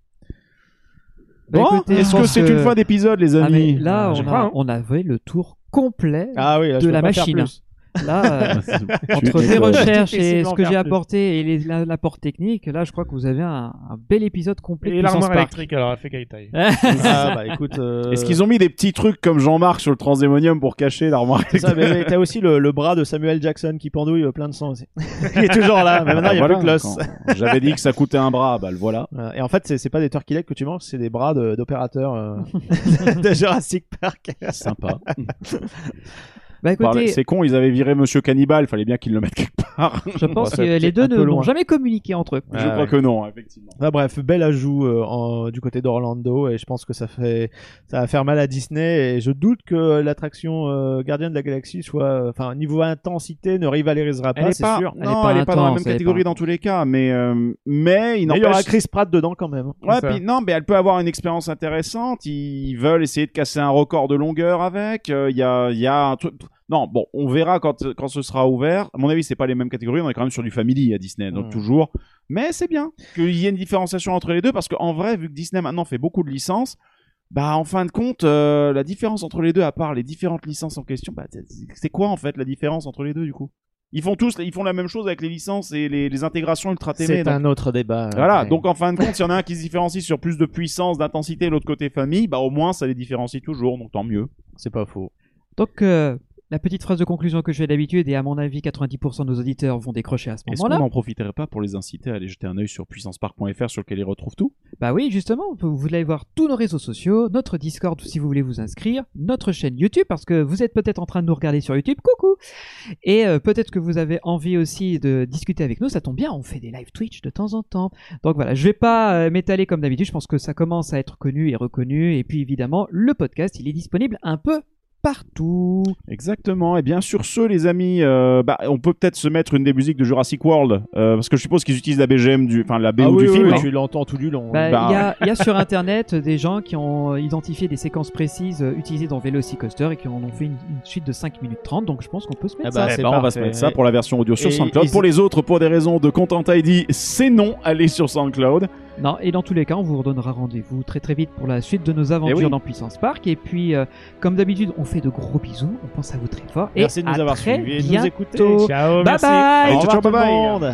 Bah, Bon, est-ce que c'est une fin d'épisode, les Ah, amis là, je on, crois, a, hein. on avait le tour complet Ah oui, là, de la machine. plus. Là, *laughs* euh, entre tes recherches et ce que j'ai apporté et les- la- l'apport technique, là, je crois que vous avez un, un bel épisode complet. de Et l'armoire électrique, alors elle fait quelle taille *laughs* Ah bah écoute. euh, Est-ce qu'ils ont mis des petits trucs comme Jean-Marc sur le Transémonium pour cacher l'armoire c'est ça, mais, mais t'as aussi le, le bras de Samuel Jackson qui pendouille euh, plein de sang aussi. *laughs* il est toujours là, mais maintenant il y a Voilà, plus que l'os. J'avais dit que ça coûtait un bras, bah le voilà. Et en fait, c'est c'est pas des turkey legs que tu manges, c'est des bras de- d'opérateurs euh, de Jurassic Park. Sympa. Bah écoutez, C'est con, ils avaient viré Monsieur Cannibal, fallait bien qu'ils le mettent quelque part. *laughs* je pense que les deux ne- loin. n'ont jamais communiqué entre eux. Je Ah, crois ouais. que non, effectivement. Ah, bref, bel ajout euh, en- du côté d'Orlando et je pense que ça fait ça va faire mal à Disney et je doute que l'attraction euh, Gardien de la Galaxie soit enfin niveau intensité ne rivalisera pas, c'est. Elle est pas elle est pas dans la même catégorie pas- dans tous les cas, mais euh, mais il Mais y aura. Chris Pratt dedans quand même. Ouais, puis non, mais elle peut avoir une expérience intéressante. Ils veulent essayer de casser un record de longueur avec. Euh, Il y a, il y a un truc. Non, bon, on verra quand, quand ce sera ouvert. À mon avis, c'est pas les mêmes catégories. On est quand même sur du family à Disney, donc Mm. toujours. Mais c'est bien qu'il y ait une différenciation entre les deux parce qu'en vrai, vu que Disney maintenant fait beaucoup de licences, bah en fin de compte, euh, la différence entre les deux, à part les différentes licences en question, bah c'est- quoi en fait la différence entre les deux du coup? Ils font tous, ils font la même chose avec les licences et les, les intégrations ultra TV. C'est donc- un autre débat. voilà, après. donc en fin de compte, s'il y en a un qui se différencie sur plus de puissance, d'intensité, l'autre côté famille, bah au moins ça les différencie toujours, donc tant mieux. c'est pas faux. Donc, euh, la petite phrase de conclusion que je fais d'habitude, et à mon avis, 90% de nos auditeurs vont décrocher à ce Est-ce qu'on moment-là. n'en profiterait pas pour les inciter à aller jeter un œil sur puissancepark.fr sur lequel ils retrouvent tout? Bah oui, justement, vous allez voir tous nos réseaux sociaux, notre Discord si vous voulez vous inscrire, notre chaîne YouTube, parce que vous êtes peut-être en train de nous regarder sur YouTube, coucou Et euh, peut-être que vous avez envie aussi de discuter avec nous, ça tombe bien, on fait des live Twitch de temps en temps. Donc voilà, je vais pas euh, m'étaler comme d'habitude, je pense que ça commence à être connu et reconnu, et puis évidemment, le podcast, il est disponible un peu partout. Exactement. Et bien sur ce, les amis, euh, bah, on peut peut-être se mettre une des musiques de Jurassic World, euh, parce que je suppose qu'ils utilisent la BGM du, enfin la BO Ah oui, du oui, film. oui, hein. tu l'entends tout du long. Bah, Il Bah, y, a, il y a sur *laughs* internet des gens qui ont identifié des séquences précises euh, utilisées dans Velocicoaster et qui en ont fait une, une suite de 5 minutes 30, donc je pense qu'on peut se mettre Ah ça. On va se mettre ça pour la version audio sur Et SoundCloud. ils- Pour les autres, pour des raisons de Content ID, c'est non, allez sur SoundCloud. Non, et dans tous les cas, on vous redonnera rendez-vous très très vite pour la suite de nos aventures Eh oui. dans Puissance Park. Et puis, euh, comme d'habitude, on fait de gros bisous, on pense à vous très fort. Merci et de nous à avoir suivis et de nous écouter. Ciao, Bye merci. bye Au ciao, revoir ciao, tout bye. monde.